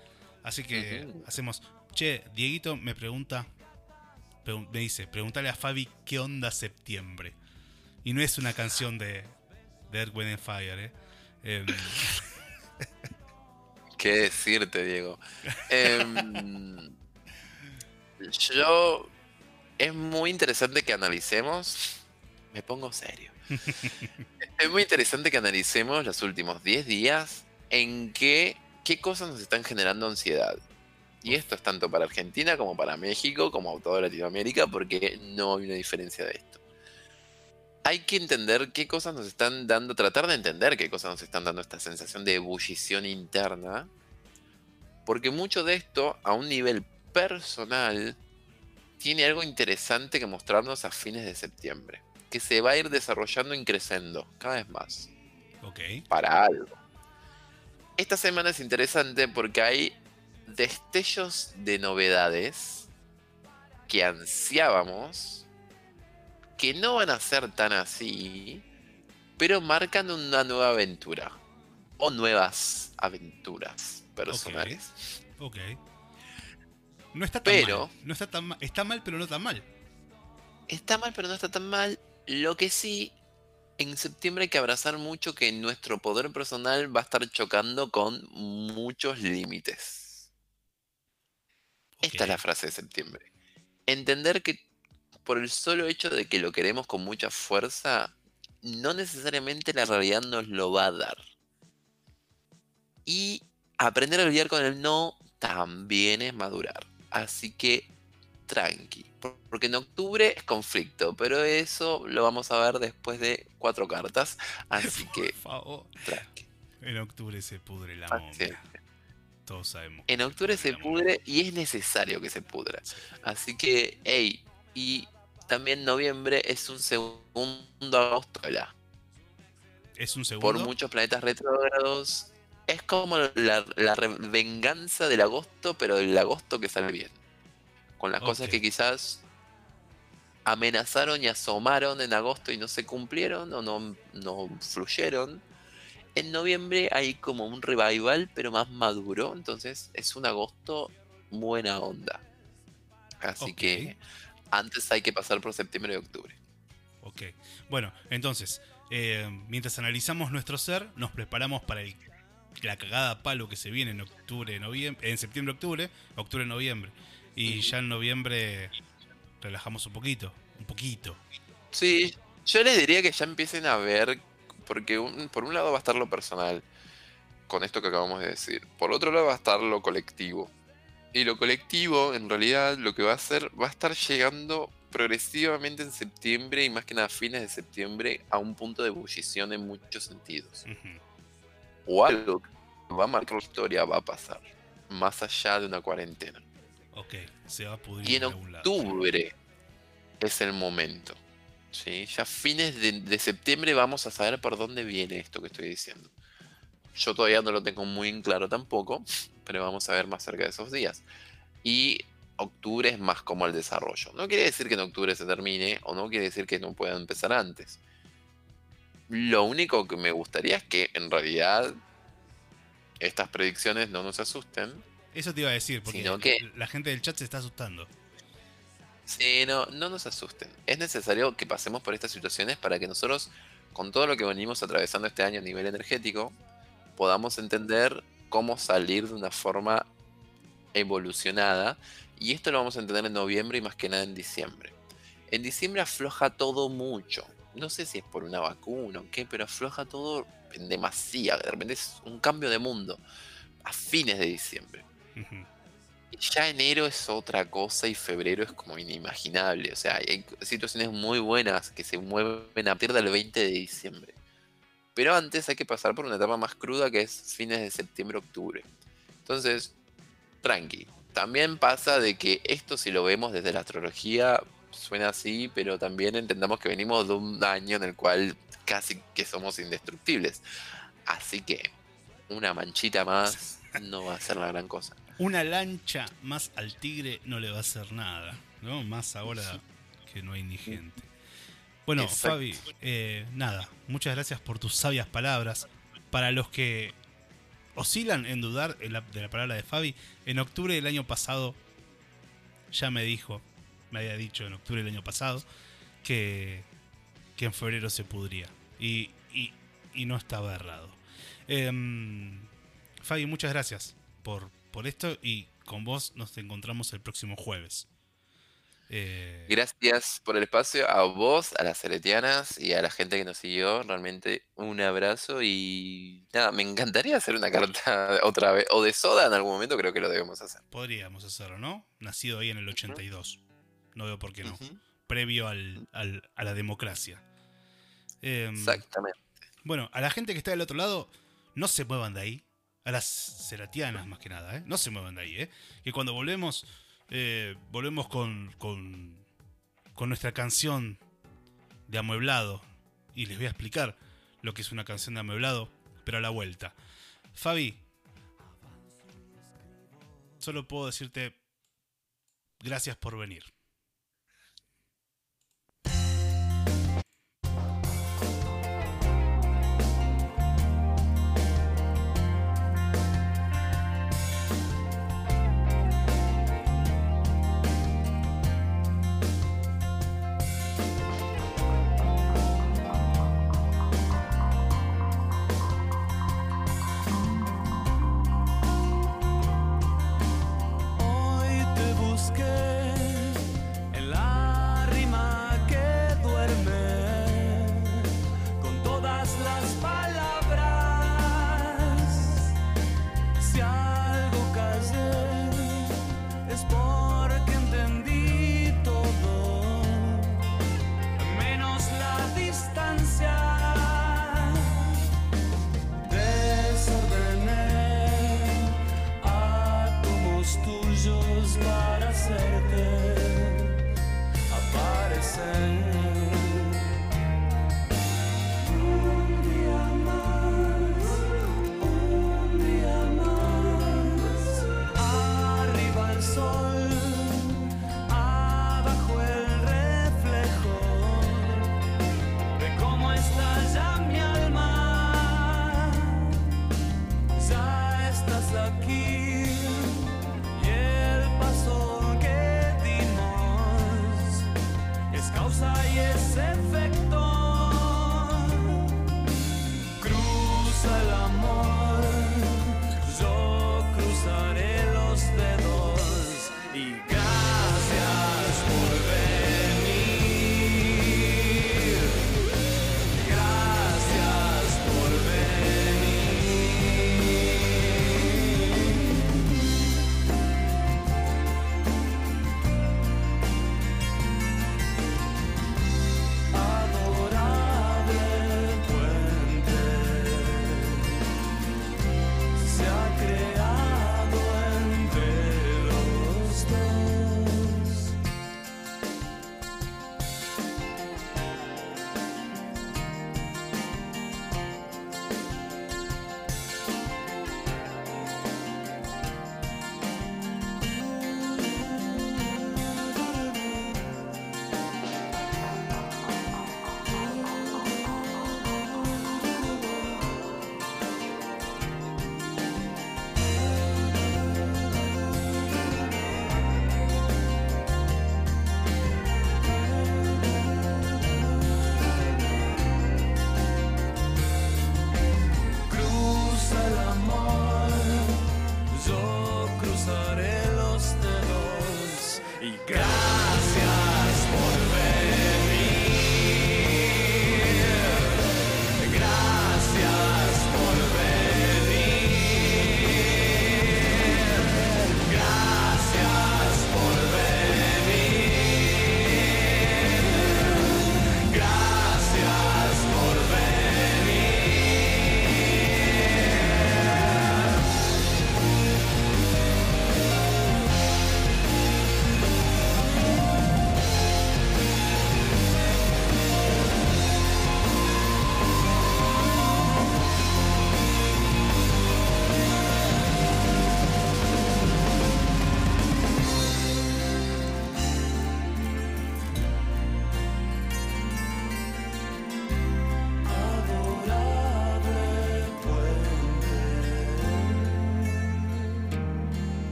Así que hacemos. Che, Dieguito me pregunta. Me dice, pregúntale a Fabi qué onda septiembre. Y no es una canción de, de Earth, Fire, ¿eh? Em, ¿Qué decirte, Diego? Em, yo. Es muy interesante que analicemos. Me pongo serio. es muy interesante que analicemos los últimos 10 días en qué, qué cosas nos están generando ansiedad. Y esto es tanto para Argentina como para México, como toda Latinoamérica, porque no hay una diferencia de esto hay que entender qué cosas nos están dando, tratar de entender qué cosas nos están dando esta sensación de ebullición interna, porque mucho de esto, a un nivel personal, tiene algo interesante que mostrarnos a fines de septiembre, que se va a ir desarrollando y creciendo cada vez más. Ok. Para algo. Esta semana es interesante porque hay destellos de novedades que ansiábamos que no van a ser tan así, pero marcan una nueva aventura. O nuevas aventuras personales. Ok. No está tan pero, mal. No está tan mal. Está mal, pero no tan mal. Está mal, pero no está tan mal. Lo que sí en septiembre hay que abrazar mucho que nuestro poder personal va a estar chocando con muchos límites. Esta es la frase de septiembre. Entender que por el solo hecho de que lo queremos con mucha fuerza, no necesariamente la realidad nos lo va a dar. Y aprender a lidiar con el no también es madurar. Así que tranqui. Porque en octubre es conflicto, pero eso lo vamos a ver después de cuatro cartas. Así que. Tranqui. En octubre se pudre la momia. Todos sabemos. En octubre se pudre y es necesario que se pudra. Así que, hey, y también noviembre es un segundo agosto. Es un segundo. Por muchos planetas retrógrados. Es como la, la venganza del agosto, pero del agosto que sale bien con las cosas que quizás amenazaron y asomaron en agosto y no se cumplieron o no, no fluyeron. En noviembre hay como un revival, pero más maduro. Entonces es un agosto buena onda. Así que antes hay que pasar por septiembre y octubre. Ok. Bueno, entonces, eh, mientras analizamos nuestro ser, nos preparamos para la cagada palo que se viene en octubre, noviembre, en septiembre, octubre, octubre, noviembre. Y ya en noviembre relajamos un poquito, un poquito. Sí, yo les diría que ya empiecen a ver, porque por un lado va a estar lo personal, con esto que acabamos de decir. Por otro lado va a estar lo colectivo. Y lo colectivo, en realidad, lo que va a hacer, va a estar llegando progresivamente en septiembre y más que nada a fines de septiembre a un punto de ebullición en muchos sentidos. O algo que va a marcar la historia va a pasar, más allá de una cuarentena. Ok, se va a pudrir. Y en octubre es el momento. ¿sí? Ya fines de, septiembre vamos a saber por dónde viene esto que estoy diciendo. Yo todavía no lo tengo muy en claro tampoco, pero vamos a ver más cerca de esos días. Y octubre es más como el desarrollo. No quiere decir que en octubre se termine o no quiere decir que no pueda empezar antes. Lo único que me gustaría es que en realidad estas predicciones no nos asusten eso te iba a decir, porque la gente del chat se está asustando. Sí, no, no nos asusten. Es necesario que pasemos por estas situaciones para que nosotros, con todo lo que venimos atravesando este año a nivel energético, podamos entender cómo salir de una forma evolucionada. Y esto lo vamos a entender en noviembre y más que nada en diciembre. En diciembre afloja todo mucho. No sé si es por una vacuna o qué, pero afloja todo en demasía. De repente es un cambio de mundo. A fines de diciembre. Ya enero es otra cosa y febrero es como inimaginable. O sea, hay situaciones muy buenas que se mueven a partir del 20 de diciembre. Pero antes hay que pasar por una etapa más cruda que es fines de septiembre-octubre. Entonces, tranqui. También pasa de que esto si lo vemos desde la astrología suena así, pero también entendamos que venimos de un año en el cual casi que somos indestructibles. Así que una manchita más no va a ser la gran cosa. Una lancha más al tigre no le va a hacer nada, ¿no? Más ahora que no hay ni gente. Bueno, Fabi, eh, nada, muchas gracias por tus sabias palabras. Para los que oscilan en dudar de la, palabra de Fabi, en octubre del año pasado ya me dijo, me había dicho en octubre del año pasado, que, que en febrero se pudría. Y, y, no estaba errado. Eh, Fabi, muchas gracias por, por esto y con vos nos encontramos el próximo jueves. Eh, gracias por el espacio a vos, a las celetianas y a la gente que nos siguió. Realmente un abrazo y nada, me encantaría hacer una carta otra vez, o de soda en algún momento, creo que lo debemos hacer. Podríamos hacerlo, ¿no? Nacido ahí en el 82. No veo por qué no. Previo al, a la democracia. Em, Exactamente. Bueno, a la gente que está del otro lado, no se muevan de ahí a las ceratianas más que nada, ¿eh? No se muevan de ahí, ¿eh? Que cuando volvemos, eh, volvemos con, con, con nuestra canción de amueblado. Y les voy a explicar lo que es una canción de amueblado, pero a la vuelta. Fabi, solo puedo decirte gracias por venir.